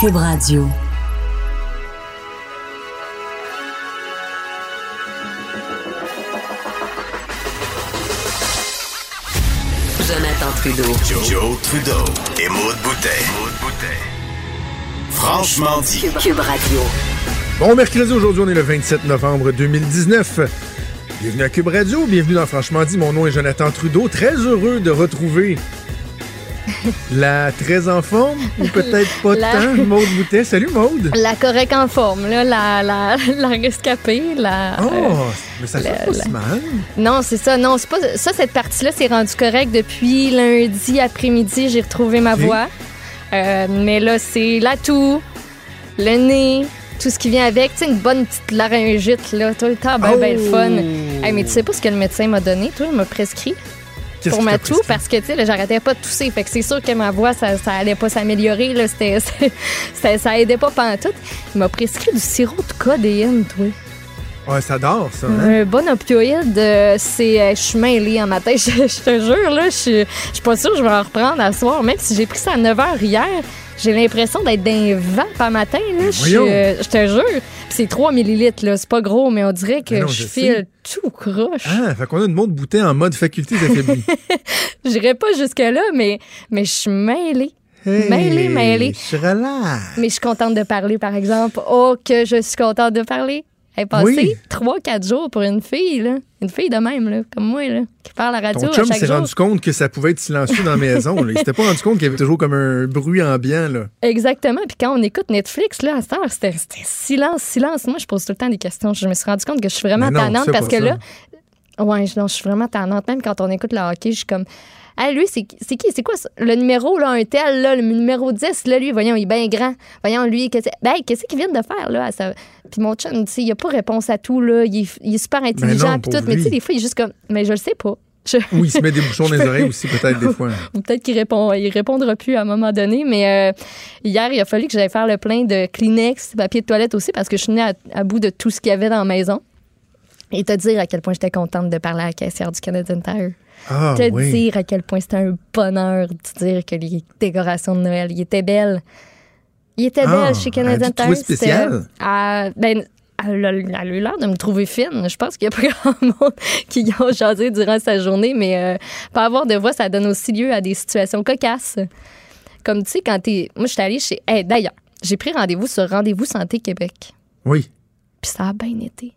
Cube Radio. Jonathan Trudeau. Joe, Trudeau et Maude Boutet. Franchement dit. Cube Radio. Bon mercredi, aujourd'hui on est le 27 novembre 2019. Bienvenue à Cube Radio, bienvenue dans Franchement dit, mon nom est Jonathan Trudeau, très heureux de retrouver la très en forme, ou peut-être pas La- tant, Maude Boutet? Salut Maude! La correcte en forme, là, la, la, la rescapée, la... Oh, euh, mais ça fait pas si mal. non, c'est ça. Non, c'est pas ça. Cette partie-là, c'est rendu correct depuis lundi après-midi. J'ai retrouvé ma voix. Euh, mais là, c'est la toux, le nez, tout ce qui vient avec. Tu sais, une bonne petite laryngite, là, tout le temps, ben, ben le fun. Oh! Hey, mais tu sais pas ce que le médecin m'a donné, toi, il m'a prescrit? Pour ma toux parce que, tu sais, là, j'arrêtais pas de tousser. Fait que c'est sûr que ma voix, ça, ça allait pas s'améliorer, là. C'était, ça aidait pas pantoute. Il m'a prescrit du sirop de codéine, toi. Ouais, ça dort, ça. Hein? Un bon opioïde, euh, c'est. euh, je suis mêlée en matin. Je, je te jure, là, je suis je suis pas sûre que je vais en reprendre à soir. Même si j'ai pris ça à 9 h hier, j'ai l'impression d'être d'un vap à matin. Là. Je, euh, je te jure. C'est 3 millilitres, là. C'est pas gros, mais on dirait que non, je, je file tout croche. Ah, fait qu'on a une Maude Boutet en mode faculté affaiblie. J'irai pas jusque-là, mais, mais je suis mêlée. Hey, Mêlée, mêlée. Je suis. Mais je suis contente de parler, par exemple. Oh, que je suis contente de parler. Elle est Oui. passée 3-4 jours pour une fille, là. Une fille de même, là, comme moi, là, qui parle à la radio Ton chum s'est rendu compte que ça pouvait être silencieux dans la maison. là. Il s'était pas rendu compte qu'il y avait toujours comme un bruit ambiant. Là. Exactement. Puis quand on écoute Netflix, là, à cette heure, c'était silence, silence. Moi, je pose tout le temps des questions. Je me suis rendu compte que je suis vraiment tannante parce que ça. là, ouais, non, je suis vraiment tannante. Même quand on écoute le hockey, je suis comme, ah, lui, c'est c'est qui? C'est quoi ça? le numéro, là, un tel, là, le numéro 10, là, lui, voyons, il est bien grand. Voyons, lui, qu'est-ce ben, qu'est-ce qu'il vient de faire, là? sa- Puis mon chum, tu sais, il a pas réponse à tout, là. Il est, il est super intelligent, non, puis tout. Mais tu sais, des fois, il est juste comme, mais je le sais pas. Je- Ou il se met des bouchons dans les oreilles aussi, peut-être, des fois. ou peut-être qu'il répond, il répondra plus à un moment donné. Mais euh, hier, il a fallu que j'aille faire le plein de Kleenex, papier de toilette aussi, parce que je suis venue à, à bout de tout ce qu'il y avait dans la maison. Et te dire à quel point j'étais contente de parler à la caissière du Canadian Tire. Ah, te oui. dire à quel point c'était un bonheur de dire que les décorations de Noël, ils étaient belles. Ils étaient Ah, belles chez Canadian Tire. spécial? Ah, ben, elle a, eu l'air de me trouver fine. Je pense qu'il n'y a pas grand monde qui y a jasé durant sa journée, mais euh, pas avoir de voix, ça donne aussi lieu à des situations cocasses. Comme tu sais, quand t'es. Moi, je suis allée chez. Hey, D'ailleurs, j'ai pris rendez-vous sur Rendez-vous Santé Québec. Oui. Puis ça a bien été.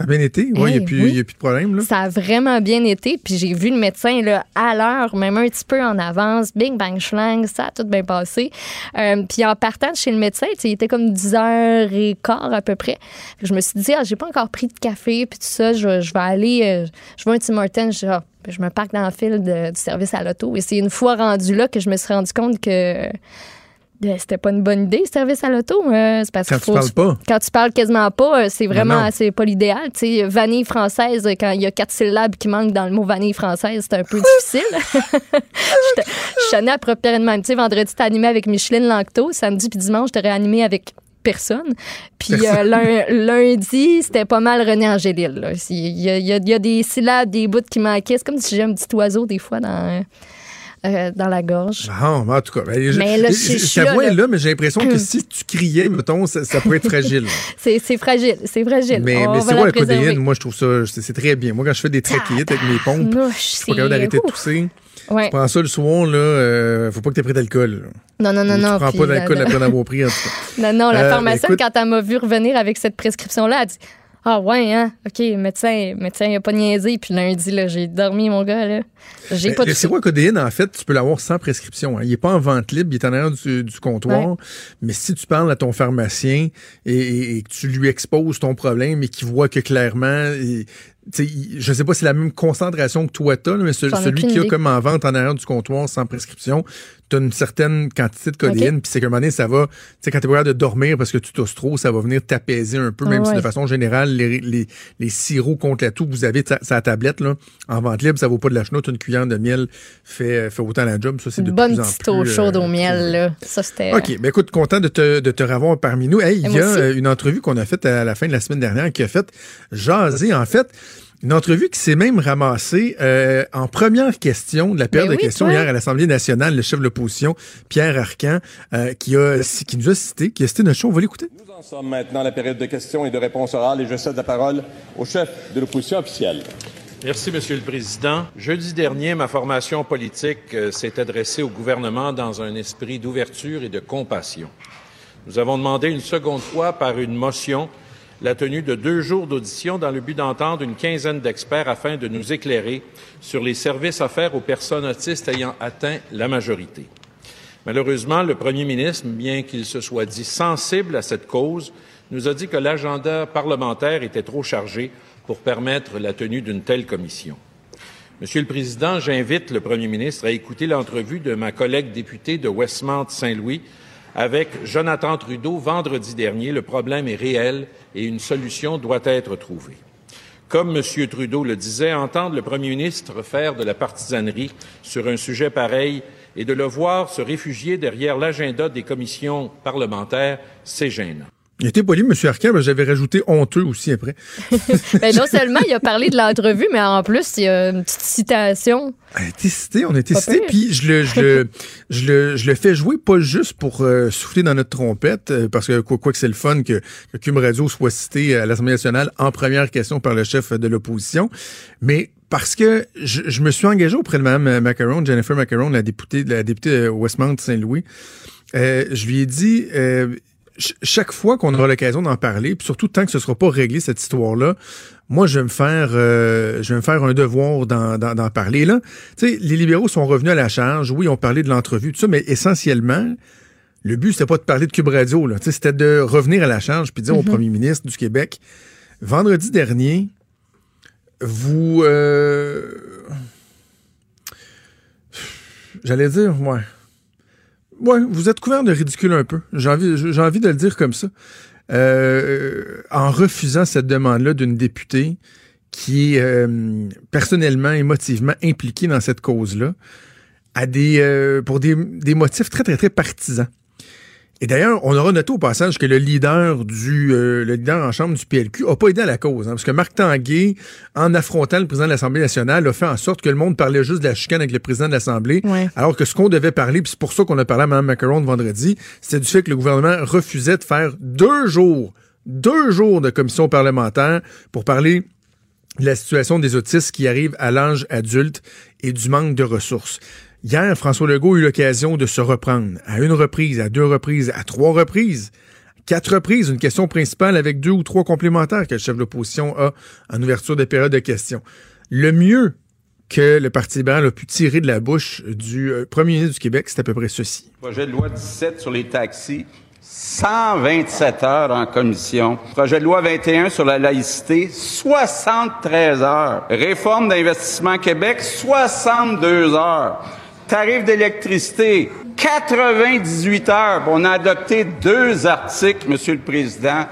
Ça a bien été? Oui, il Hey, n'y a, plus- oui. il y a plus de problème. Là? Ça a vraiment bien été. Puis j'ai vu le médecin là, à l'heure, même un petit peu en avance. Bing, bang, schlang, ça a tout bien passé. Euh, puis en partant de chez le médecin, il était comme 10h15 à peu près. Je me suis dit, ah, j'ai pas encore pris de café, puis tout ça, je, je vais aller, euh, je vais un Tim Hortons, je, ah, je me parque dans le fil de- du service à l'auto. Et c'est une fois rendu là que je me suis rendu compte que c'était pas une bonne idée, le service à l'auto. Euh, c'est parce Quand tu parles pas. quand tu parles quasiment pas, euh, c'est non. vraiment c'est pas l'idéal. Tu sais, vanille française, quand il y a quatre syllabes qui manquent dans le mot vanille française, c'est un peu difficile. Je te- je tenais à proprement. Tu sais, vendredi, t'es animé avec Micheline Lanctot. Samedi puis dimanche, t'aurais animé avec personne. Puis euh, lun- lundi, c'était pas mal René Angélil. Il y, a, y y des syllabes, des bouts qui manquaient. C'est comme si j'ai un petit oiseau des fois dans, euh, dans la gorge. Ah, mais en tout cas, ben, Mais là, je- je- je là, là. là, mais j'ai l'impression que si tu criais, mettons, ça, ça pourrait être fragile. C'est fragile, c'est fragile. mais c'est quoi la préserver. codéine? Moi, je trouve ça, c'est très bien. Moi, quand je fais des trachéites avec mes pompes, je suis pas capable d'arrêter de tousser. Ouais. Tu prends ça le soir, là, euh, faut pas que tu aies pris d'alcool. là. Non, non, non, non. Tu prends puis pas d'alcool après en avoir pris, en tout cas. Non, non, la Euh, pharmacienne, écoute- quand elle m'a vu revenir avec cette prescription-là, elle dit Ah, ouais, hein, OK, médecin, médecin, il a pas niaisé. Puis lundi, là, j'ai dormi, mon gars, là. J'ai pas de sirop à codéine, en fait, tu peux l'avoir sans prescription. hein. Il n'est pas en vente libre, il est en arrière du, du comptoir. Mais si tu parles à ton pharmacien et, et- et que tu lui exposes ton problème et qu'il voit que clairement, et, je sais pas si c'est la même concentration que toi t'as, mais ce- celui qui a comme en vente en arrière du comptoir sans prescription, tu as une certaine quantité de codéine, puis c'est qu'à un moment donné, ça va, tu sais, quand tu es capable de dormir parce que tu tosses trop, ça va venir t'apaiser un peu, même si de façon générale, les, les, les sirops contre la toux que vous avez sa, sa tablette, là, en vente libre, ça vaut pas de la chenoute, une cuillère de miel fait, fait autant la job. Ça, c'est de bonne plus en petite plus, eau euh, chaude au miel, là. Ça, c'était. OK, ben écoute, content de te, de te revoir parmi nous. Hey, il y a aussi. euh, une entrevue qu'on a faite à la fin de la semaine dernière qui a fait jaser. En fait, Une entrevue qui s'est même ramassée euh, en première question de la période Ben de oui, questions toi. hier à l'Assemblée nationale, le chef de l'opposition, Pierre Arcan, euh, qui, a, qui nous a cité, qui a cité notre show. On va l'écouter. Nous en sommes maintenant à la période de questions et de réponses orales et je cède la parole au chef de l'opposition officielle. Merci, Monsieur le Président. Jeudi dernier, ma formation politique euh, s'est adressée au gouvernement dans un esprit d'ouverture et de compassion. Nous avons demandé une seconde fois par une motion la tenue de deux jours d'audition dans le but d'entendre une quinzaine d'experts afin de nous éclairer sur les services offerts aux personnes autistes ayant atteint la majorité. Malheureusement, le premier ministre, bien qu'il se soit dit sensible à cette cause, nous a dit que l'agenda parlementaire était trop chargé pour permettre la tenue d'une telle commission. Monsieur le Président, j'invite le premier ministre à écouter l'entrevue de ma collègue députée de Westmount-Saint-Louis avec Jonathan Trudeau vendredi dernier. Le problème est réel et une solution doit être trouvée. Comme M. Trudeau le disait, entendre le premier ministre faire de la partisanerie sur un sujet pareil et de le voir se réfugier derrière l'agenda des commissions parlementaires, c'est gênant. Il était poli, M. Arcan, mais j'avais rajouté honteux aussi après. Ben, non seulement il a parlé de l'entrevue, mais en plus, il y a une petite citation. On a été cité, on a été cité, puis je le, je, le, je, le, je le fais jouer pas juste pour euh, souffler dans notre trompette, euh, parce que quoi, quoi que c'est le fun que, que Cum Radio soit cité à l'Assemblée nationale en première question par le chef de l'opposition, mais parce que je, je me suis engagé auprès de Mme Macaron, Jennifer Macaron, la députée, la députée de Westmount-Saint-Louis. Euh, je lui ai dit, euh, chaque fois qu'on aura l'occasion d'en parler, puis surtout tant que ce sera pas réglé cette histoire-là, moi je vais me faire, euh, je vais me faire un devoir d'en, parler là. Tu sais, les libéraux sont revenus à la charge. Oui, ont parlé de l'entrevue, tout ça, mais essentiellement, le but c'était pas de parler de Cube Radio là. Tu sais, c'était de revenir à la charge puis dire au Premier ministre du Québec, vendredi dernier, vous, euh, j'allais dire, ouais. Ouais, vous êtes couvert de ridicule un peu. J'ai envie, j'ai envie de le dire comme ça. Euh, en refusant cette demande-là d'une députée qui est euh, personnellement, émotivement impliquée dans cette cause-là, à des, euh, pour des, des motifs très, très, très partisans. Et d'ailleurs, on aura noté au passage que le leader du euh, le leader en chambre du PLQ a pas aidé à la cause, hein, parce que Marc Tanguay, en affrontant le président de l'Assemblée nationale, a fait en sorte que le monde parlait juste de la chicane avec le président de l'Assemblée, Ouais. alors que ce qu'on devait parler, puis c'est pour ça qu'on a parlé à Mme Macaron vendredi, c'était du fait que le gouvernement refusait de faire deux jours, deux jours de commission parlementaire pour parler de la situation des autistes qui arrivent à l'âge adulte et du manque de ressources. Hier, François Legault a eu l'occasion de se reprendre à une reprise, à deux reprises, à trois reprises, quatre reprises, une question principale avec deux ou trois complémentaires que le chef de l'opposition a en ouverture de période de questions. Le mieux que le Parti libéral a pu tirer de la bouche du euh, premier ministre du Québec, c'est à peu près ceci. Projet de loi 17 sur les taxis, 127 heures en commission. Projet de loi 21 sur la laïcité, 73 heures. Réforme d'Investissement Québec, 62 heures. Tarif d'électricité, 98 heures. On a adopté deux articles, Monsieur le Président.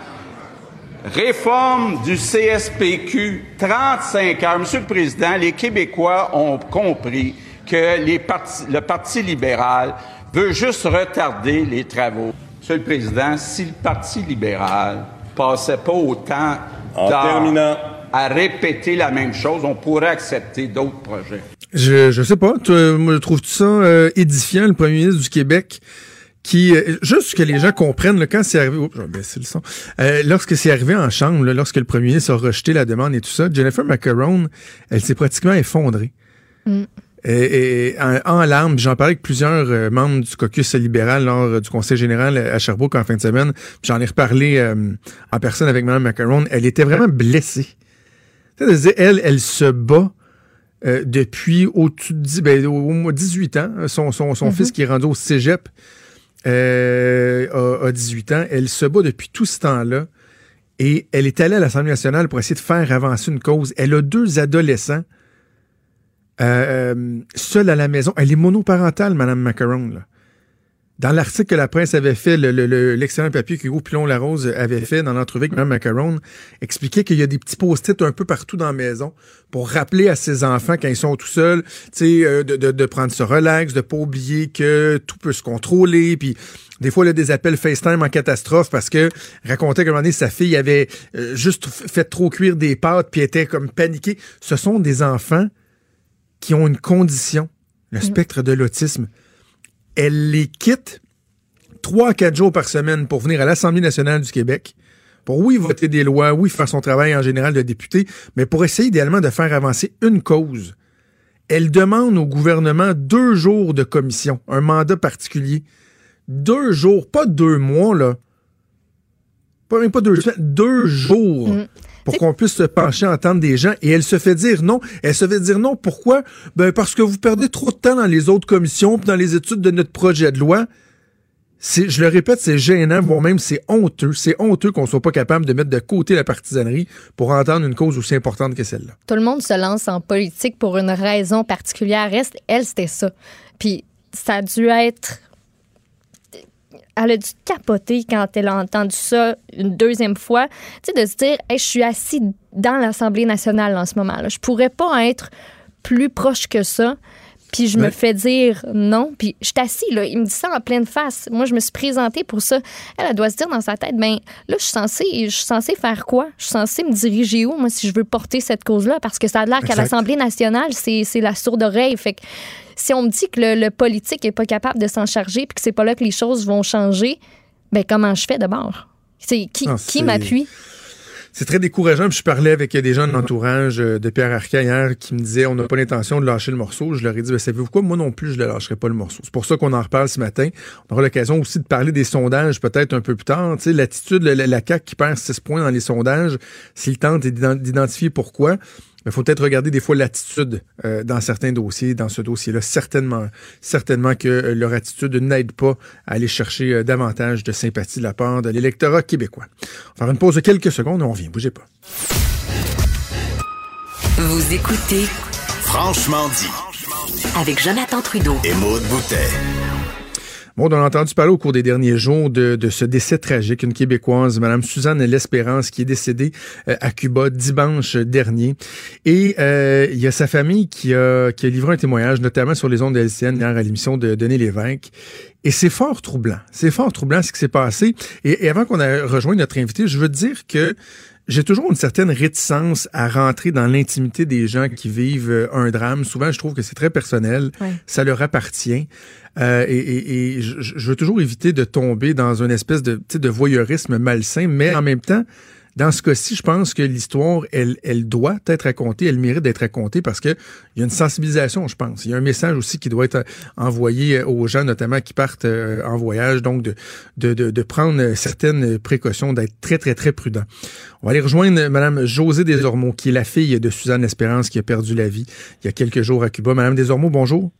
Réforme du CSPQ, 35 heures. Monsieur le Président, les Québécois ont compris que les partis- le Parti libéral veut juste retarder les travaux. Monsieur le Président, si le Parti libéral passait pas autant En d'heures terminant. à répéter la même chose, on pourrait accepter d'autres projets. Je, je sais pas. Toi, moi, trouves-tu ça euh, édifiant, le premier ministre du Québec, qui, euh, juste que les gens comprennent, là, quand c'est arrivé, oups, je vais baisser le son, Euh, lorsque c'est arrivé en chambre, là, lorsque le premier ministre a rejeté la demande et tout ça, Jennifer Macaron, elle s'est pratiquement effondrée. Et, et en, en larmes, j'en parlais avec plusieurs euh, membres du caucus libéral lors euh, du conseil général à Sherbrooke en fin de semaine. puis J'en ai reparlé euh, en personne avec Mme Macaron. Elle était vraiment blessée. Tu elle, elle se bat euh, depuis au-dessus de dix- ben, au, au moins 18 ans. Son, son, son fils qui est rendu au cégep euh, a, a 18 ans. Elle se bat depuis tout ce temps-là. Et elle est allée à l'Assemblée nationale pour essayer de faire avancer une cause. Elle a deux adolescents euh, euh, seuls à la maison. Elle est monoparentale, Mme Macaron. Là. Dans l'article que la presse avait fait, le- le- le- l'excellent papier qu'Hugo Pilon-Larose avait fait dans l'entrevue avec Mme Macaron, expliquait qu'il y a des petits post-it un peu partout dans la maison pour rappeler à ses enfants quand ils sont tout seuls, tu sais, euh, de, de, de prendre ce relax, de pas oublier que tout peut se contrôler, puis des fois, il a des appels FaceTime en catastrophe parce que racontait qu'à un moment donné, sa fille avait euh, juste fait trop cuire des pâtes puis était comme paniquée. Ce sont des enfants qui ont une condition, le spectre de l'autisme. Elle les quitte trois quatre jours par semaine pour venir à l'Assemblée nationale du Québec pour, oui, voter des lois, oui, faire son travail en général de député, mais pour essayer idéalement de faire avancer une cause. Elle demande au gouvernement deux jours de commission, un mandat particulier. Deux jours, pas deux mois, là. Pas même pas deux deux jours. Pour qu'on puisse se pencher, entendre des gens. Et elle se fait dire non. Elle se fait dire non. Pourquoi? Ben, parce que vous perdez trop de temps dans les autres commissions puis dans les études de notre projet de loi. C'est, je le répète, c'est gênant, voire même c'est honteux. C'est honteux qu'on soit pas capable de mettre de côté la partisanerie pour entendre une cause aussi importante que celle-là. Tout le monde se lance en politique pour une raison particulière. Reste, elle, c'était ça. Puis ça a dû être. Elle a dû capoter quand elle a entendu ça une deuxième fois. Tu sais, de se dire, Hey, je suis assis dans l'Assemblée nationale en ce moment-là. Je pourrais pas être plus proche que ça. Puis je me fais dire non. Puis je suis assis, là. Il me dit ça en pleine face. Moi, je me suis présentée pour ça. Elle, elle doit se dire dans sa tête, ben là, je suis censée, je suis censée faire quoi? Je suis censée me diriger où, moi, si je veux porter cette cause-là? Parce que ça a l'air qu'à l'Assemblée nationale, c'est c'est la sourde oreille. Fait que si on me dit que le, le politique est pas capable de s'en charger puis que c'est pas là que les choses vont changer, ben comment je fais d'abord? C'est qui, Ah, qui m'appuie? C'est très décourageant. Puis je parlais avec des gens de l'entourage euh, de Pierre Arca hier qui me disaient on n'a pas l'intention de lâcher le morceau. Je leur ai dit ben, savez-vous quoi? Moi non plus, je ne lâcherai pas le morceau. C'est pour ça qu'on en reparle ce matin. On aura l'occasion aussi de parler des sondages peut-être un peu plus tard. Tu sais, l'attitude, la, la CAQ qui perd 6 points dans les sondages, s'il tente d'ident- d'identifier pourquoi. Il faut peut-être regarder des fois l'attitude euh, dans certains dossiers. Dans ce dossier-là, certainement, certainement que euh, leur attitude n'aide pas à aller chercher euh, davantage de sympathie de la part de l'électorat québécois. On va faire une pause de quelques secondes et on revient. Bougez pas. Vous écoutez Franchement dit. avec Jonathan Trudeau. Et Maude Boutet. Bon, on a entendu parler au cours des derniers jours de, de ce décès tragique, une Québécoise, Madame Suzanne L'Espérance, qui est décédée euh, à Cuba dimanche dernier. Et euh, il y a sa famille qui a, qui a livré un témoignage, notamment sur les ondes de LCN, hier à l'émission de Denis Lévesque. Et c'est fort troublant. C'est fort troublant ce qui s'est passé. Et, et avant qu'on ait rejoint notre invité, je veux dire que j'ai toujours une certaine réticence à rentrer dans l'intimité des gens qui vivent euh, un drame. Souvent, je trouve que c'est très personnel. Ouais. Ça leur appartient. Euh, et et, et je, je veux toujours éviter de tomber dans une espèce de, de voyeurisme malsain, mais en même temps, dans ce cas-ci, je pense que l'histoire, elle, elle doit être racontée, elle mérite d'être racontée parce que il y a une sensibilisation, je pense. Il y a un message aussi qui doit être envoyé aux gens, notamment qui partent euh, en voyage, donc de, de, de, prendre certaines précautions, d'être très, très, très prudent. On va aller rejoindre Madame Josée Desormeaux, qui est la fille de Suzanne Espérance, qui a perdu la vie il y a quelques jours à Cuba. Madame Desormeaux, bonjour.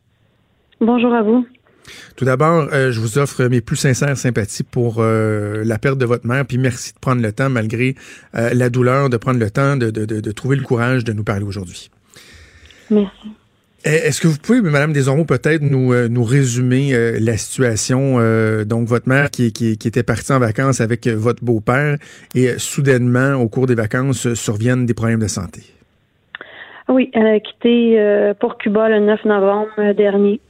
Bonjour à vous. Tout d'abord, euh, je vous offre mes plus sincères sympathies pour euh, la perte de votre mère, puis merci de prendre le temps, malgré euh, la douleur, de prendre le temps de, de, de, de trouver le courage de nous parler aujourd'hui. Merci. Eh, Est-ce que vous pouvez, Madame Desormeaux, peut-être nous, nous résumer euh, la situation? euh, donc, votre mère qui, qui, qui était partie en vacances avec votre beau-père et euh, soudainement, au cours des vacances, surviennent des problèmes de santé? Oui, elle a quitté pour Cuba le 9 novembre dernier.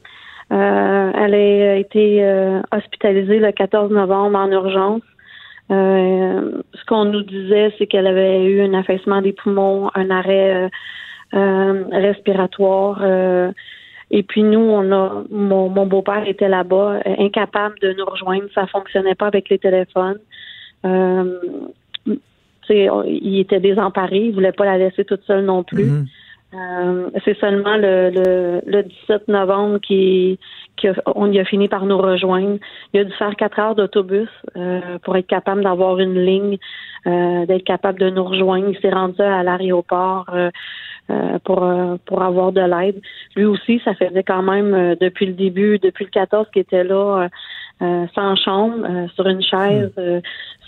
Euh, elle a été euh, hospitalisée le 14 novembre en urgence. Euh, ce qu'on nous disait, c'est qu'elle avait eu un affaissement des poumons, un arrêt euh, euh, respiratoire. euh, et puis nous, on a mon, mon beau-père était là-bas, incapable de nous rejoindre. Ça fonctionnait pas avec les téléphones. Il était désemparé, il voulait pas la laisser toute seule non plus. Mhm. Euh, c'est seulement le, le, le 17 novembre qui, qui a- on y a fini par nous rejoindre. Il a dû faire quatre heures d'autobus euh, pour être capable d'avoir une ligne, euh, d'être capable de nous rejoindre. Il s'est rendu à l'aéroport euh, euh, pour euh, pour avoir de l'aide. Lui aussi, ça faisait quand même euh, depuis le début, depuis le 14 qu'il était là, sans chambre, euh, sur une chaise, euh,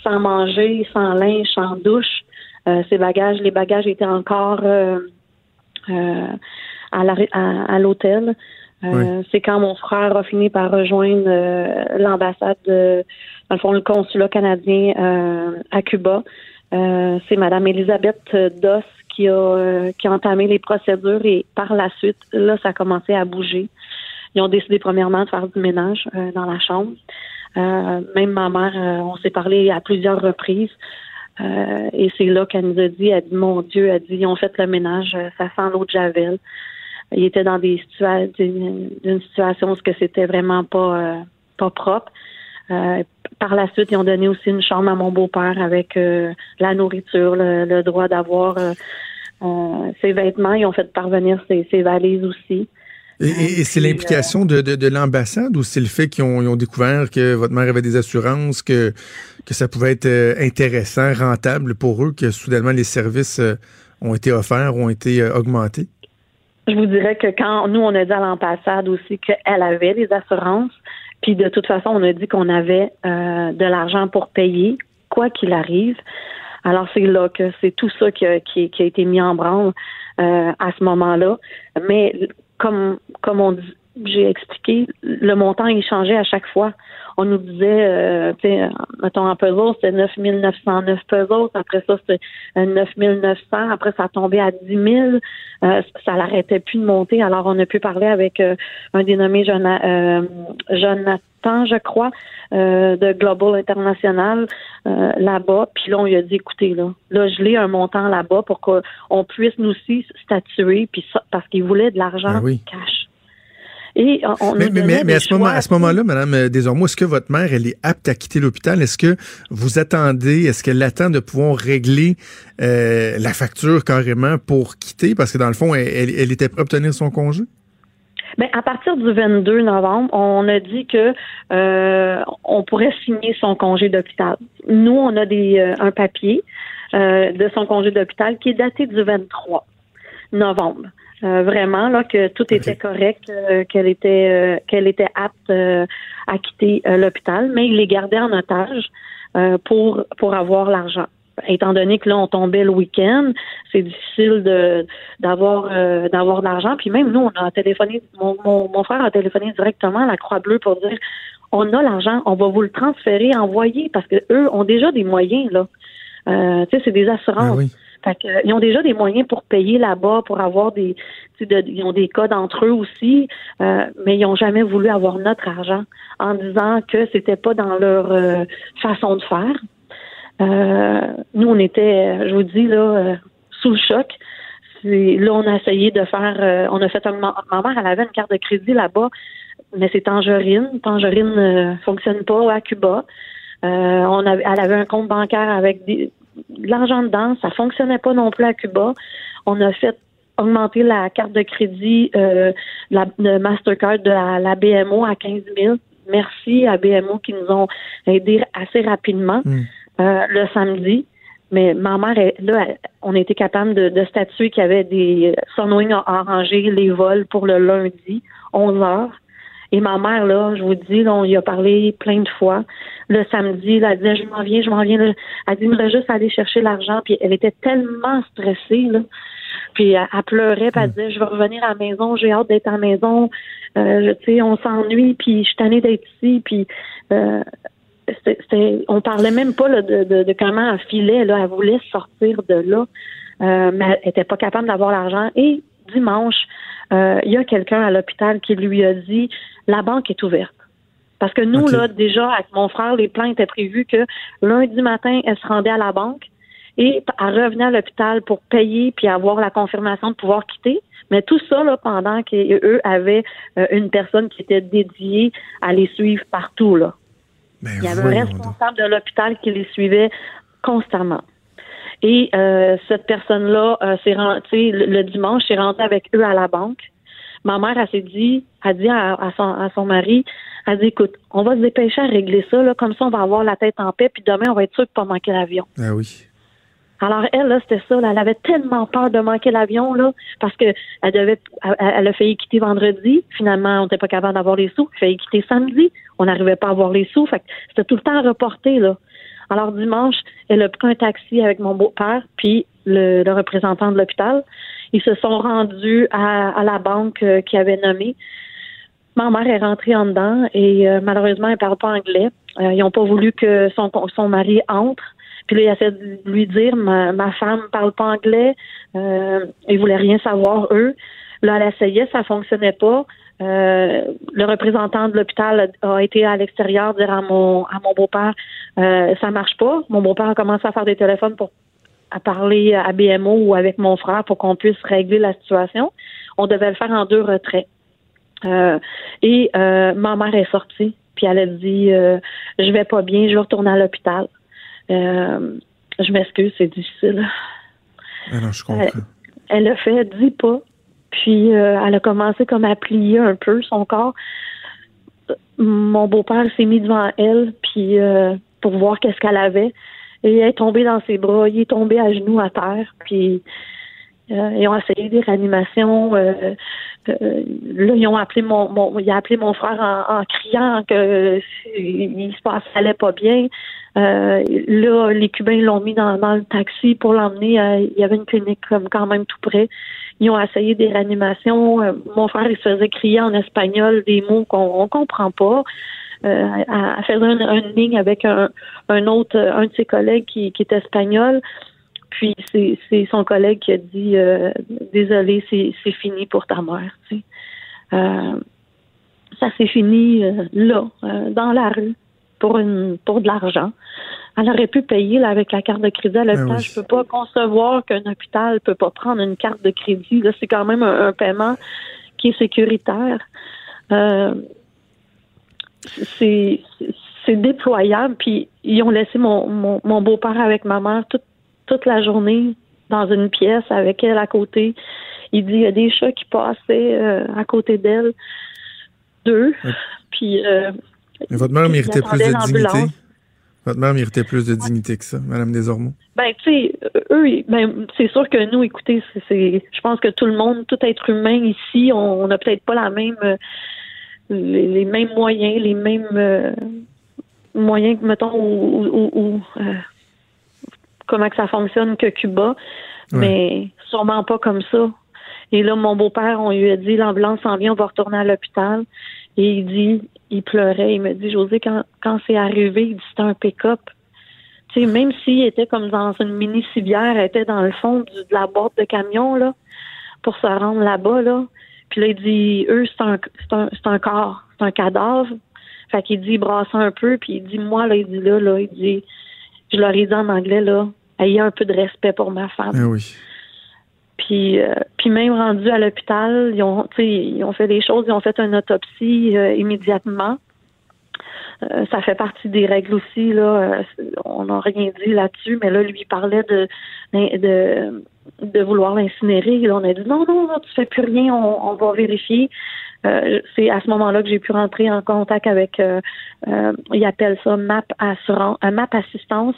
sans manger, sans linge, sans douche. Euh, ses bagages, les bagages étaient encore à la- à, à l'hôtel. Euh, c'est quand mon frère a fini par rejoindre euh, l'ambassade, de, dans le fond, le consulat canadien euh, à Cuba. c'est Madame Elisabeth Doss qui a, qui a entamé les procédures et par la suite, là, ça a commencé à bouger. Ils ont décidé premièrement de faire du ménage dans la chambre. même ma mère, on s'est parlé à plusieurs reprises. Et c'est là qu'elle nous a dit, elle dit, mon Dieu, elle dit, ils ont fait le ménage, ça sent l'eau de Javel il était dans des situations d'une situation où c'était vraiment pas euh, pas propre. Euh, par la suite, ils ont donné aussi une chambre à mon beau-père avec euh, la nourriture, le, droit d'avoir ses vêtements. Ils ont fait parvenir ses, valises aussi. Et, c'est l'implication de, de, l'ambassade ou c'est le fait qu'ils ont, découvert que votre mère avait des assurances, que, que ça pouvait être intéressant, rentable pour eux, que soudainement les services ont été offerts, ont été augmentés? Je vous dirais que quand nous, on a dit à l'ambassade aussi qu'elle avait des assurances, puis de toute façon, on a dit qu'on avait euh, de l'argent pour payer, quoi qu'il arrive. Alors c'est là que c'est tout ça qui a, qui, a, été mis en branle euh, à ce moment-là. Mais comme comme on dit, j'ai expliqué, le montant il changeait à chaque fois. On nous disait, euh, mettons en puzzle, c'était 9 909 puzzles. Après ça, c'était 9 euh, 900. Après, ça a tombé à 10 000. Euh, ça l'arrêtait plus de monter. Alors, on a pu parler avec euh, un dénommé Jonathan, je crois, de Global International là-bas. Puis là, on lui a dit, écoutez, là, là, je l'ai un montant là-bas pour qu'on puisse nous aussi statuer, puis parce qu'il voulait de l'argent ben cash mais, à ce moment, à ce moment-là, Madame euh, Desormeaux, est-ce que votre mère, elle est apte à quitter l'hôpital? Est-ce que vous attendez, est-ce qu'elle attend de pouvoir régler euh, la facture carrément pour quitter? Parce que dans le fond, elle, était prête à obtenir son congé? Bien, à partir du 22 novembre, on a dit que euh, on pourrait signer son congé d'hôpital. Nous, on a des un papier de son congé d'hôpital qui est daté du 23 novembre. Euh, vraiment là que tout était correct, euh, qu'elle était euh, qu'elle était apte à quitter l'hôpital, mais il les gardait en otage pour pour avoir l'argent. Étant donné que là on tombait le week-end, c'est difficile de d'avoir d'avoir de l'argent. Puis même nous on a téléphoné, mon, mon, frère a téléphoné directement à la Croix Bleue pour dire on a l'argent, on va vous le transférer, envoyer parce que eux ont déjà des moyens là. tu sais c'est des assurances. Ben fait que, ils ont déjà des moyens pour payer là-bas, pour avoir des, ils ont des codes entre eux aussi, euh, mais ils n'ont jamais voulu avoir notre argent en disant que c'était pas dans leur euh, façon de faire. Euh, nous, on était, je vous dis là, sous le choc. Là, on a essayé de faire, on a fait un, ma mère, elle avait une carte de crédit là-bas, mais c'est Tangerine. Tangerine ne fonctionne pas à Cuba. on avait, elle avait un compte bancaire avec des, de l'argent dedans. Ça fonctionnait pas non plus à Cuba. On a fait augmenter la carte de crédit, euh, la, le Mastercard de la, BMO à 15 000. Merci à BMO qui nous ont aidés assez rapidement hmm. euh, le samedi. Mais ma mère, là, on était capable de, de statuer qu'il y avait des Sunwing a arrangé les vols pour le lundi, 11 heures. Et ma mère, là, je vous dis, là, on y a parlé plein de fois. Le samedi, là, elle disait, je m'en viens, je m'en viens. Elle dit, me juste aller chercher l'argent. Puis elle était tellement stressée, là. Puis elle, pleurait, puis elle hmm. disait, je vais revenir à la maison, j'ai hâte d'être à la maison. Euh, tu sais, on s'ennuie, puis je suis tannée d'être ici. Puis euh, c'était, on parlait même pas là, de, de, de, comment elle filait. Là. Elle voulait sortir de là, euh, mais elle était pas capable d'avoir l'argent. Et dimanche, euh, il y a quelqu'un à l'hôpital qui lui a dit la banque est ouverte. Parce que nous, là, déjà, avec mon frère, les plans étaient prévus que lundi matin, elle se rendait à la banque et elle revenait à l'hôpital pour payer puis avoir la confirmation de pouvoir quitter. Mais tout ça, là, pendant qu'eux avaient euh, une personne qui était dédiée à les suivre partout, là. Ben il y avait un responsable de l'hôpital qui les suivait constamment. Et euh, cette personne-là, euh, le, le dimanche, s'est rentrée avec eux à la banque. Ma mère, elle s'est dit, a dit à, son, à son mari, elle dit, écoute, on va se dépêcher à régler ça, là, comme ça, on va avoir la tête en paix, puis demain, on va être sûr de pas manquer l'avion. Ah oui. Alors elle, là, c'était ça. elle avait tellement peur de manquer l'avion, là, parce que elle devait, elle, a failli quitter vendredi. Finalement, on n'était pas capable d'avoir les sous. Elle a failli quitter samedi. On n'arrivait pas à avoir les sous. Fait c'était tout le temps reporté, là. Alors dimanche, elle a pris un taxi avec mon beau-père, puis le, représentant de l'hôpital. Ils se sont rendus à, la banque euh, qui avait nommé. ma mère est rentrée en dedans et euh, malheureusement, elle parle pas anglais. Euh, ils n'ont pas voulu que son, son mari entre. Puis là, il a fait de lui dire ma, ma femme parle pas anglais. Euh, ils voulaient rien savoir, eux. Là, elle essayait, ça fonctionnait pas. Euh, le représentant de l'hôpital a, été à l'extérieur dire à mon à mon beau-père euh, ça marche pas. Mon beau-père a commencé à faire des téléphones pour à parler à BMO ou avec mon frère pour qu'on puisse régler la situation. On devait le faire en deux retraits. Euh, et ma mère est sortie, puis elle a dit je vais pas bien, je vais retourner à l'hôpital. Je m'excuse, c'est difficile. Alors, je comprends. Elle a fait dix pas, puis euh, elle a commencé comme à plier un peu son corps. Mon beau-père s'est mis devant elle, puis euh, pour voir qu'est-ce qu'elle avait. Et elle est tombée dans ses bras, il est tombé à genoux à terre, puis euh, ils ont essayé des réanimations. Là, ils ont appelé mon, mon frère en, criant que il se passait allait pas bien. Là, les Cubains l'ont mis dans, dans le taxi pour l'emmener. il y avait une clinique comme quand même tout près. Ils ont essayé des réanimations. Euh, mon frère, il se faisait crier en espagnol des mots qu'on on comprend pas. Euh, elle elle faisait une, ligne avec un, un autre, un de ses collègues qui, est espagnol. Puis c'est son collègue qui a dit euh, désolé, c'est fini pour ta mère. tu sais. Euh, ça s'est fini euh, là, euh, dans la rue, pour une pour de l'argent. Elle aurait pu payer là, avec la carte de crédit à l'hôpital. oui. Je peux pas concevoir qu'un hôpital peut pas prendre une carte de crédit. Là, c'est quand même un, un paiement qui est sécuritaire. Euh, c'est c'est déployable. Puis ils ont laissé mon, mon, mon beau-père avec ma mère toute, toute la journée dans une pièce avec elle à côté. Il dit il y a des chats qui passaient euh, à côté d'elle, deux. Puis euh, Mais votre mère méritait plus de dignité. Votre mère méritait plus de dignité que ça, Madame Desormeaux. Ben, tu sais, eux, ils- ben, c'est sûr que nous, écoutez, c'est, je pense que tout le monde, tout être humain ici, on n'a peut-être pas la même, euh, les, les mêmes moyens, les mêmes euh, moyens, que, mettons, ou, ou- ou, euh, comment que ça fonctionne que Cuba, mais sûrement pas comme ça. Et là, mon beau-père, on lui a dit, l'ambulance s'en vient, on va retourner à l'hôpital. Et il dit, il pleurait, il me dit, José, quand, quand c'est arrivé, il dit, c'était un pick-up. Tu sais, même s'il était comme dans une mini civière, elle était dans le fond du- de la boîte de camion, là, pour se rendre là-bas, là. Puis là, il dit, eux, c'est un, c'est un, un corps, c'est un cadavre. Fait qu'il dit, il brasse un peu, puis il dit, moi, là, il dit là, là, il dit, je leur ai dit en anglais, là, ayez un peu de respect pour ma femme. Ah oui. Puis, euh, puis même rendu à l'hôpital, ils ont, ils ont fait des choses, ils ont fait une autopsie euh, immédiatement. Euh, ça fait partie des règles aussi là. euh, on n'a rien dit là-dessus, mais là lui il parlait de de de vouloir l'incinérer. On a dit non non non, tu fais plus rien, on, on va vérifier. Euh, c'est à ce moment-là que j'ai pu rentrer en contact avec, euh, euh, ils appellent ça MAP assurance, euh, MAP assistance.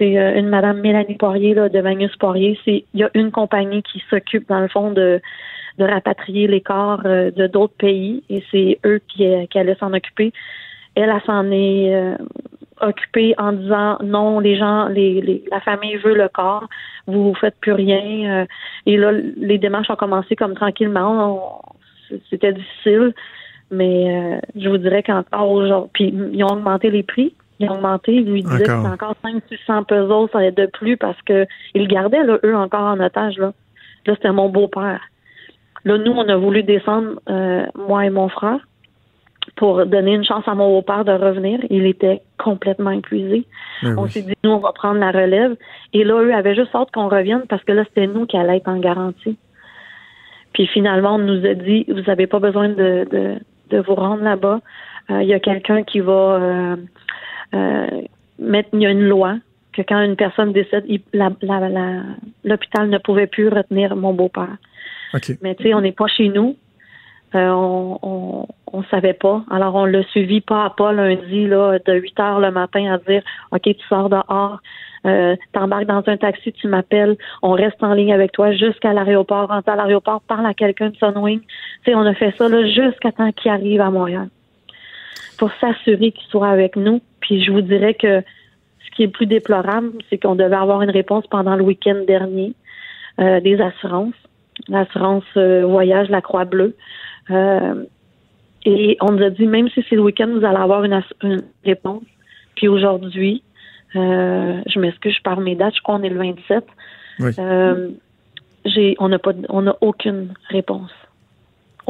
C'est euh, une Madame Mélanie Poirier de Magnus Poirier. C'est il y a une compagnie qui s'occupe dans le fond de de rapatrier les corps euh, de d'autres pays et c'est eux qui, euh, qui allaient s'en occuper. Elle, elle s'en est occupée en disant non, les gens, les, la famille veut le corps, vous faites plus rien. et là, les démarches ont commencé comme tranquillement. C'était difficile, mais je vous dirais qu'encore aujourd'hui, puis ils ont augmenté les prix. Ils ont augmenté, ils lui disaient que Encore. c'est encore 5 600 pesos ça allait de plus parce que ils le gardaient, là, eux, encore en otage. Là, là c'était mon beau-père. Là, nous, on a voulu descendre, euh, moi et mon frère, pour donner une chance à mon beau-père de revenir. Il était complètement épuisé. Ah On oui. s'est dit, nous, on va prendre la relève. Et là, eux avaient juste hâte qu'on revienne parce que là, c'était nous qui allait être en garantie. Puis finalement, on nous a dit, vous n'avez pas besoin de, de, de vous rendre là-bas. Euh, Il y a quelqu'un qui va euh, euh, mettre, il y a une loi que quand une personne décède, l'hôpital ne pouvait plus retenir mon beau-père. OK. Mais tu sais, on n'est pas chez nous. Euh, on, on, on savait pas. Alors, on l'a suivi pas à pas lundi, là, de 8 heures le matin à dire, OK, tu sors dehors, euh, t'embarques dans un taxi, tu m'appelles, on reste en ligne avec toi jusqu'à l'aéroport, rentre à l'aéroport, parle à quelqu'un de Sunwing. Tu sais, on a fait ça, là, jusqu'à temps qu'il arrive à Montréal. Pour s'assurer qu'il soit avec nous. Puis, je vous dirais que ce qui est le plus déplorable, c'est qu'on devait avoir une réponse pendant le week-end dernier euh, des assurances l'assurance euh, voyage, la Croix-Bleue. Euh, Et on nous a dit, même si c'est le week-end, vous allez avoir une, une réponse. Puis aujourd'hui, je m'excuse, je parle mes dates, je crois qu'on est le 27. Oui. Euh, j'ai, on n'a pas, on n'a aucune réponse.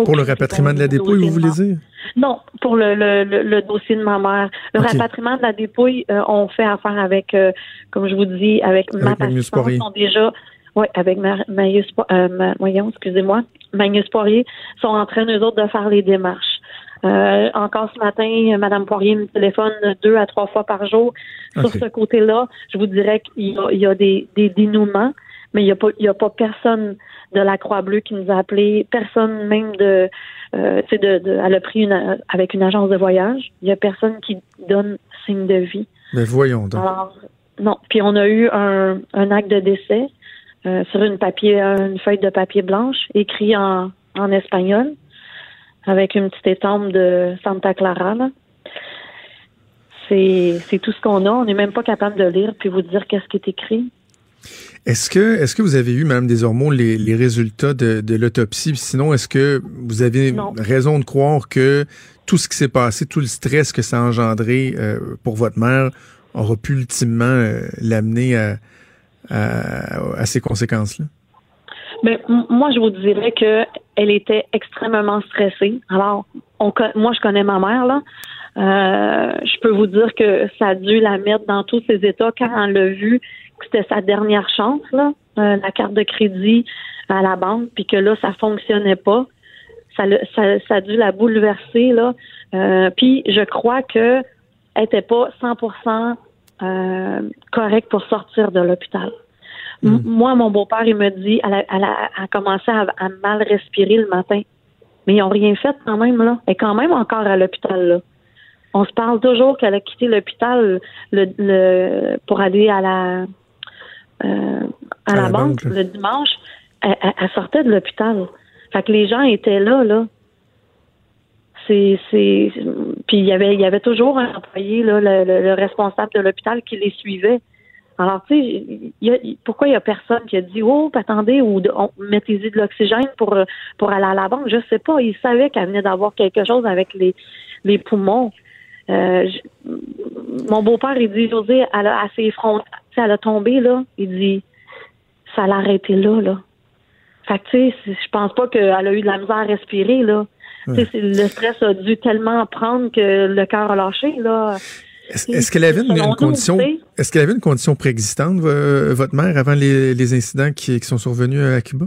Pour le rapatriement de la dépouille, vous voulez dire? Non, pour le, le, le, le dossier de ma mère. Le rapatriement de la dépouille, euh, on fait affaire avec, euh, comme je vous dis, avec, ma Magnus Poirier. sont déjà, oui, avec Ma- Magnus, euh, Ma- voyons, excusez-moi, Magnus Poirier, sont en train, eux autres, de faire les démarches. Euh, encore ce matin, Madame Poirier me téléphone deux à trois fois par jour. Sur ce côté-là, je vous dirais qu'il y a, il y a des, des dénouements, mais il n'y a a pas personne de la Croix-Bleue qui nous a appelé, personne même de, euh, tu sais, de, de, elle a pris une, avec une agence de voyage. Il y a personne qui donne signe de vie. Mais voyons donc. Alors, non. Puis on a eu un, un acte de décès euh, sur une papier, une feuille de papier blanche, écrit en, en espagnol, avec une petite étampe de Santa Clara. là. C'est c'est tout ce qu'on a. On n'est même pas capable de lire puis vous dire qu'est-ce qui est écrit. Est-ce que, est-ce que vous avez eu, Mme Desormeaux, les, les résultats de, de l'autopsie? Sinon, est-ce que vous avez Non. raison de croire que tout ce qui s'est passé, tout le stress que ça a engendré euh, pour votre mère aura pu ultimement euh, l'amener à, à, à ces conséquences-là? Ben, m- moi, je vous dirais que elle était extrêmement stressée. Alors, on, moi, je connais ma mère, là. Euh, je peux vous dire que ça a dû la mettre dans tous ses états quand elle l'a vu c'était sa dernière chance, là, euh, la carte de crédit à la banque, puis que là, ça fonctionnait pas. Ça, le- ça, ça a dû la bouleverser, là. Euh, puis, je crois que elle était pas 100% euh, correcte pour sortir de l'hôpital. M- Moi, mon beau-père, il me dit, elle a, elle a, elle a commencé à, à mal respirer le matin. Mais ils ont rien fait quand même, là. Elle est quand même encore à l'hôpital, là. On se parle toujours qu'elle a quitté l'hôpital le, le, pour aller à la, euh, à, la, banque, le dimanche. Elle, sortait de l'hôpital. Fait que les gens étaient là, là. C'est, c'est, puis il y avait, il y avait toujours un employé, là, le, le- le responsable de l'hôpital qui les suivait. Alors, tu sais, pourquoi il y a personne qui a dit, oh, attendez, ou mettez-y de l'oxygène pour, euh, pour aller à la banque? Je sais pas. Il savait qu'elle venait d'avoir quelque chose avec les, les poumons. Euh, je- mon beau-père, il dit, José, elle a, tu sais, elle a tombé, là. Il dit, ça l'a arrêté là, là. Fait que, tu sais, je pense pas qu'elle a eu de la misère à respirer, là. Le stress a dû tellement prendre que le cœur a lâché, là. Est-ce qu'elle avait une, condition, est-ce qu'elle avait une condition préexistante, vo- votre mère, avant les, les incidents qui, qui sont survenus à Cuba?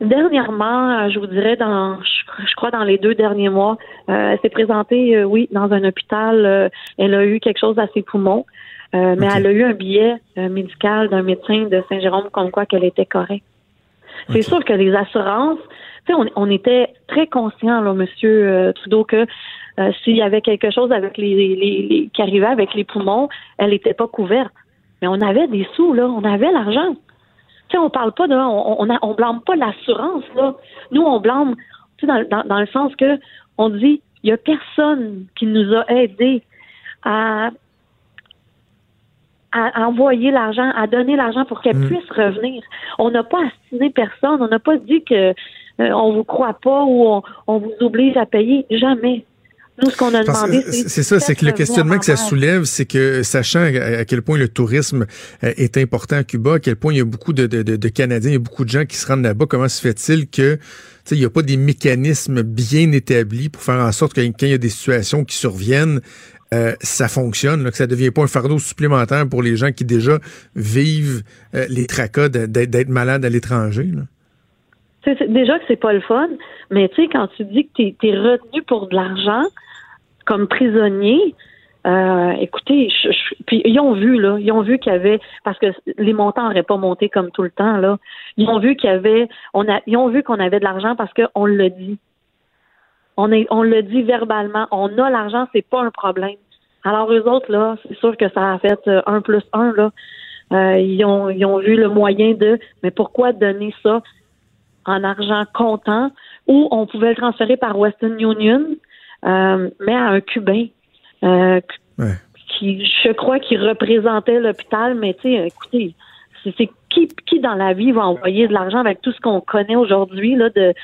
Dernièrement, euh, je vous dirais, dans, je, crois dans les deux derniers mois, euh, elle s'est présentée, euh, oui, dans un hôpital. euh, elle a eu quelque chose à ses poumons, mais elle a eu un billet médical d'un médecin de Saint-Jérôme comme quoi qu'elle était correcte. C'est sûr que les assurances, tu sais, on, on était très conscients, là, Monsieur Trudeau, que s'il y avait quelque chose avec les, les, les- qui arrivait avec les poumons, elle n'était pas couverte. Mais on avait des sous, là, on avait l'argent. Tu sais, on parle pas de, on, on, a- on blâme pas l'assurance, là. Nous, on blâme, tu sais, dans, dans, dans le sens que on dit, il y a personne qui nous a aidés à, à envoyer l'argent, à donner l'argent pour qu'elle Mm. puisse revenir. On n'a pas astiné personne, on n'a pas dit que euh, on vous croit pas ou on, on vous oblige à payer. Jamais. Nous, ce qu'on a demandé, C'est c'est ça, c'est que le questionnement que ça soulève, c'est que sachant à, à quel point le tourisme euh, est important à Cuba, à quel point il y a beaucoup de, de- de- de Canadiens, il y a beaucoup de gens qui se rendent là-bas, comment se fait-il que il n'y a pas des mécanismes bien établis pour faire en sorte que quand il y a des situations qui surviennent, euh, ça fonctionne, là, que ça ne devient pas un fardeau supplémentaire pour les gens qui déjà vivent euh, les tracas d'être malades à l'étranger. déjà que c'est pas le fun, mais tu sais, quand tu dis que tu es, retenu pour de l'argent comme prisonnier, euh, écoutez, je- je- puis ils ont vu, là, ils ont vu qu'il y avait, parce que les montants n'auraient pas monté comme tout le temps, là. Ils ont vu qu'il y avait, on a, ils ont vu qu'on avait de l'argent parce qu'on l'a dit. On, est, on le dit verbalement. On a l'argent, c'est pas un problème. Alors, eux autres, là, c'est sûr que ça a fait euh, un plus un, là. Euh, ils, ont, ils ont vu le moyen de, mais pourquoi donner ça en argent comptant? Ou on pouvait le transférer par Western Union, euh, mais à un Cubain euh, Ouais. qui, je crois, qui représentait l'hôpital. Mais tu sais, écoutez, c'est qui, qui dans la vie va envoyer de l'argent avec tout ce qu'on connaît aujourd'hui là de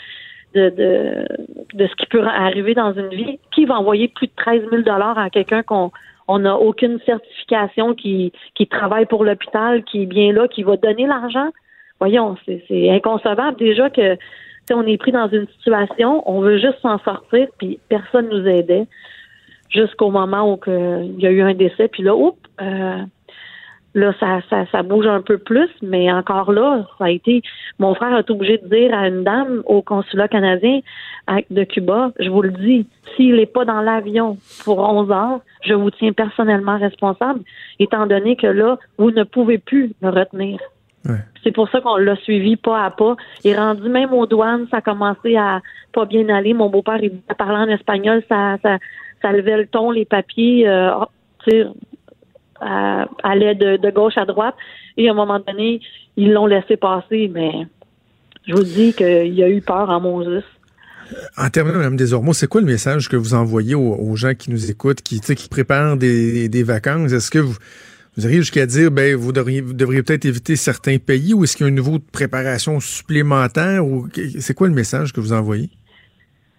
de, de, de ce qui peut arriver dans une vie? Qui va envoyer plus de 13 000 à quelqu'un qu'on on n'a aucune certification qui, qui travaille pour l'hôpital, qui est bien là, qui va donner l'argent? Voyons, c'est inconcevable déjà que on est pris dans une situation, on veut juste s'en sortir, puis personne nous aidait jusqu'au moment où il y a eu un décès, puis là, oups, euh, Là, ça, bouge un peu plus, mais encore là, ça a été. Mon frère a été obligé de dire à une dame au consulat canadien de Cuba, je vous le dis, s'il n'est pas dans l'avion pour 11 heures, je vous tiens personnellement responsable, étant donné que là, vous ne pouvez plus me retenir. C'est pour ça qu'on l'a suivi pas à pas. Il est rendu même aux douanes, ça a commencé à pas bien aller. Mon beau-père, il parlait en espagnol, ça, ça, ça levait le ton, les papiers. Euh, allait de, de gauche à droite. Et à un moment donné, ils l'ont laissé passer, mais je vous dis qu'il y a eu peur en Moses. En terminant, Mme Desormeaux, c'est quoi le message que vous envoyez aux, gens qui nous écoutent, qui, qui préparent des, des vacances? Est-ce que vous, vous arrivez jusqu'à dire, ben, vous devriez, vous devriez peut-être éviter certains pays ou est-ce qu'il y a un niveau de préparation supplémentaire ou c'est quoi le message que vous envoyez?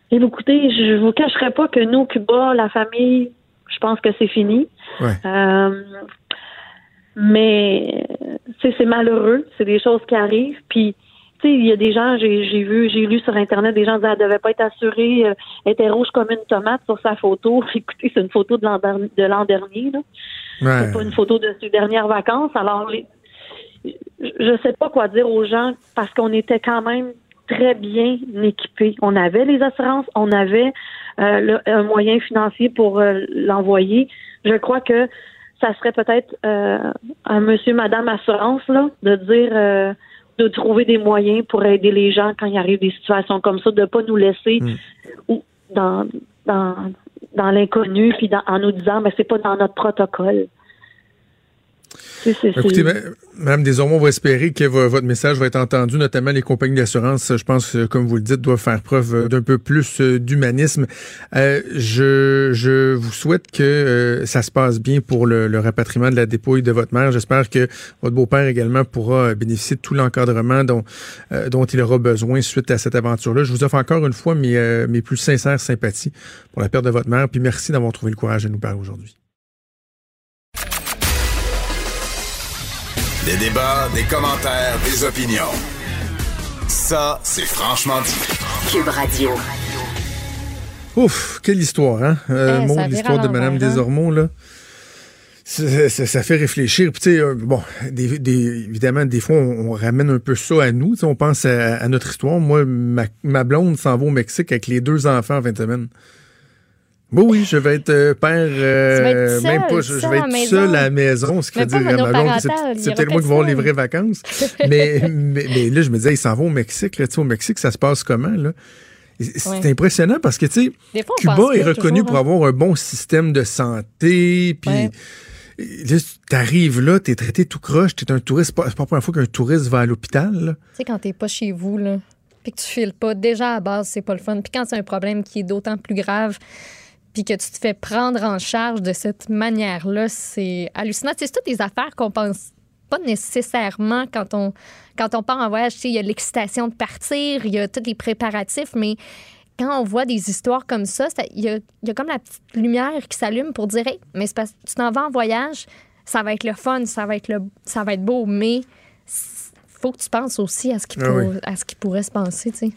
Et écoutez, je vous cacherai pas que nous, Cuba, la famille, je pense que c'est fini. Euh, mais c'est malheureux, c'est des choses qui arrivent. Puis, tu sais, il y a des gens, j'ai vu, j'ai lu sur Internet, des gens disaient qu'elle devait pas être assurée, euh, elle était rouge comme une tomate sur sa photo. Écoutez, c'est une photo de l'an dernier. C'est pas une photo de ses dernières vacances. Alors, les, je sais pas quoi dire aux gens parce qu'on était quand même très bien équipés. On avait les assurances, on avait euh, un moyen financier pour euh, l'envoyer. Je crois que ça serait peut-être euh, à monsieur, madame assurance là, de dire de trouver des moyens pour aider les gens quand il arrive des situations comme ça, de pas nous laisser hmm. ou dans dans dans l'inconnu puis en nous disant mais c'est pas dans notre protocole. Écoutez, Mme Desormeaux, on va espérer que votre message va être entendu, notamment les compagnies d'assurance, je pense, comme vous le dites, doivent faire preuve d'un peu plus euh, d'humanisme. Euh, je, je vous souhaite que euh, ça se passe bien pour le, rapatriement de la dépouille de votre mère. J'espère que votre beau-père également pourra bénéficier de tout l'encadrement dont, dont il aura besoin suite à cette aventure-là. Je vous offre encore une fois mes, mes plus sincères sympathies pour la perte de votre mère, puis merci d'avoir trouvé le courage de nous parler aujourd'hui. Des débats, des commentaires, des opinions. Ça, c'est franchement dit. Cube Radio. Ouf, quelle histoire, hein? Euh, eh, l'histoire de Madame hein? Desormeaux, là. Ça, fait réfléchir. Puis, euh, bon, évidemment, des fois, on, ramène un peu ça à nous. On pense à, notre histoire. Moi, ma, ma blonde s'en va au Mexique avec les deux enfants en 20 semaines. Oui, oui, je vais être euh, père, euh, même pas, je, vais être seul à la maison, ce qui veut dire c'est peut-être moi qui vais les vraies vacances. mais, mais, là, je me disais, ils s'en vont au Mexique. Là, au Mexique, ça se passe comment? là? C'est impressionnant parce que, tu sais, Cuba est reconnu pour hein. avoir un bon système de santé, puis... Là, t'arrives là, t'es traité tout croche, t'es un touriste. C'est pas, la première fois qu'un touriste va à l'hôpital. Tu sais, quand t'es pas chez vous, là, puis que tu files pas, déjà à base, c'est pas le fun. Puis quand c'est un problème qui est d'autant plus grave, puis que tu te fais prendre en charge de cette manière-là, c'est hallucinant. C'est toutes des affaires qu'on pense pas nécessairement quand on, quand on part en voyage. Il y a l'excitation de partir, il y a tous les préparatifs, mais quand on voit des histoires comme ça, il y, a, y, a, comme la petite lumière qui s'allume pour dire hey, mais tu t'en vas en voyage, ça va être le fun, ça va être, le, ça va être beau, mais faut que tu penses aussi à ce qui, ah à ce qui pourrait se passer. Tu sais.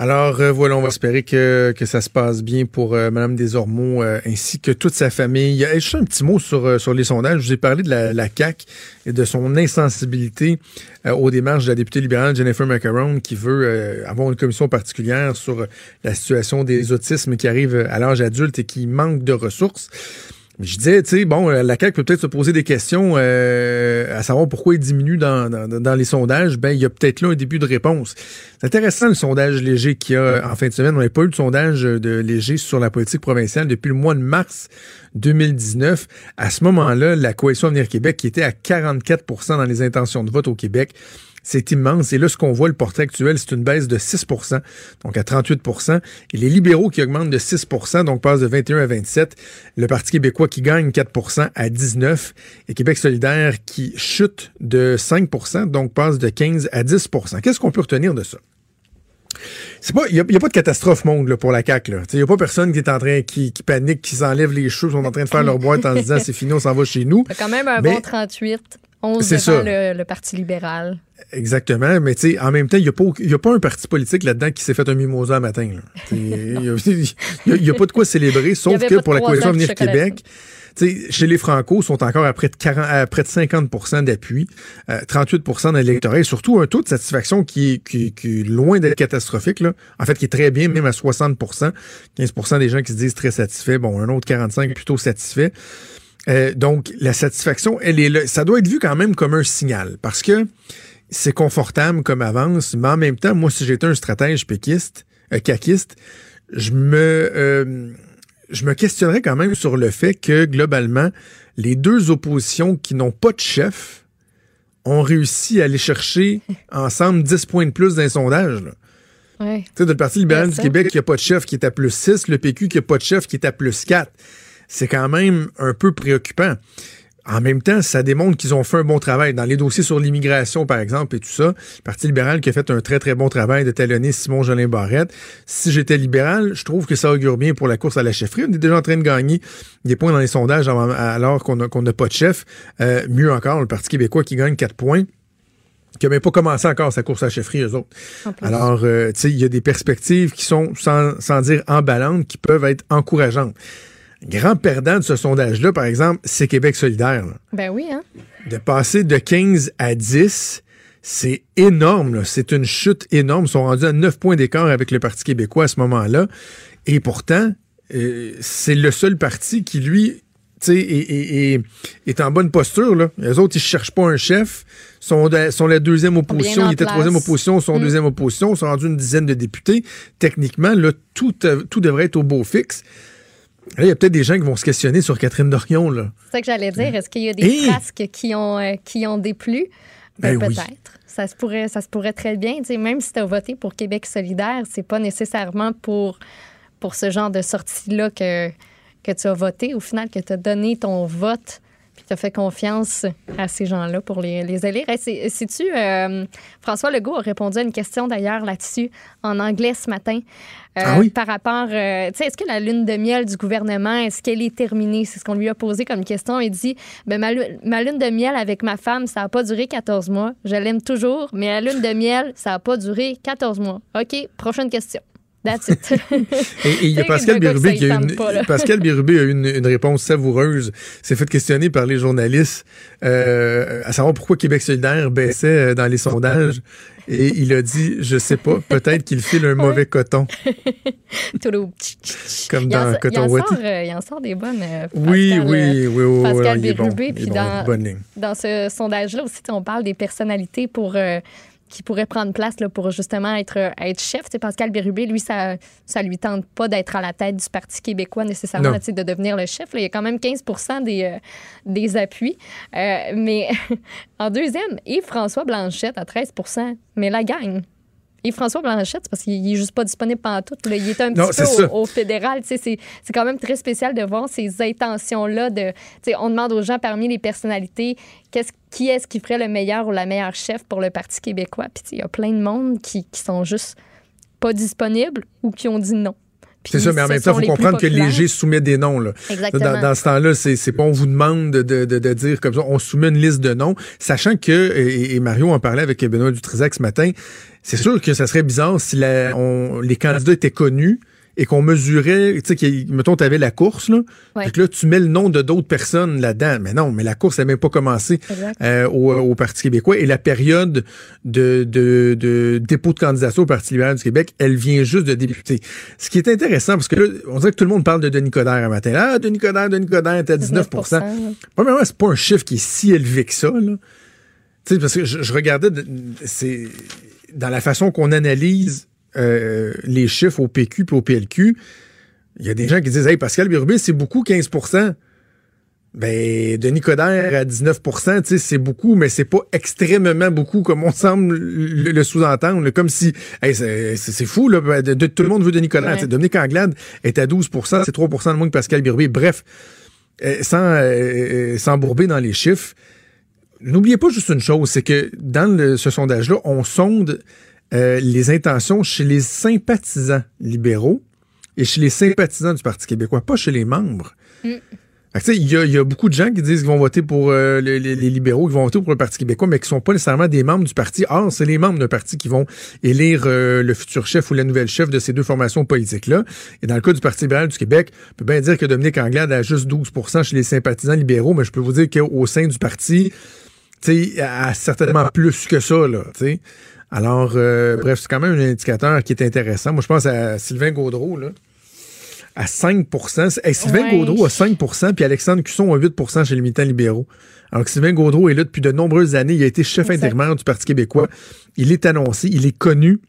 Alors euh, voilà, on va espérer que, que ça se passe bien pour euh, Madame Desormeaux euh, ainsi que toute sa famille. Juste un petit mot sur, sur les sondages. Je vous ai parlé de la, la CAQ et de son insensibilité aux démarches de la députée libérale Jennifer Macaron qui veut avoir une commission particulière sur la situation des autismes qui arrivent à l'âge adulte et qui manquent de ressources. Je disais, tu sais, bon, la CAQ peut peut-être se poser des questions euh, à savoir pourquoi il diminue dans, dans, les sondages. Ben, il y a peut-être là un début de réponse. C'est intéressant le sondage léger qu'il y a en fin de semaine. On n'a pas eu de sondage de léger sur la politique provinciale depuis le mois de mars 2019. À ce moment-là, la coalition Avenir Québec, qui était à 44% dans les intentions de vote au Québec, c'est immense. Et là, ce qu'on voit, le portrait actuel, c'est une baisse de 6 donc à 38% Et les libéraux qui augmentent de 6% donc passent de 21 à 27. Le Parti québécois qui gagne 4% à 19 et Québec solidaire qui chute de 5% donc passe de 15 à 10 Qu'est-ce qu'on peut retenir de ça? C'est pas, il y, a pas de catastrophe monde là, pour la CAQ. Il n'y a pas personne qui est en train, qui, qui panique, qui s'enlève les cheveux, sont en train de faire leur boîte en se disant c'est fini, on s'en va chez nous. C'est quand même un Mais- bon 38, 11 C'est devant ça. le, le Parti libéral. Exactement, mais tu sais, en même temps, il n'y a, pas y a pas un parti politique là-dedans qui s'est fait un mimosa un matin. Il n'y a, pas de quoi célébrer, sauf que de pour la coalition de Avenir Québec, tu sais, chez les Franco, sont encore à près de, 40, à près de 50% d'appui, euh, 38 dans l'électorat, et surtout un taux de satisfaction qui est, qui, qui est loin d'être catastrophique, là. en fait, qui est très bien, même à 60% 15% des gens qui se disent très satisfaits, bon, un autre 45% plutôt satisfait. Euh, donc, la satisfaction, elle est là. Ça doit être vu quand même comme un signal parce que c'est confortable comme avance, mais en même temps, moi, si j'étais un stratège péquiste, euh, caquiste, je me, euh, je me questionnerais quand même sur le fait que, globalement, les deux oppositions qui n'ont pas de chef ont réussi à aller chercher ensemble 10 points de plus dans les sondages. là. Ouais. Tu sais, le Parti libéral du. Québec qui n'a pas de chef qui est à plus 6, le PQ qui n'a pas de chef qui est à plus 4. C'est quand même un peu préoccupant. En même temps, ça démontre qu'ils ont fait un bon travail. Dans les dossiers sur l'immigration, par exemple, et tout ça, le Parti libéral qui a fait un très, très bon travail de talonner Simon Jolin Barrette. Si j'étais libéral, je trouve que ça augure bien pour la course à la chefferie. On est déjà en train de gagner des points dans les sondages alors qu'on n'a pas de chef. Euh, mieux encore, le Parti québécois qui gagne 4 points qui n'a même pas commencé encore sa course à la chefferie, eux autres. Alors, euh, tu sais, il y a des perspectives qui sont, sans, sans dire emballantes, qui peuvent être encourageantes. Grand perdant de ce sondage-là, par exemple, c'est Québec solidaire. là. Ben oui, hein? De passer de 15 à 10, c'est énorme. C'est une chute énorme. Ils sont rendus à 9 points d'écart avec le Parti québécois à ce moment-là. Et pourtant, euh, c'est le seul parti qui, lui, est, est- est- est en bonne posture. Là. Les autres, ils cherchent pas un chef. Sont, de- sont la deuxième opposition. Ils étaient troisième opposition, sont Mm. deuxième opposition. Ils sont rendus une dizaine de députés. Techniquement, là, tout, euh, tout devrait être au beau fixe. Là, il y a peut-être des gens qui vont se questionner sur Catherine Dorion. C'est ça que j'allais dire. Est-ce qu'il y a des Hey! frasques qui ont, euh, qui ont déplu? Ben, Ben oui. peut-être. Ça se pourrait, ça se pourrait très bien. Tu sais, même si tu as voté pour Québec solidaire, c'est pas nécessairement pour, pour ce genre de sortie-là que, que tu as voté. Au final, que tu as donné ton vote puis tu as fait confiance à ces gens-là pour les, les élire. Hey, Sais-tu, euh, François Legault a répondu à une question d'ailleurs là-dessus en anglais ce matin. Euh, Ah oui? Par rapport, euh, tu sais, est-ce que la lune de miel du gouvernement, est-ce qu'elle est terminée? C'est ce qu'on lui a posé comme question. Il dit, ben, ma, ma lune de miel avec ma femme, ça n'a pas duré 14 mois. Je l'aime toujours, mais la lune de miel, ça n'a pas duré 14 mois. OK, prochaine question. That's it. Et, et il y a Pascal ça qui a une, pas. Pascal a eu une, une réponse savoureuse. S'est fait questionner par les journalistes euh, à savoir pourquoi Québec solidaire baissait euh, dans les sondages. Et il a dit, je sais pas, peut-être qu'il file un mauvais coton. Comme dans il, en Coton sort, Watty. euh, il en sort des bonnes. Oui, Pascal, oui, oui, oui, oui, Pascal est puis dans- ce sondage-là aussi, on parle des personnalités pour qui pourraient prendre place là, pour justement être, être chef. Tu sais, Pascal Bérubé, lui, ça ça lui tente pas d'être à la tête du Parti québécois nécessairement, de devenir le chef. Là, il y a quand même 15 des, euh, des appuis. Euh, mais en deuxième, Yves-François Blanchette à 13% mais la gagne. Et François Blanchette, c'est parce qu'il est juste pas disponible pendant tout. Il est un Non, petit peu au, au fédéral. C'est quand même très spécial de voir ces intentions-là. De, on demande aux gens parmi les personnalités qui est-ce qui ferait le meilleur ou la meilleure chef pour le Parti québécois? Puis il y a plein de monde qui, qui sont juste pas disponibles ou qui ont dit non. C'est ça, mais en même temps, il faut comprendre que. Léger soumet des noms. Là. Exactement. Dans, dans ce temps-là, c'est, pas on vous demande de, de, de, de dire comme ça, on soumet une liste de noms, sachant que, et, et Mario en parlait avec Benoît Dutrisac ce matin, c'est sûr que ça serait bizarre si la, on, les candidats étaient connus et qu'on mesurait, tu sais, mettons, tu avais la course, là, Ouais. Que là, tu mets le nom de d'autres personnes là-dedans. Mais non, mais la course n'a même pas commencé euh, au, au Parti québécois. Et la période de, de, de dépôt de candidature au Parti libéral du Québec, elle vient juste de débuter. Ce qui est intéressant, parce que là, on dirait que tout le monde parle de Denis Coderre un matin. Ah, Denis Coderre, Denis Coderre, t'es à 19% Premièrement, c'est pas un chiffre qui est si élevé que ça, là. Tu sais, parce que je, je regardais, c'est dans la façon qu'on analyse euh, les chiffres au PQ puis au PLQ, il y a des gens qui disent Hey, Pascal Birubé, c'est beaucoup 15% ben, Denis Coderre à 19% tu sais, c'est beaucoup, mais c'est pas extrêmement beaucoup comme on semble le, le sous-entendre. Comme si, hey, c'est fou, là, de, de- tout le monde veut Denis Coderre. Ouais. Dominique Anglade est à 12% c'est 3% de moins que Pascal Birubé. Bref, euh, sans, euh, s'embourber dans les chiffres, n'oubliez pas juste une chose, c'est que dans le- ce sondage-là, on sonde euh, les intentions chez les sympathisants libéraux et chez les sympathisants du Parti québécois, pas chez les membres. Mm. Il y, a- il y a beaucoup de gens qui disent qu'ils vont voter pour euh, les, libéraux, qui vont voter pour le Parti québécois, mais qui sont pas nécessairement des membres du parti. Or, c'est les membres d'un parti qui vont élire euh, le futur chef ou la nouvelle chef de ces deux formations politiques-là. Et dans le cas du Parti libéral du Québec, on peut bien dire que Dominique Anglade a juste 12% chez les sympathisants libéraux, mais je peux vous dire qu'au sein du parti, tu sais, certainement plus que ça, là, tu sais. Alors, euh, bref, c'est quand même un indicateur qui est intéressant. Moi, je pense à Sylvain Gaudreau, là, à 5% Hey, Sylvain Ouais. Gaudreau a 5% puis Alexandre Cusson a 8% chez les militants libéraux. Alors que Sylvain Gaudreau est là depuis de nombreuses années. Il a été chef intérimaire du Parti québécois. Il est annoncé, il est connu.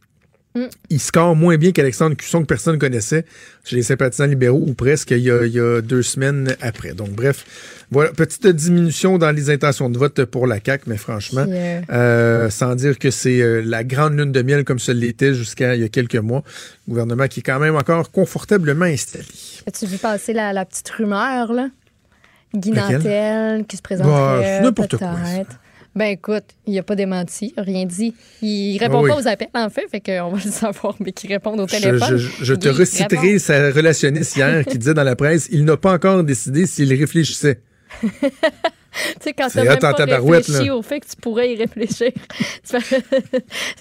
Mm. Il score moins bien qu'Alexandre Cusson, que personne connaissait chez les sympathisants libéraux, ou presque il y, a, il y a deux semaines après. Donc, bref, voilà, petite diminution dans les intentions de vote pour la CAQ, mais franchement, euh, sans dire que c'est euh, la grande lune de miel comme ce l'était jusqu'à il y a quelques mois. Gouvernement qui est quand même encore confortablement installé. As-tu vu passer la, la petite rumeur, là? Guy? Nantel, qui se Bah, présenterait c'est n'importe quoi, ça. peut-être. Ben écoute, il a pas démenti, rien dit. Il répond Ah oui. pas aux appels, en fait, fait qu'on va le savoir, mais qu'il réponde au téléphone. je- je te reciterai sa relationniste hier qui disait dans la presse il n'a pas encore décidé s'il réfléchissait. Tu sais, quand t'as même pas réfléchi là. au fait que tu pourrais y réfléchir, ça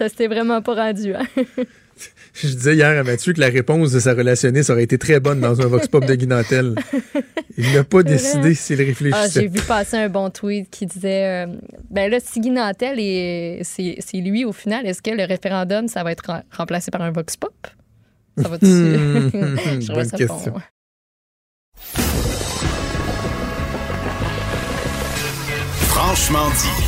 s'était vraiment pas rendu. Hein? Je disais hier à Mathieu que la réponse de sa relationniste aurait été très bonne dans un Vox Pop de Guy Nantel. Il n'a pas décidé vrai. s'il Ah, réfléchissait. j'ai vu passer un bon tweet qui disait euh, ben là, si Guy Nantel est- c'est c'est lui au final, est-ce que le référendum, ça va être rem- remplacé par un Vox Pop? Ça va-tu? Je trouvais Bonne ça question. bon. Franchement dit.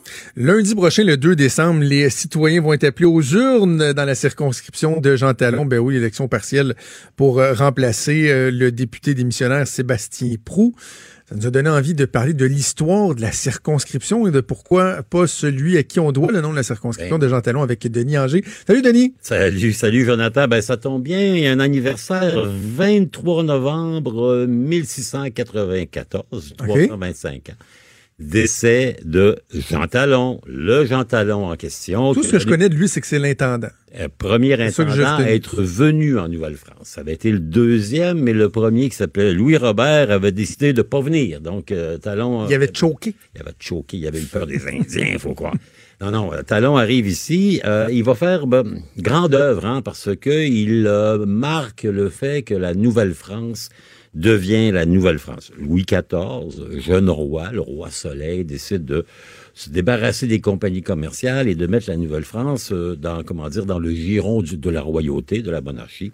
Lundi prochain, le 2 décembre, les citoyens vont être appelés aux urnes dans la circonscription de Jean Talon. Ben oui, l'élection partielle pour euh, remplacer euh, le député démissionnaire Sébastien Prou. Ça nous a donné envie de parler de l'histoire de la circonscription et de pourquoi pas celui à qui on doit le nom de la circonscription Ben. de Jean Talon avec Denis Anger. Salut Denis! Salut, salut Jonathan. Ben, ça tombe bien. Il y a un anniversaire 23 novembre euh, 1694, 325 ans. Décès de Jean Talon, le Jean Talon en question. Tout ce que je connais de lui, c'est que c'est l'intendant. Euh, premier intendant à être venu en Nouvelle-France. Ça avait été le deuxième, mais le premier qui s'appelait Louis Robert avait décidé de pas venir. Donc, euh, Talon... Il avait choqué. Il avait choqué, il avait eu peur des Indiens, faut croire. Non, non, euh, Talon arrive ici, euh, il va faire ben, grande œuvre, hein, parce que il euh, marque le fait que la Nouvelle-France devient la Nouvelle-France. Louis XIV, jeune roi, le roi Soleil, décide de se débarrasser des compagnies commerciales et de mettre la Nouvelle-France euh, dans, comment dire, dans le giron de la royauté, de la monarchie.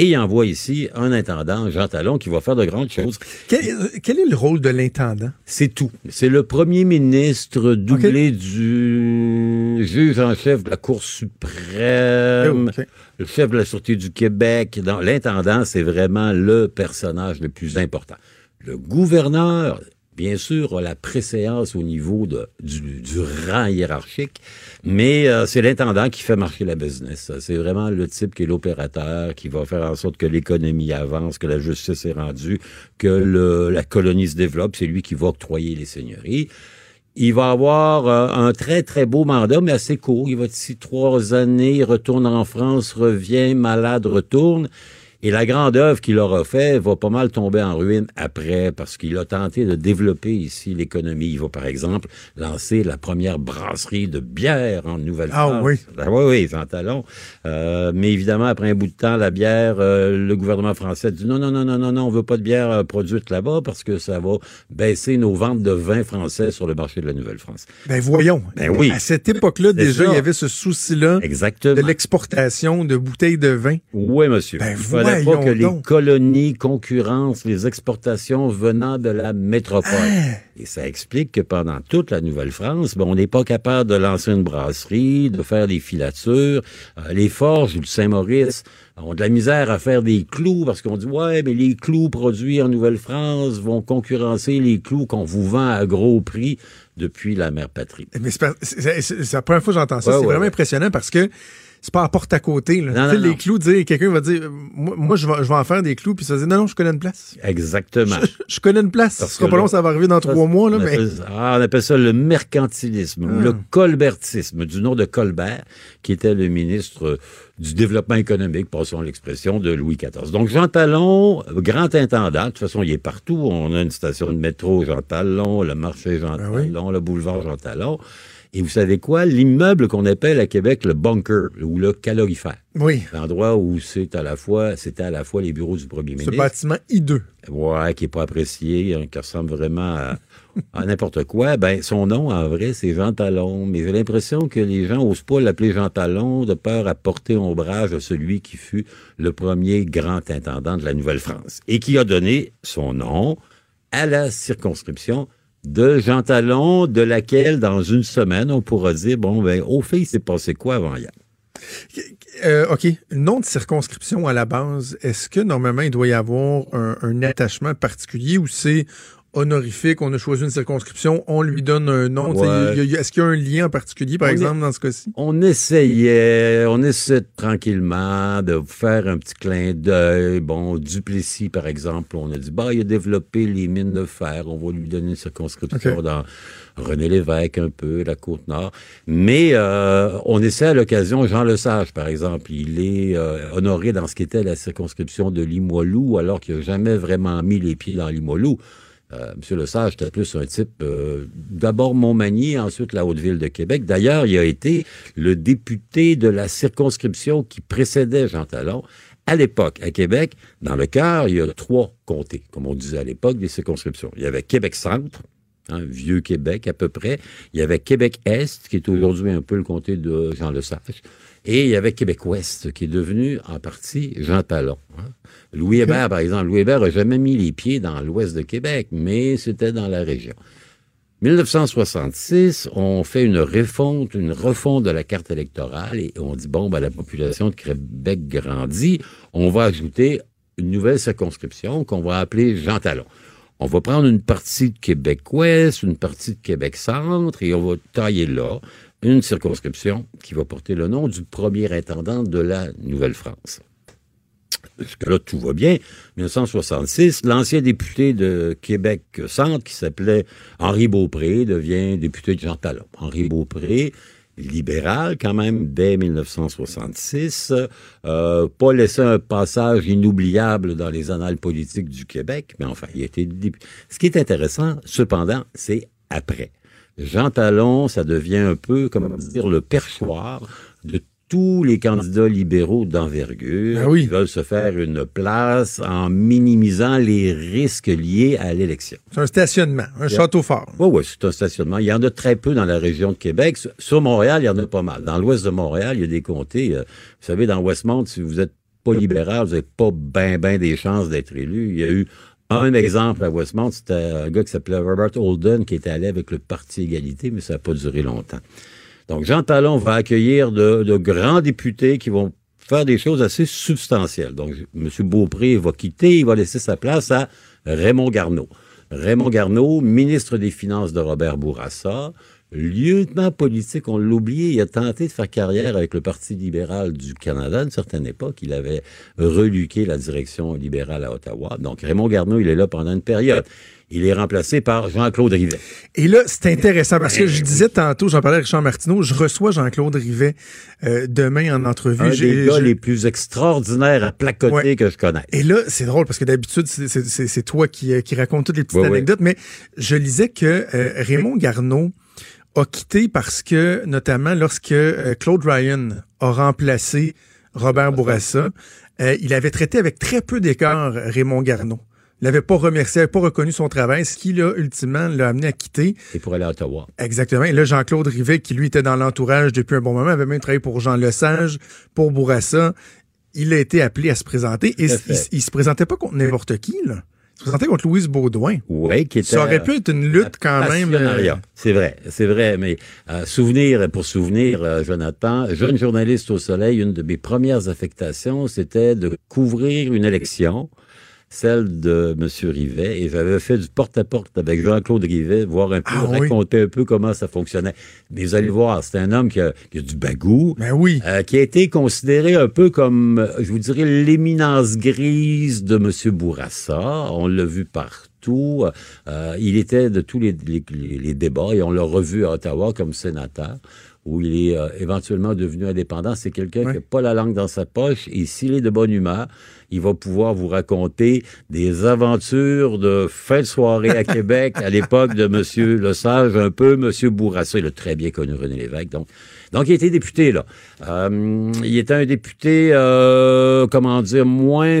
Et il envoie ici un intendant, Jean Talon, qui va faire de grandes choses. Quel, euh, quel est le rôle de l'intendant? C'est tout. C'est le premier ministre doublé du juge en chef de la Cour suprême, Oh, le chef de la Sûreté du Québec. L'intendant, c'est vraiment le personnage le plus important. Le gouverneur, bien sûr, la préséance au niveau du, rang hiérarchique, mais euh, c'est l'intendant qui fait marcher la business. C'est vraiment le type qui est l'opérateur, qui va faire en sorte que l'économie avance, que la justice est rendue, que la colonie se développe. C'est lui qui va octroyer les seigneuries. Il va avoir euh, un très, très beau mandat, mais assez court. Il va être ici trois années, retourne en France, revient, malade, retourne. Et la grande œuvre qu'il aura fait va pas mal tomber en ruine après, parce qu'il a tenté de développer ici l'économie. Il va, par exemple, lancer la première brasserie de bière en Nouvelle-France. Ah oui. Ah oui, oui, Jean Talon. Euh, mais évidemment, après un bout de temps, la bière, euh, le gouvernement français dit non, non, non, non, non, non, on veut pas de bière euh, produite là-bas parce que ça va baisser nos ventes de vin français sur le marché de la Nouvelle-France. Ben voyons. Ben oui. À cette époque-là, déjà, ça. il y avait ce souci-là Exactement. de l'exportation de bouteilles de vin. Oui, monsieur. Ben, Fallait pas que les colonies concurrencent les exportations venant de la métropole. Ah. Et ça explique que pendant toute la Nouvelle-France, ben, on n'est pas capable de lancer une brasserie, de faire des filatures. Euh, les forges du Saint-Maurice ont de la misère à faire des clous parce qu'on dit, ouais, mais les clous produits en Nouvelle-France vont concurrencer les clous qu'on vous vend à gros prix depuis la mère patrie. Mais c'est la première fois que j'entends ça. Ouais, c'est ouais, vraiment ouais. impressionnant parce que c'est pas à porte à côté. Là. Non, non, les non. clous, dire, quelqu'un va dire, moi, moi, je, vais, je vais en faire des clous, puis ça va dire, non, non, je connais une place. Exactement. Je, je connais une place. Parce Ce sera pas long, ça va arriver dans Ça, trois mois, là, on, mais. appelle, ah, on appelle ça le mercantilisme ou Ah. le colbertisme, du nom de Colbert, qui était le ministre euh, du développement économique, passons l'expression, de Louis XIV. Donc, Jean Talon, euh, grand intendant, de toute façon, il est partout. On a une station de métro Jean Talon, le marché Jean Ben oui. Talon, le boulevard Jean Talon. Et vous savez quoi? L'immeuble qu'on appelle à Québec le bunker ou le calorifère. Oui. L'endroit où c'est à la fois, c'était à la fois les bureaux du premier Ce ministre. bâtiment hideux. Ouais, qui est pas apprécié, hein, qui ressemble vraiment à, à n'importe quoi. Ben, son nom, en vrai, c'est Jean Talon. Mais j'ai l'impression que les gens osent pas l'appeler Jean Talon de peur à porter ombrage à celui qui fut le premier grand intendant de la Nouvelle-France et qui a donné son nom à la circonscription de Jean Talon, de laquelle, dans une semaine, on pourra dire, bon, ben, au fait, il s'est passé quoi avant hier? Euh, OK. Nom de circonscription à la base, est-ce que normalement il doit y avoir un attachement particulier ou c'est honorifique, on a choisi une circonscription, on lui donne un nom? Ouais. Est-ce qu'il y a un lien en particulier, par On est- exemple, dans ce cas-ci? On essayait, on essaie tranquillement de faire un petit clin d'œil. Bon, Duplessis, par exemple, on a dit, bah, il a développé les mines de fer, on va lui donner une circonscription dans René Lévesque un peu, la Côte-Nord. Mais euh, on essaie à l'occasion, Jean Lesage, par exemple, il est euh, honoré dans ce qui était la circonscription de Limoilou, alors qu'il n'a jamais vraiment mis les pieds dans Limoilou. Euh, Monsieur Lesage était plus un type, euh, d'abord Montmagny, ensuite la Haute-Ville de Québec. D'ailleurs, il a été le député de la circonscription qui précédait Jean Talon. À l'époque, à Québec, dans le cœur, il y a trois comtés, comme on disait à l'époque, des circonscriptions. Il y avait Québec-Centre, hein, vieux Québec à peu près. Il y avait Québec-Est, qui est aujourd'hui un peu le comté de Jean Lesage. Et il y avait Québec-Ouest, qui est devenu en partie Jean Talon. hein. Louis Hébert, par exemple, Louis Hébert n'a jamais mis les pieds dans l'ouest de Québec, mais c'était dans la région. 1966, on fait une refonte, une refonte de la carte électorale et on dit, bon, ben, la population de Québec grandit, on va ajouter une nouvelle circonscription qu'on va appeler Jean Talon. On va prendre une partie de Québec-Ouest, une partie de Québec-Centre et on va tailler là une circonscription qui va porter le nom du premier intendant de la Nouvelle-France. Jusque-là, tout va bien. 1966, l'ancien député de Québec-Centre, qui s'appelait Henri Beaupré, devient député de Jean Talon. Henri Beaupré, libéral quand même, dès 1966, euh, pas laissé un passage inoubliable dans les annales politiques du Québec, mais enfin, il a été député. Ce qui est intéressant, cependant, c'est après. Jean Talon, ça devient un peu, comment dire, le perchoir de tous les candidats libéraux d'envergure Ah oui. qui veulent se faire une place en minimisant les risques liés à l'élection. C'est un stationnement, un château fort. Oui, oui, c'est un stationnement. Il y en a très peu dans la région de Québec. Sur- Montréal, il y en a pas mal. Dans l'ouest de Montréal, il y a des comtés. euh, vous savez, dans Westmount, si vous êtes pas libéral, vous n'avez pas ben, ben des chances d'être élu. Il y a eu un exemple à Westmount, c'était un gars qui s'appelait Robert Holden, qui était allé avec le Parti Égalité, mais ça n'a pas duré longtemps. Donc, Jean Talon va accueillir de, de grands députés qui vont faire des choses assez substantielles. Donc, M. Beaupré va quitter, il va laisser sa place à Raymond Garneau. Raymond Garneau, ministre des Finances de Robert Bourassa, lieutenant politique, on l'oublie, il a tenté de faire carrière avec le Parti libéral du Canada à une certaine époque. Il avait reluqué la direction libérale à Ottawa. Donc, Raymond Garneau, il est là pendant une période. Il est remplacé par Jean-Claude Rivet. Et là, c'est intéressant parce que je disais tantôt, j'en parlais avec Richard Martineau, je reçois Jean-Claude Rivet euh, demain en entrevue. Un J'ai- des gars les plus extraordinaires à placoter Ouais. que je connais. Et là, c'est drôle parce que d'habitude, c'est- toi qui, euh, qui raconte toutes les petites Ouais, ouais. anecdotes, mais je lisais que euh, Raymond Garneau a quitté parce que, notamment lorsque euh, Claude Ryan a remplacé Robert Bourassa, euh, il avait traité avec très peu d'écart Raymond Garneau. Il n'avait pas remercié, il n'avait pas reconnu son travail, ce qui, là, ultimement, l'a amené à quitter. Et pour aller à Ottawa. Exactement. Et là, Jean-Claude Rivet, qui lui était dans l'entourage depuis un bon moment, avait même travaillé pour Jean Lesage, pour Bourassa. Il a été appelé à se présenter. Et il, il se présentait pas contre n'importe qui, là. Se présentait contre Louise Baudouin. Oui, qui était. Ça aurait pu être une lutte quand même. Euh, C'est vrai, c'est vrai, mais euh, souvenir, pour souvenir, euh, Jonathan, jeune journaliste au Soleil, une de mes premières affectations, c'était de couvrir une élection celle de M. Rivet, et j'avais fait du porte-à-porte avec Jean-Claude Rivet, voir un peu, Ah oui. raconter un peu comment ça fonctionnait. Mais vous allez voir, c'est un homme qui a, qui a du bagou, Ben oui. euh, qui a été considéré un peu comme, euh, je vous dirais, l'éminence grise de M. Bourassa. On l'a vu partout. Euh, il était de tous les, les- les- les débats et on l'a revu à Ottawa comme sénateur où il est euh, éventuellement devenu indépendant. C'est quelqu'un qui n'a pas la langue dans sa poche et s'il est de bonne humeur, il va pouvoir vous raconter des aventures de fin de soirée à Québec à l'époque de Monsieur Le Sage, un peu Monsieur Bourassa. Il a très bien connu René Lévesque. Donc, donc il était député, là. Euh, il était un député, euh, comment dire, moins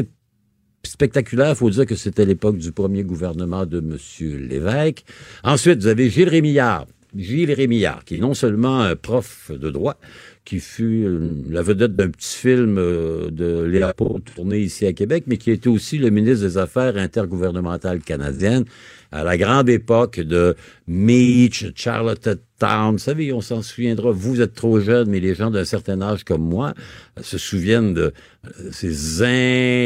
spectaculaire. Il faut dire que c'était l'époque du premier gouvernement de M. Lévesque. Ensuite, vous avez Gilles Rémillard. Gilles Rémillard, qui est non seulement un prof de droit, qui fut euh, la vedette d'un petit film euh, de Léopold tourné ici à Québec, mais qui était aussi le ministre des Affaires intergouvernementales canadiennes à la grande époque de Meach, Charlottetown. Vous savez, on s'en souviendra. Vous êtes trop jeune, mais les gens d'un certain âge comme moi euh, se souviennent de ces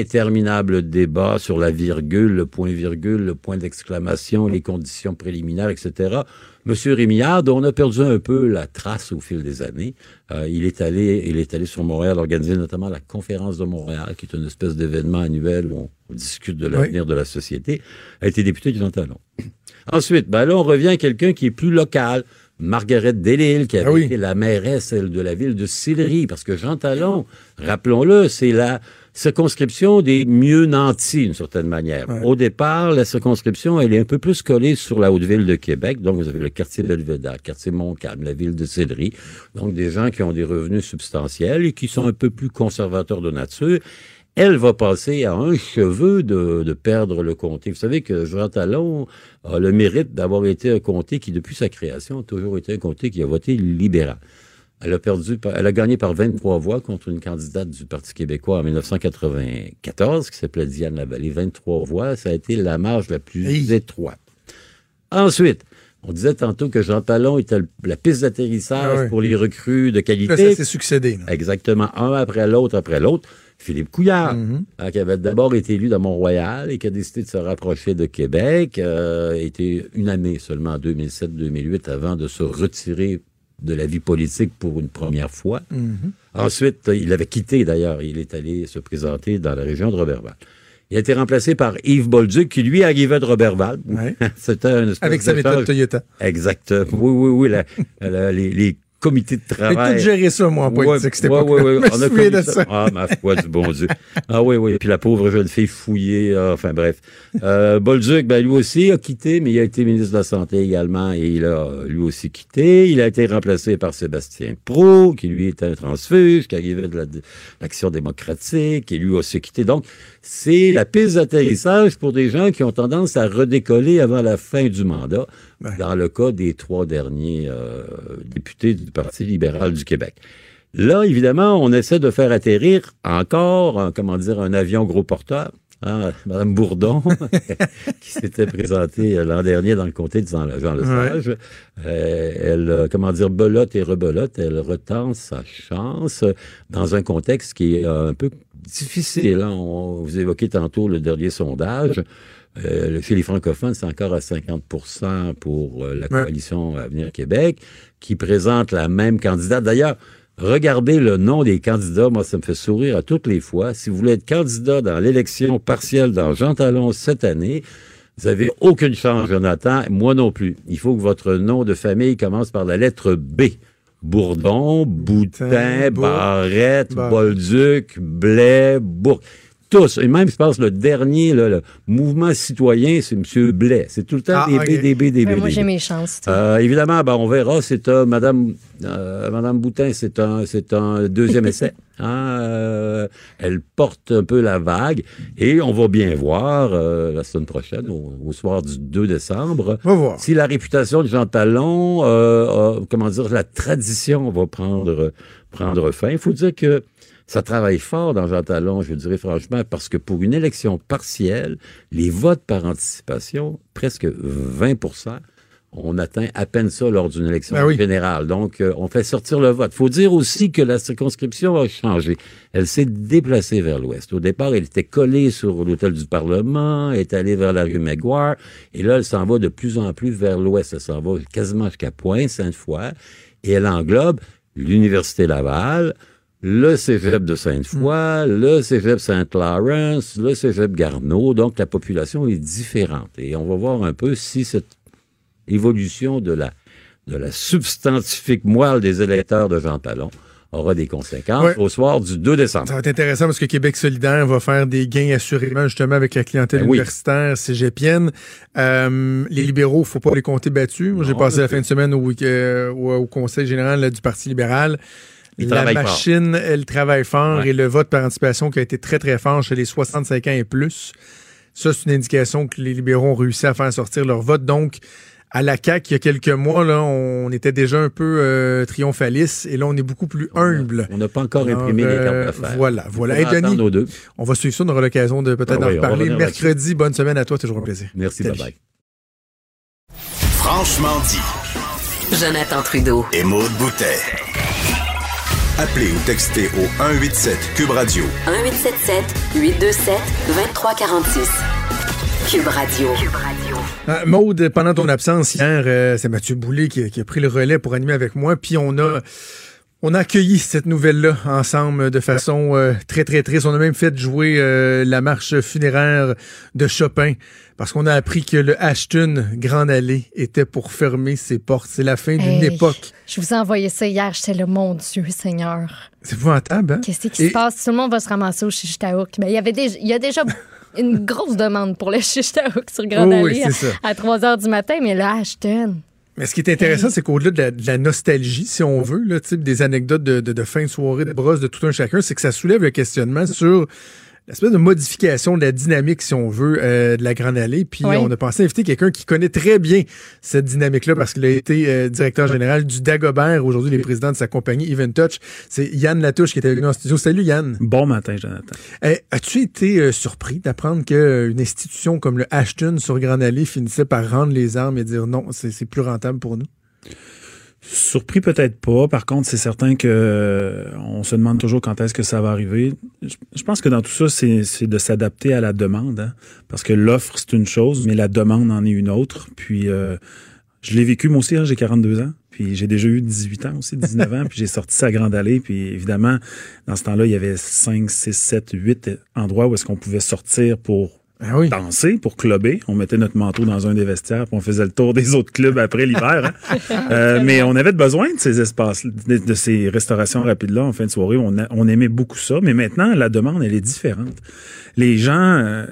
interminables débats sur la virgule, le point-virgule, le point d'exclamation, les conditions préliminaires, etc. Monsieur Rémillard, dont on a perdu un peu la trace au fil des années, euh, il est allé, il est allé sur Montréal organiser notamment la conférence de Montréal, qui est une espèce d'événement annuel où on, on discute de l'avenir de la société, a été député du Jean Talon. Ensuite, ben là, on revient à quelqu'un qui est plus local. Margaret Delille, qui avait Ah oui. été la mairesse elle, de la ville de Sillery, parce que Jean Talon, rappelons-le, c'est la circonscription des mieux nantis, d'une certaine manière. Au départ, la circonscription, elle est un peu plus collée sur la Haute-Ville de Québec. Donc, vous avez le quartier Belvédère, le quartier Montcalm, la ville de Sillery. Donc, des gens qui ont des revenus substantiels et qui sont un peu plus conservateurs de nature. Elle va passer à un cheveu de, de perdre le comté. Vous savez que Jean Talon a le mérite d'avoir été un comté qui, depuis sa création, a toujours été un comté qui a voté libéral. Elle a perdu, elle a gagné par 23 voix contre une candidate du Parti québécois en 1994 qui s'appelait Diane Lavallée. 23 voix, ça a été la marge la plus étroite. Ensuite, on disait tantôt que Jean Talon était la piste d'atterrissage Ah pour les recrues de Là, qualité. ça s'est succédé. là. Exactement, un après l'autre, après l'autre. Philippe Couillard, hein, qui avait d'abord été élu dans Mont-Royal et qui a décidé de se rapprocher de Québec, euh, était une année seulement en 2007-2008 avant de se retirer de la vie politique pour une première fois. Ensuite, euh, il avait quitté d'ailleurs, il est allé se présenter dans la région de Roberval. Il a été remplacé par Yves Bolduc, qui lui arrivait de Roberval. Ouais. C'était Avec sa méthode Toyota. Exact. Oui, oui, oui. la- la- les, les comités de J'ai travail. tout géré ça, moi, en politique, époque-là. Je me On a de ça. ça. Ah, ma foi du bon Dieu. Ah oui, oui. Puis la pauvre jeune fille fouillée. ah, enfin, bref. Euh, Bolduc, ben, lui aussi a quitté, mais il a été ministre de la Santé également et il a lui aussi quitté. Il a été remplacé par Sébastien Pro, qui lui était un transfuge, qui arrivait de la- de l'Action démocratique, et lui aussi quitté. Donc, c'est la piste d'atterrissage pour des gens qui ont tendance à redécoller avant la fin du mandat, Ouais. dans le cas des trois derniers euh, députés du Parti libéral du Québec. Là, évidemment, on essaie de faire atterrir encore, un, comment dire, un avion gros porteur. Hein, Madame Bourdon, qui s'était présentée euh, l'an dernier dans le comté de Jean, Lesage, euh, elle, euh, comment dire, belote et rebelote, elle retente sa chance dans un contexte qui est un peu difficile. hein. On, vous évoquez tantôt le dernier sondage. Euh, chez les francophones, c'est encore à 50% pour euh, la Ouais. coalition Avenir Québec, qui présente la même candidate. D'ailleurs, regardez le nom des candidats. Moi, ça me fait sourire à toutes les fois. Si vous voulez être candidat dans l'élection partielle dans Jean Talon cette année, vous avez aucune chance, Jonathan. Moi non plus. Il faut que votre nom de famille commence par la lettre B. Bourdon, Boutin, Barrette, Bar- Bolduc, Blais, Bourg. Tous. Et même, je pense, le dernier, là, le mouvement citoyen, c'est M. Blais. C'est tout le temps Ah, des ok. B, des B, des B. Ben, moi, j'ai mes chances. Euh, évidemment, ben, on verra. C'est un Madame euh, Madame Boutin, c'est un c'est un deuxième essai. Hein, euh, elle porte un peu la vague et on va bien voir euh, la semaine prochaine, au, au soir du 2 décembre, On va voir. si la réputation de Jean Talon, euh, euh, comment dire, la tradition va prendre prendre fin. Il faut dire que ça travaille fort dans Jean Talon, je dirais franchement, parce que pour une élection partielle, les votes par anticipation, presque 20% On atteint à peine ça lors d'une élection Ben oui. générale. Donc, euh, on fait sortir le vote. faut dire aussi que la circonscription a changé. Elle s'est déplacée vers l'ouest. Au départ, elle était collée sur l'hôtel du Parlement, elle est allée vers la rue Maguire, et là, elle s'en va de plus en plus vers l'ouest. Elle s'en va quasiment jusqu'à Pointe-Sainte-Foy, et elle englobe l'Université Laval, le cégep de Sainte-Foy, le cégep Saint-Lawrence, le cégep Garneau. Donc, la population est différente. Et on va voir un peu si cette évolution de la, de la substantifique moelle des électeurs de Jean Talon aura des conséquences Ouais. au soir du 2 décembre. Ça va être intéressant parce que Québec solidaire va faire des gains assurément justement avec la clientèle Ben oui. universitaire cégepienne. Euh, les libéraux, faut pas les compter battus. Moi, j'ai passé la fin de semaine au, euh, au, au conseil général là, du Parti libéral. La travaillent fort. machine, elle travaille fort Ouais. et le vote par anticipation qui a été très, très fort chez les 65 ans et plus. Ça, c'est une indication que les libéraux ont réussi à faire sortir leur vote. Donc, à la CAQ, il y a quelques mois, là, on était déjà un peu euh, triomphaliste et là, on est beaucoup plus humble. On n'a pas encore Alors, imprimé les euh, cartes d'affaires. voilà, voilà. Faudra Denis, deux. on va suivre ça, on aura l'occasion de peut-être Ah en oui, reparler. Mercredi, bonne semaine à toi, toujours un plaisir. Merci, bye-bye. Franchement dit. Jonathan Trudeau. Et Maude Boutet. Appelez ou textez au 187 Cube Radio 1877 827 2346. Cube Radio. Cube Radio. Euh, Maude, pendant ton absence hier, euh, c'est Mathieu Boulay qui, qui a pris le relais pour animer avec moi, puis on a on a accueilli cette nouvelle-là ensemble de façon euh, très très triste. On a même fait jouer euh, la marche funéraire de Chopin parce qu'on a appris que le Ashton Grand Allée était pour fermer ses portes. C'est la fin d'une Hey, époque. Je vous ai envoyé ça hier. J'étais là, mon Dieu, Seigneur. C'est épouvantable, hein? Qu'est-ce qui Et- se passe? Tout le monde va se ramasser au Chichitaouk. Ben, il y avait déjà, il y a déjà une grosse demande pour le Chichitaouk sur Grand Oh oui, Allée à, à 3 h du matin, mais là, Ashton. Mais ce qui est intéressant, c'est qu'au-delà de la, de la nostalgie, si on veut, là, type des anecdotes de, de- de fin de soirée, de brosse de tout un chacun, c'est que ça soulève le questionnement sur l'espèce de modification de la dynamique, si on veut, euh, de la Grande Allée. Puis Oui. on a pensé inviter quelqu'un qui connaît très bien cette dynamique-là parce qu'il a été euh, directeur général du Dagobert. Aujourd'hui, il est président de sa compagnie Even Touch. C'est Yann Latouche qui était venu en studio. Salut Yann. Bon matin, Jonathan. Eh, As-tu été euh, surpris d'apprendre qu'une institution comme le Ashton sur Grande Allée finissait par rendre les armes et dire non, c'est c'est plus rentable pour nous? Surpris peut-être pas. Par contre, c'est certain que euh, on se demande toujours quand est-ce que ça va arriver. Je, pense que dans tout ça, c'est de s'adapter à la demande. hein. Parce que l'offre, c'est une chose, mais la demande en est une autre. Puis euh, je l'ai vécu moi aussi, hein, j'ai 42 ans. Puis j'ai déjà eu 18 ans aussi, 19 ans. Puis j'ai sorti ça Grande Allée. Puis évidemment, dans ce temps-là, il y avait 5, 6, 7, 8 endroits où est-ce qu'on pouvait sortir pour Ah oui. danser, pour clubber. On mettait notre manteau dans un des vestiaires, puis on faisait le tour des autres clubs après l'hiver. hein. Euh, mais on avait besoin de ces espaces, de, de ces restaurations rapides-là en fin de soirée. On, a- on aimait beaucoup ça. Mais maintenant, la demande, elle est différente. Les gens... euh,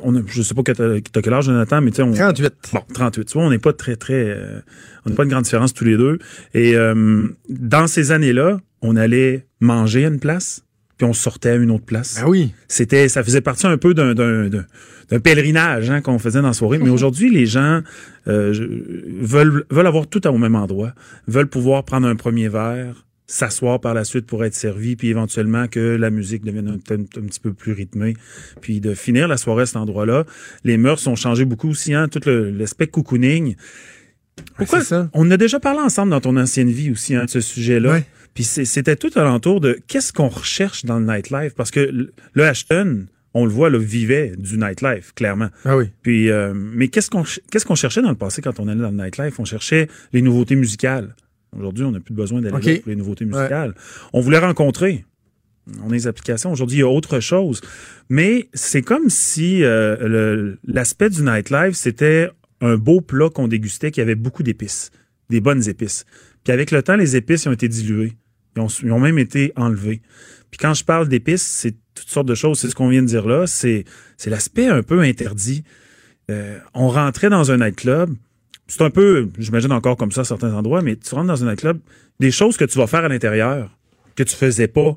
on a, je sais pas que t'as t'as quel âge, Jonathan, mais tu sais, on, 38. Bon, 38. Tu vois, on n'est pas très, très... euh, on n'a pas une grande différence tous les deux. Et euh, dans ces années-là, on allait manger à une place, puis on sortait à une autre place. Ah oui. C'était, ça faisait partie un peu d'un, d'un, d'un- d'un pèlerinage hein, qu'on faisait dans la soirée. Mais aujourd'hui, les gens euh, veulent, veulent avoir tout au même endroit, veulent pouvoir prendre un premier verre, s'asseoir par la suite pour être servi, puis éventuellement que la musique devienne un, un- un petit peu plus rythmée, puis de finir la soirée à cet endroit-là. Les mœurs ont changé beaucoup aussi, hein, tout le- l'aspect cocooning. Pourquoi? ça. On a déjà parlé ensemble dans ton ancienne vie aussi, hein, de ce sujet-là. Ouais. Puis c'était tout alentour de qu'est-ce qu'on recherche dans le nightlife? Parce que le- Ashton, on le voit, le vivait du nightlife, clairement. Ah oui. Puis, euh, mais qu'est-ce qu'on qu'est-ce qu'on cherchait dans le passé quand on allait dans le nightlife? On cherchait les nouveautés musicales. Aujourd'hui, on n'a plus besoin d'aller OK. là pour les nouveautés musicales. On voulait rencontrer. On a des applications. Aujourd'hui, il y a autre chose. Mais c'est comme si euh, l'aspect du nightlife, c'était un beau plat qu'on dégustait qui avait beaucoup d'épices, des bonnes épices. Puis avec le temps, les épices ont été diluées. Ils ont, ils ont même été enlevés. Puis quand je parle d'épices, c'est toutes sortes de choses. C'est ce qu'on vient de dire là. C'est c'est l'aspect un peu interdit. Euh, on rentrait dans un nightclub. C'est un peu, j'imagine encore comme ça à certains endroits, mais tu rentres dans un nightclub, des choses que tu vas faire à l'intérieur que tu faisais pas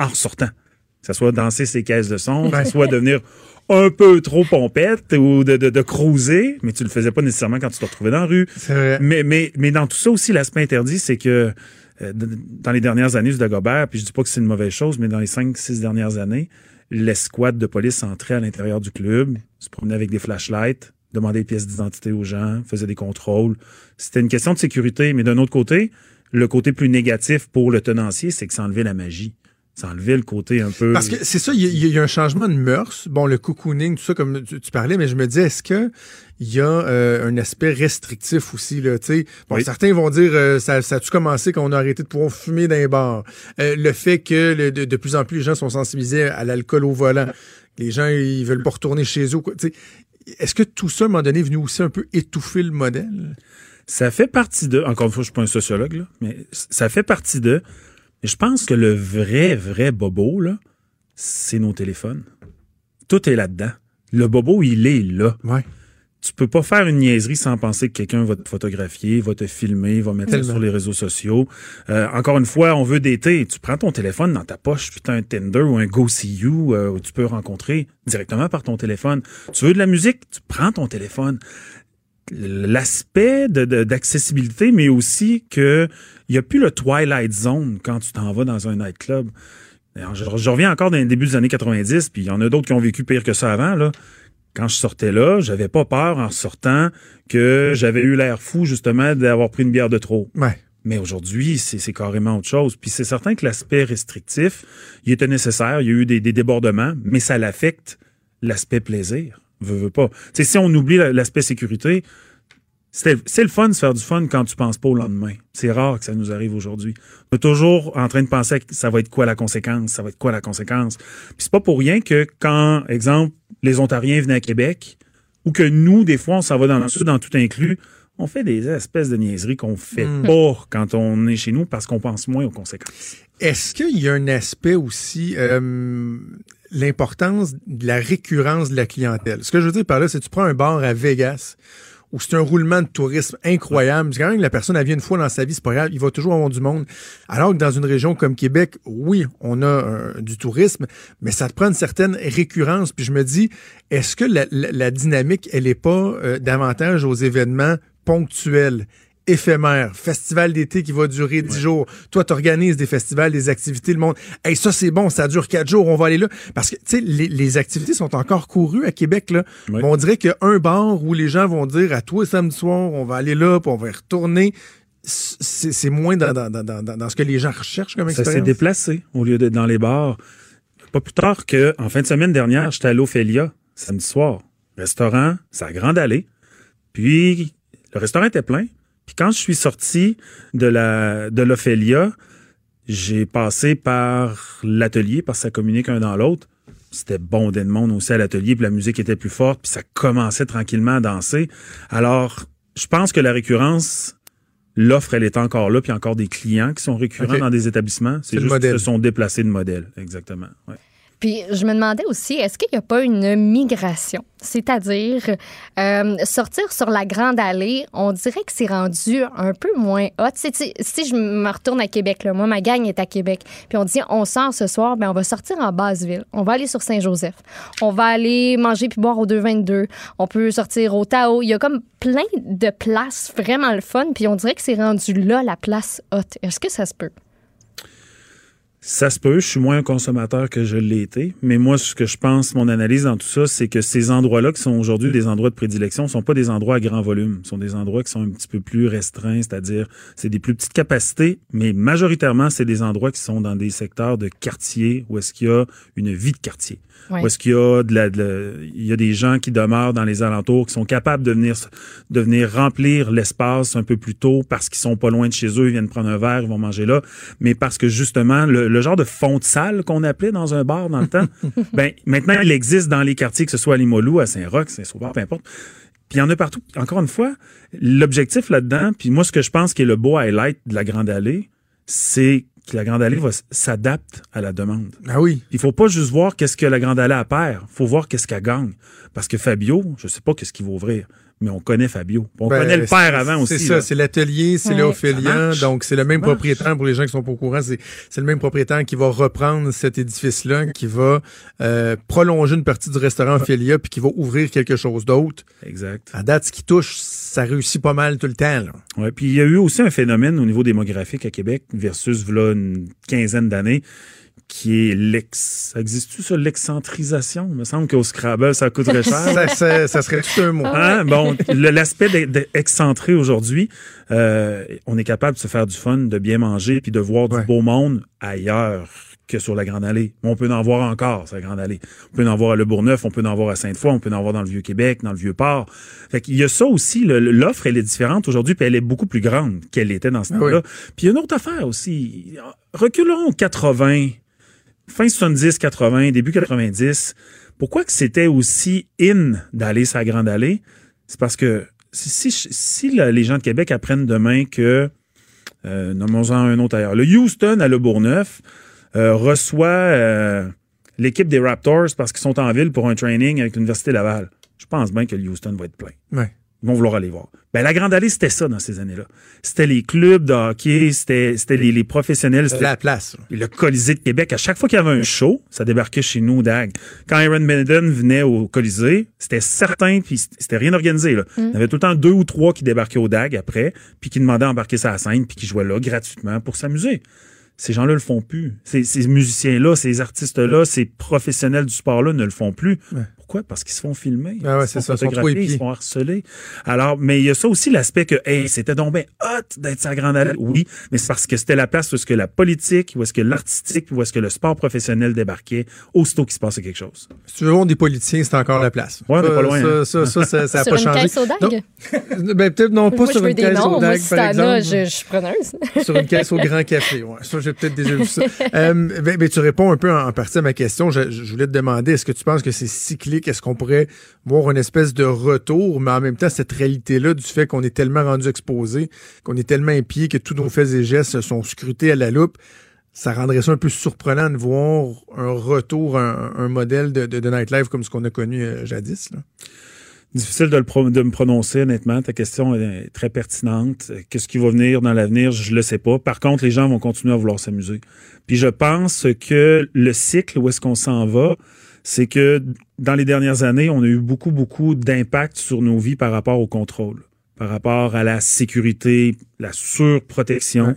en sortant. Que ce soit danser ses caisses de son, que ce soit devenir un peu trop pompette ou de, de, de cruiser, mais tu le faisais pas nécessairement quand tu te retrouvais dans la rue. C'est vrai. Mais, mais, mais dans tout ça aussi, l'aspect interdit, c'est que dans les dernières années du Dagobert, puis je dis pas que c'est une mauvaise chose, mais dans les cinq, six dernières années, l'escouade de police entrait à l'intérieur du club, se promenait avec des flashlights, demandait des pièces d'identité aux gens, faisait des contrôles. C'était une question de sécurité, mais d'un autre côté, le côté plus négatif pour le tenancier, c'est que ça enlevait la magie. Ça enlevait le côté un peu. Parce que c'est ça, il y, a- il y a un changement de mœurs. Bon, le cocooning, tout ça, comme tu, tu parlais, mais je me dis, est-ce que il y a euh, un aspect restrictif aussi, là, tu sais? Bon, Oui. certains vont dire, euh, ça, ça a-tu commencé quand on a arrêté de pouvoir fumer dans les bars? Euh, le fait que le- de, de plus en plus les gens sont sensibilisés à l'alcool au volant. Les gens, ils veulent pas retourner chez eux. Est-ce que tout ça, à un moment donné, est venu aussi un peu étouffer le modèle? Ça fait partie de. Encore une fois, je suis pas un sociologue, là, mais ça fait partie de. Mais je pense que le vrai, vrai bobo, là, c'est nos téléphones. Tout est là-dedans. Le bobo, il est là. Ouais. Tu peux pas faire une niaiserie sans penser que quelqu'un va te photographier, va te filmer, va mettre ça sur les réseaux sociaux. Euh, encore une fois, on veut d'été. Tu prends ton téléphone dans ta poche, puis t'as un Tinder ou un Go See You euh, où tu peux rencontrer directement par ton téléphone. Tu veux de la musique, tu prends ton téléphone l'aspect de- de- d'accessibilité, mais aussi que il n'y a plus le Twilight Zone quand tu t'en vas dans un nightclub. Alors, Je, je reviens encore dans les débuts des années 90, puis il y en a d'autres qui ont vécu pire que ça avant. Là. Quand je sortais là, j'avais pas peur en sortant que j'avais eu l'air fou justement d'avoir pris une bière de trop. Ouais. Mais aujourd'hui, c'est c'est carrément autre chose. Puis c'est certain que l'aspect restrictif, il était nécessaire. Il y a eu des, des débordements, mais ça l'affecte l'aspect plaisir. Veux, veux pas. Si on oublie la- l'aspect sécurité, c'est le fun de se faire du fun quand tu penses pas au lendemain. C'est rare que ça nous arrive aujourd'hui. On est toujours en train de penser que ça va être quoi la conséquence, ça va être quoi la conséquence. Puis c'est pas pour rien que quand, exemple, les Ontariens venaient à Québec, ou que nous, des fois, on s'en va dans le sud, dans tout inclus, on fait des espèces de niaiseries qu'on fait Mm. pas quand on est chez nous parce qu'on pense moins aux conséquences. Est-ce qu'il y a un aspect aussi, euh, l'importance de la récurrence de la clientèle? Ce que je veux dire par là, c'est que tu prends un bar à Vegas où c'est un roulement de tourisme incroyable. C'est quand même la personne, elle vient une fois dans sa vie, c'est pas grave, il va toujours avoir du monde. Alors que dans une région comme Québec, oui, on a euh, du tourisme, mais ça te prend une certaine récurrence. Puis je me dis, est-ce que la dynamique, elle est pas euh, davantage aux événements ponctuels? Éphémère, festival d'été qui va durer 10 jours. Toi, tu organises des festivals, des activités, le monde. Hey, ça, c'est bon, ça dure 4 jours, on va aller là. Parce que, tu sais, les, les activités sont encore courues à Québec, là. On dirait qu'il y a un bar où les gens vont dire à toi samedi soir, on va aller là, puis on va y retourner. C'est moins dans, dans, dans, dans, dans ce que les gens recherchent comme Ça s'est expérience. déplacé au lieu d'être dans les bars. Pas plus tard que en fin de semaine dernière, j'étais à l'Ophélia samedi soir. Restaurant, c'est à Grande Allée. Puis le restaurant était plein. Puis quand je suis sorti de la de l'Ophélia, j'ai passé par l'atelier parce que ça communique un dans l'autre. C'était bondé de monde aussi à l'atelier, puis la musique était plus forte, puis ça commençait tranquillement à danser. Alors, je pense que la récurrence, l'offre, elle est encore là, puis il y a encore des clients qui sont récurrents dans des établissements. C'est juste qu'ils se sont déplacés de modèle, exactement. Ouais. Puis je me demandais aussi, est-ce qu'il n'y a pas une migration? C'est-à-dire, euh, sortir sur la Grande Allée, on dirait que c'est rendu un peu moins hot. Sais, si je me retourne à Québec, moi, ma gang est à Québec, puis on dit, on sort ce soir, ben on va sortir en Basse-Ville. On va aller sur Saint-Joseph. On va aller manger puis boire au 222. On peut sortir au Tao. Il y a comme plein de places vraiment le fun, puis on dirait que c'est rendu là, la place hot. Est-ce que ça se peut? Ça se peut, je suis moins un consommateur que je l'ai été, mais moi, ce que je pense, mon analyse dans tout ça, c'est que ces endroits-là qui sont aujourd'hui des endroits de prédilection sont pas des endroits à grand volume, sont des endroits qui sont un petit peu plus restreints, c'est-à-dire c'est des plus petites capacités, mais majoritairement, c'est des endroits qui sont dans des secteurs de quartier où est-ce qu'il y a une vie de quartier. Ouais. Où est-ce qu'il y a de la, de la- il y a des gens qui demeurent dans les alentours, qui sont capables de venir, de venir remplir l'espace un peu plus tôt parce qu'ils sont pas loin de chez eux, ils viennent prendre un verre, ils vont manger là, mais parce que justement, le, le genre de fond de salle qu'on appelait dans un bar dans le temps, ben, maintenant, il existe dans les quartiers, que ce soit à Limoilou, à Saint-Roch, Saint-Sauveur, peu importe. Puis il y en a partout. Encore une fois, l'objectif là-dedans, puis moi, ce que je pense qui est le beau highlight de la Grande Allée, c'est que la Grande Allée s'adapte à la demande. Ah oui. Il faut pas juste voir qu'est-ce que la Grande Allée a à perdre. faut voir qu'est-ce qu'elle gagne. Parce que Fabio, je sais pas qu'est-ce qu'il va ouvrir, mais on connaît Fabio. On Ben, connaît le père avant aussi. C'est ça, c'est l'atelier, c'est Ouais. Donc, c'est le même propriétaire, pour les gens qui sont pas au courant, c'est c'est le même propriétaire qui va reprendre cet édifice-là, qui va euh, prolonger une partie du restaurant Ophélia, puis qui va ouvrir quelque chose d'autre. Exact. À date, ce qui touche, ça réussit pas mal tout le temps. Là. Ouais, puis il y a eu aussi un phénomène au niveau démographique à Québec versus là une quinzaine d'années qui est l'ex. Ça existe-tu, ça, l'excentrisation? Il me semble qu'au Scrabble, ça coûterait cher. ça, ça, ça serait tout un mot. Hein? Bon, l'aspect excentré aujourd'hui, euh, on est capable de se faire du fun, de bien manger, puis de voir du beau monde ailleurs que sur la Grande Allée. Mais on peut en voir encore, sur la Grande Allée. On peut en voir à Le Bourgneuf, on peut en voir à Sainte-Foy, on peut en voir dans le Vieux-Québec, dans le Vieux-Port. Fait qu'il y a ça aussi, l'offre, elle est différente aujourd'hui, puis elle est beaucoup plus grande qu'elle était dans ce Ah temps-là. oui. Puis il y a une autre affaire aussi. Reculons 80, fin 70, 80, début 90. Pourquoi que c'était aussi in d'aller la Grande Allée? C'est parce que si, si, les gens de Québec apprennent demain que, euh, nommons-en un autre ailleurs, le Houston à Le Bourgneuf euh, reçoit euh, l'équipe des Raptors parce qu'ils sont en ville pour un training avec l'Université Laval. Je pense bien que le Houston va être plein. Ils vont vouloir aller voir. Ben, la Grande Allée, c'était ça dans ces années-là. C'était les clubs de hockey, c'était c'était les, les professionnels. C'était La place. Le Colisée de Québec. À chaque fois qu'il y avait un show, ça débarquait chez nous, Dag. Quand Iron Maiden venait au Colisée, c'était certain, puis c'était rien organisé. Là. Il y avait tout le temps deux ou trois qui débarquaient au Dag après, puis qui demandaient à embarquer sa scène, puis qui jouaient là gratuitement pour s'amuser. Ces gens-là le font plus. Ces, ces musiciens-là, ces artistes-là, ces professionnels du sport-là ne le font plus. Pourquoi? Parce qu'ils se font filmer. Ah ouais, ils se c'est font ça, ils sont trop photographier, ils se font harceler. Alors, mais il y a ça aussi l'aspect que, hey, c'était donc bien hot d'être sa grande allée. Oui, mais c'est parce que c'était la place où est-ce que la politique, où est-ce que l'artistique, où est-ce que le sport professionnel débarquait, aussitôt qu'il se passait quelque chose. Si tu veux voir des politiciens, c'est encore la place. Ouais, on Ça, pas loin, Ça, hein. ça, ça, ça, ça a Sur pas une changé. caisse au DAG? Non. Ben, peut-être non, pas Moi, sur je veux une des caisse noms. au Moi, DAG, si par exemple. je, je suis preneuse. sur une caisse au Grand Café. Ouais. Ça, j'ai peut-être déjà vu ça. Euh, ben, ben, tu réponds un peu en, en partie à ma question. Je, je voulais te demander, est-ce que tu penses que c'est cyclique? Est-ce qu'on pourrait voir une espèce de retour, mais en même temps, cette réalité-là du fait qu'on est tellement rendu exposé, qu'on est tellement impliqué que tous nos faits et gestes sont scrutés à la loupe, ça rendrait ça un peu surprenant de voir un retour, un, modèle de, nightlife comme ce qu'on a connu euh, jadis. Difficile de, me prononcer, honnêtement. Ta question est très pertinente. Qu'est-ce qui va venir dans l'avenir? Je le sais pas. Par contre, les gens vont continuer à vouloir s'amuser. Puis je pense que le cycle, où est-ce qu'on s'en va, c'est que dans les dernières années, on a eu beaucoup, beaucoup d'impact sur nos vies par rapport au contrôle, par rapport à la sécurité, la surprotection,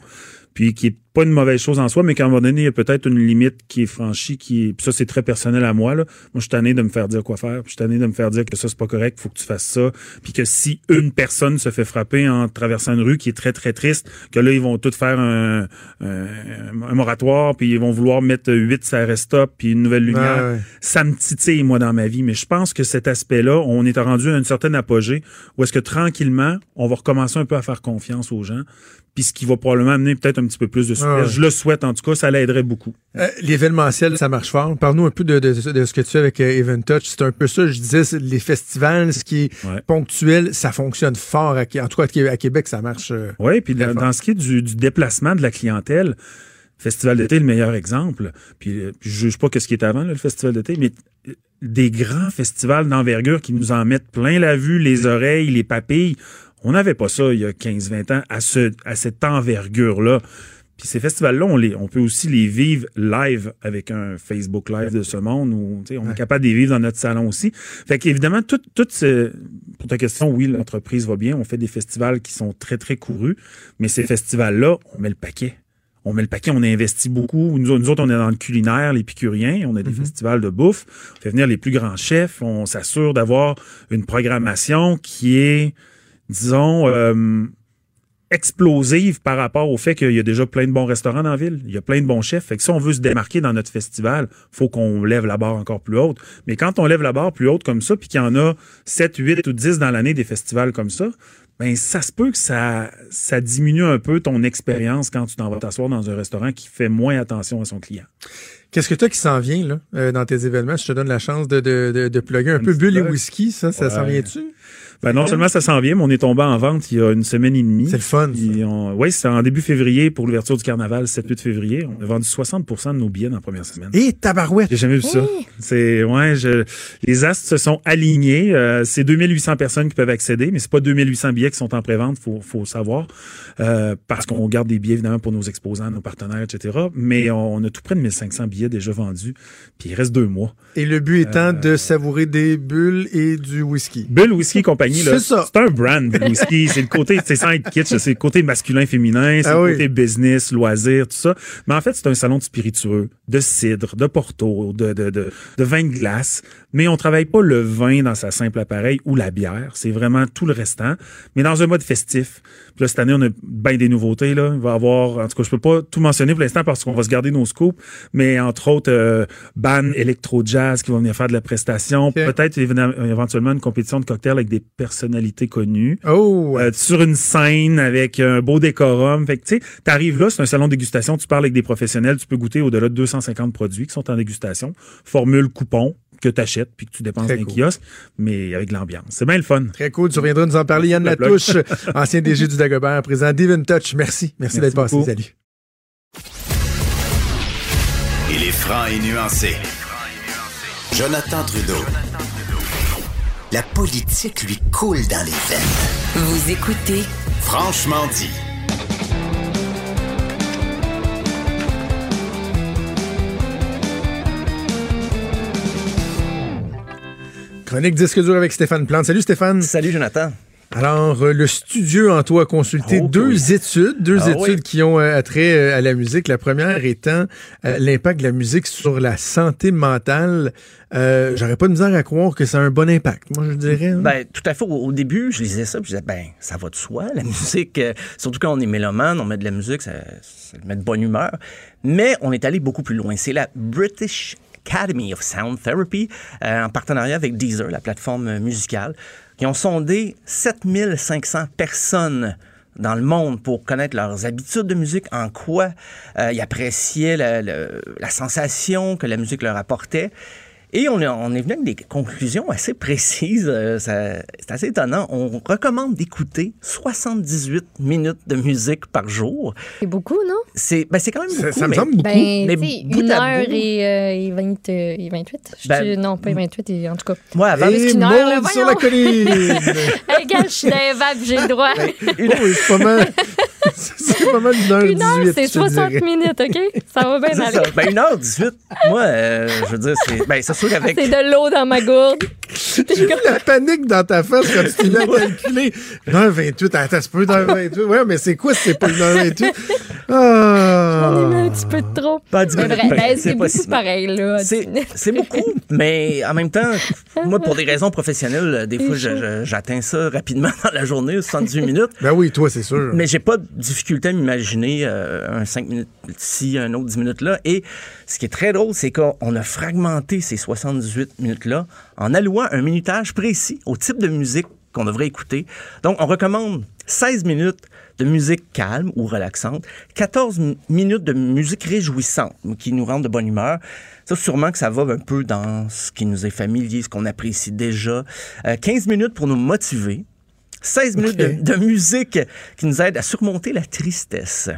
puis qui est pas une mauvaise chose en soi, mais qu'à un moment donné, il y a peut-être une limite qui est franchie, qui est, puis ça, c'est très personnel à moi, là. Moi, je suis tanné de me faire dire quoi faire, puis je suis tanné de me faire dire que ça, c'est pas correct, faut que tu fasses ça, puis que si une personne se fait frapper en traversant une rue qui est très, très triste, que là, ils vont tous faire un, un, un moratoire, puis ils vont vouloir mettre 8 ça reste stop, puis une nouvelle lumière. Ouais. Ça me titille, moi, dans ma vie, mais je pense que cet aspect-là, on est rendu à une certaine apogée, où est-ce que tranquillement, on va recommencer un peu à faire confiance aux gens, puis ce qui va probablement amener peut-être un petit peu plus de souplesse. Ouais. Je le souhaite, en tout cas, ça l'aiderait beaucoup. Euh, L'événementiel, ça marche fort. Parle-nous un peu de, de, de ce que tu fais avec euh, Event Touch. C'est un peu ça, je disais, les festivals, ce qui est Ouais. ponctuel, ça fonctionne fort. À, en tout cas, à Qué- à Québec, ça marche. euh, Oui, puis dans, ce qui est du, du déplacement de la clientèle, Festival d'été est le meilleur exemple. Puis, euh, je juge pas que ce qui est avant, là, le Festival d'été, mais des grands festivals d'envergure qui nous en mettent plein la vue, les oreilles, les papilles. On n'avait pas ça il y a 15-20 ans à, ce, à cette envergure-là. Puis ces festivals-là, on, les, on peut aussi les vivre live avec un Facebook Live de ce monde où tu sais, on est capable de les vivre dans notre salon aussi. Fait qu'évidemment, tout, tout ce, pour ta question, oui, l'entreprise va bien. On fait des festivals qui sont très, très courus. Mais ces festivals-là, on met le paquet. On met le paquet, on investit beaucoup. Nous, nous autres, on est dans le culinaire, l'épicurien. On a des festivals de bouffe. On fait venir les plus grands chefs. On s'assure d'avoir une programmation qui est, disons, euh, explosive par rapport au fait qu'il y a déjà plein de bons restaurants dans la ville. Il y a plein de bons chefs. Fait que si on veut se démarquer dans notre festival, faut qu'on lève la barre encore plus haute. Mais quand on lève la barre plus haute comme ça, puis qu'il y en a 7, 8 ou 10 dans l'année des festivals comme ça, ben ça se peut que ça, ça diminue un peu ton expérience quand tu t'en vas t'asseoir dans un restaurant qui fait moins attention à son client. Qu'est-ce que tu as qui s'en vient là, euh, dans tes événements? Je te donne la chance de, de, de, de plugger un peu Bulle et. Whisky, ça, ça s'en Ouais. vient-tu? Ben non seulement ça s'en vient, mais on est tombé en vente il y a une semaine et demie. C'est le fun. Oui, c'est en début février pour l'ouverture du carnaval, 7-8 février. On a vendu 60% de nos billets dans la première semaine. Et tabarouette! J'ai jamais vu ça. C'est ouais, je, les astres se sont alignés. Euh, c'est 2800 personnes qui peuvent accéder, mais c'est pas 2800 billets qui sont en prévente, faut faut savoir, euh, parce qu'on garde des billets évidemment pour nos exposants, nos partenaires, etc. Mais on, on a tout près de 1500 billets déjà vendus, puis il reste deux mois. Et le but étant de savourer des bulles et du whisky. Bulle, whisky et compagnie, C'est ça. c'est un brand, whisky. c'est le côté, c'est sans être kitsch, c'est le côté masculin, féminin, c'est Ah le oui. côté business, loisir, tout ça. Mais en fait, c'est un salon de spiritueux, de cidre, de porto, de, de, de, de vin de glace. Mais on travaille pas le vin dans sa simple appareil ou la bière. C'est vraiment tout le restant, mais dans un mode festif. Puis là, cette année, on a bien des nouveautés, là. Il va y avoir, en tout cas, je peux pas tout mentionner pour l'instant parce qu'on va se garder nos scoops, mais entre autres, euh, band électro-jazz qui vont venir faire de la prestation. Peut-être éventuellement une compétition de cocktails avec des personnalités connues. Oh! Euh, sur une scène avec un beau décorum. Fait que, tu sais, t'arrives là, c'est un salon de dégustation, tu parles avec des professionnels, tu peux goûter au-delà de 250 produits qui sont en dégustation. Formule coupon que tu achètes puis que tu dépenses Très dans un cool. kiosque, mais avec de l'ambiance. C'est bien le fun. Très cool. Tu reviendras nous en parler. Yann. Latouche, ancien DG du Dagobert, président d'Even Touch. Merci. Merci, Merci d'être passé. Salut. Il est franc et nuancé. Jonathan Trudeau. La politique lui coule dans les veines. Vous écoutez Franchement dit. Chronique disque dur avec Stéphane Plante. Salut Stéphane. Salut Jonathan. Alors, euh, le studio en toi a consulté Oh, deux oui. études, deux Ah, études oui. qui ont euh, attrait euh, à la musique. La première étant euh, l'impact de la musique sur la santé mentale. J'aurais pas de misère à croire que ça a un bon impact. Moi, je dirais. hein. Ben, tout à fait. Au, au début, je lisais ça, puis je disais, ben, ça va de soi, la musique. surtout quand on est mélomane, on met de la musique, ça, ça met de bonne humeur. Mais on est allé beaucoup plus loin. C'est la British Academy of Sound Therapy, euh, en partenariat avec Deezer, la plateforme musicale, qui ont sondé 7500 personnes dans le monde pour connaître leurs habitudes de musique, en quoi euh, ils appréciaient la sensation que la musique leur apportait. Et on est, on est venu avec des conclusions assez précises. euh, ça- c'est assez étonnant. On recommande d'écouter 78 minutes de musique par jour. C'est beaucoup, non? C'est ben, c'est quand même Ça- beaucoup. ça me mais- semble beaucoup. Ben, mais bout une à heure bout- et, euh, et, 20, euh, et 28. Je Ben, dis- non, pas 28, et, en tout cas. Moi, avant, Et une heure, là, sur la colline. Gars, je suis dans j'ai le droit. Oh, oui, c'est pas mal. C'est pas mal une heure Une heure, 18, c'est je te 60 dirais. minutes, OK? Ça va bien C'est ça. aller. Ben, 1h18, moi, euh, je veux dire, c'est ben, c'est sûr. C'est de l'eau dans ma gourde. J'ai vu la panique dans ta face quand tu t'es mis à calculer. 1h28, attends, c'est pas 1h28. Ouais, mais c'est quoi si c'est pas 1h28? Ah! J'en ai mis un petit peu de trop. Pas dix Mais minutes, vrai, ben, c'est beaucoup si pareil, là. C'est beaucoup, mais en même temps, moi, pour des raisons professionnelles, des fois, j'atteins ça rapidement dans la journée, 78 minutes. Ben oui, toi, c'est sûr. Mais j'ai pas de difficulté à m'imaginer euh, un 5 minutes ici, un autre 10 minutes là. Et ce qui est très drôle, c'est qu'on a fragmenté ces 78 minutes-là en allouant un minutage précis au type de musique qu'on devrait écouter. Donc, on recommande 16 minutes de musique calme ou relaxante, 14 mi- minutes de musique réjouissante qui nous rend de bonne humeur. Ça, sûrement que ça va un peu dans ce qui nous est familier, ce qu'on apprécie déjà. Euh, 15 minutes pour nous motiver. 16 minutes de musique qui nous aide à surmonter la tristesse.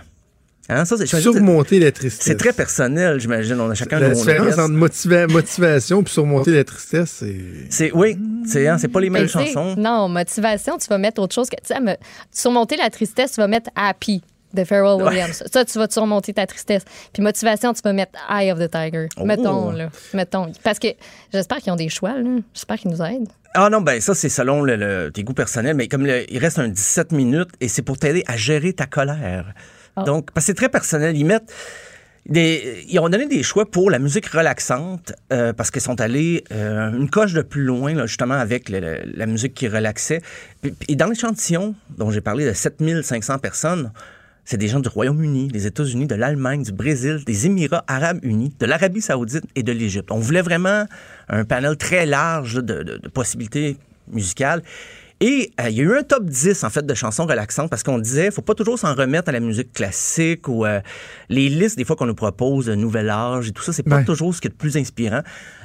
Hein, ça, Surmonter la tristesse. c'est très personnel, j'imagine. On a chacun La différence entre motiva- motivation puis surmonter la tristesse, c'est. C'est, oui, c'est, hein, c'est pas les mêmes chansons. Non, motivation, tu vas mettre autre chose que. Tu sais, me- surmonter la tristesse, tu vas mettre happy de Pharrell Williams. Ça, tu vas te surmonter ta tristesse. Puis motivation, tu vas mettre Eye of the Tiger. Oh. Mettons, là. Mettons. Parce que j'espère qu'ils ont des choix, là. J'espère qu'ils nous aident. Ah non, ben ça, c'est selon le, le- tes goûts personnels, mais comme le- il reste un 17 minutes et c'est pour t'aider à gérer ta colère. Ah. Donc, parce que c'est très personnel. Ils mettent. Ils ont donné des choix pour la musique relaxante euh, parce qu'ils sont allés euh, une coche de plus loin, justement, avec la musique qui relaxait. Et dans l'échantillon dont j'ai parlé de 7500 personnes, c'est des gens du Royaume-Uni, des États-Unis, de l'Allemagne, du Brésil, des Émirats arabes unis, de l'Arabie saoudite et de l'Égypte. On voulait vraiment un panel très large de possibilités musicales. Et euh, il y a eu un top 10, en fait, de chansons relaxantes parce qu'on disait, faut pas toujours s'en remettre à la musique classique ou euh, les listes, des fois, qu'on nous propose de nouvel âge et tout ça, c'est pas Ouais. toujours ce qui est le plus inspirant.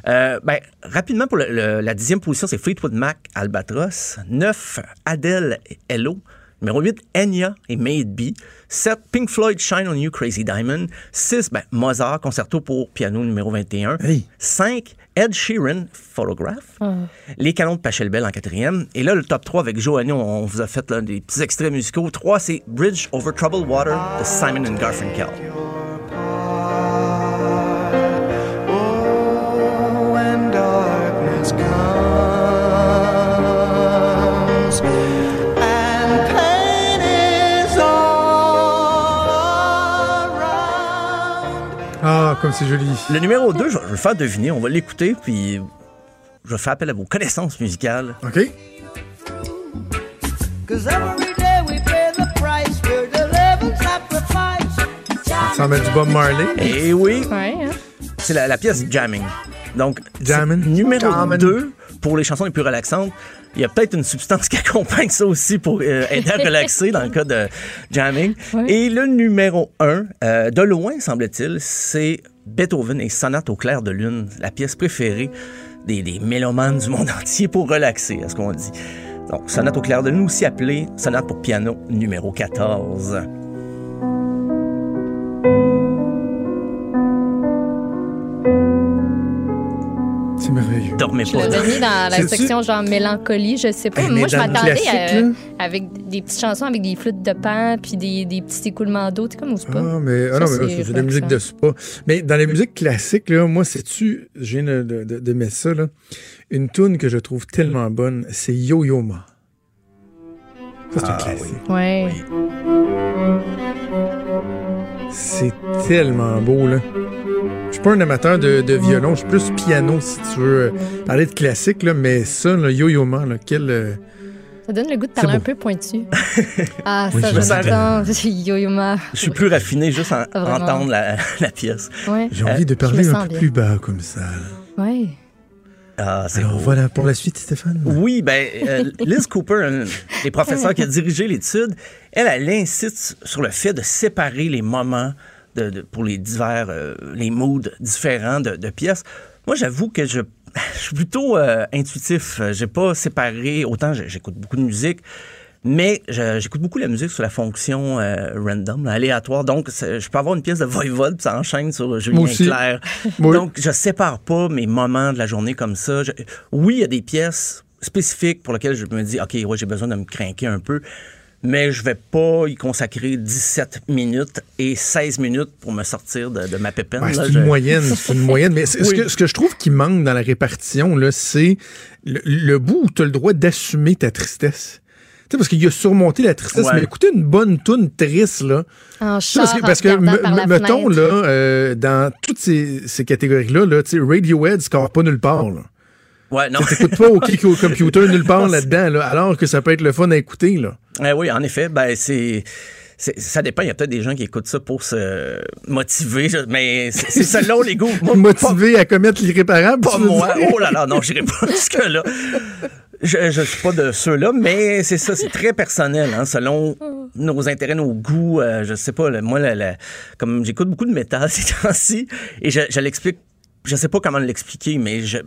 Euh, ben, rapidement, pour le- le- la dixième position, c'est Fleetwood Mac, Albatros. 9, Adele, Hello. Numéro 8, Enya et May It Be. 7, Pink Floyd, Shine on You, Crazy Diamond. 6, ben, Mozart, concerto pour piano numéro 21. Hey. 5, Ed Sheeran, Photograph. Les canons de Pachelbel en quatrième. Et là, le top 3 avec Joanny, on, vous a fait des petits extraits musicaux. 3, c'est Bridge Over Troubled Water de Simon and Garfunkel. C'est joli. Le numéro 2, je vais le faire deviner. On va l'écouter, puis je vais faire appel à vos connaissances musicales. OK. Ça met du Bob Marley. Eh oui, Ouais, hein? c'est la, la pièce Jamming. Donc, Jamming. numéro Jamming. 2 pour les chansons les plus relaxantes. Il y a peut-être une substance qui accompagne ça aussi pour euh, aider à relaxer dans le cas de jamming. Et le numéro 1, de loin, semble-t-il, c'est Beethoven et Sonate au clair de lune, la pièce préférée des, des mélomanes du monde entier pour relaxer, à ce qu'on dit. Donc, Sonate au clair de lune, aussi appelée Sonate pour piano numéro 14. Dormez Je pas. l'avais mis dans la section genre mélancolie, je sais pas. Mais Moi, je m'attendais classique, à- avec des petites chansons avec des flûtes de pan puis des, des petits écoulements d'eau. Tu comme au spa. Ah, mais, ah non, mais c'est de la musique de spa. Mais dans la musique classique, là, moi, sais-tu, je viens de, de, de- de mettre ça, là. Une tune que je trouve tellement bonne, c'est Yo-Yo Ma. Ça, c'est un classique. Ouais. C'est tellement beau, là. Je suis pas un amateur de, de violon, je suis plus piano, si tu veux euh, parler de classique, là, mais ça, là, Yo-Yo Ma, là, quel... euh, Ça donne le goût de C'est parler un peu pointu. ah, Oui, ça, je me j'adore. Yo-yo-ma. Je suis plus raffiné juste en Vraiment. entendre la, la pièce. Ouais. J'ai envie de je parler un peu bien. plus bas, comme ça. Ouais. Ah, Alors, beau. voilà pour la suite, Stéphane. Oui, ben, euh, Liz Cooper, un des professeurs qui a dirigé l'étude, elle, elle insiste sur le fait de séparer les moments de, de- pour les divers, euh, les moods différents de, de pièces. Moi, j'avoue que je, je suis plutôt euh, intuitif. J'ai pas séparé, autant j'écoute beaucoup de musique, mais j'écoute beaucoup la musique sur la fonction euh, random, là, aléatoire. Donc, je peux avoir une pièce de Voivode, puis ça enchaîne sur Julien. Clerc. Donc, je sépare pas mes moments de la journée comme ça. Je- oui, il y a des pièces spécifiques pour lesquelles je me dis, OK, ouais, j'ai besoin de me craquer un peu, mais je vais pas y consacrer 17 minutes et 16 minutes pour me sortir de, de ma pépine. Ouais, c'est Je- une moyenne, c'est une moyenne. Mais ce, que, ce que je trouve qui manque dans la répartition, là, c'est le, le bout où tu as le droit d'assumer ta tristesse. Tu sais, parce qu'il a surmonté la tristesse, Ouais. mais écoutez une bonne toune triste, là. En parce que, parce en que regardant me- par la me- mettons, fenêtre. là, euh, dans toutes ces, ces catégories-là, là, tu sais, Radiohead score pas nulle part, là. Ouais, non. T'écoutes pas au click au computer nulle part là-dedans, là, alors que ça peut être le fun à écouter, là. Eh oui, en effet, ben c'est. Ça dépend, il y a peut-être des gens qui écoutent ça pour se motiver, mais c'est selon les goûts. Moi, Motivé à commettre l'irréparable. Pas moi. Oh là là, non, j'irai pas jusque-là. Je, je suis pas de ceux-là, mais c'est ça, c'est très personnel, hein, selon nos intérêts, nos goûts. euh, je sais pas, moi, la- la- comme j'écoute beaucoup de métal ces temps-ci, et je, je l'explique, je sais pas comment l'expliquer, mais j'ai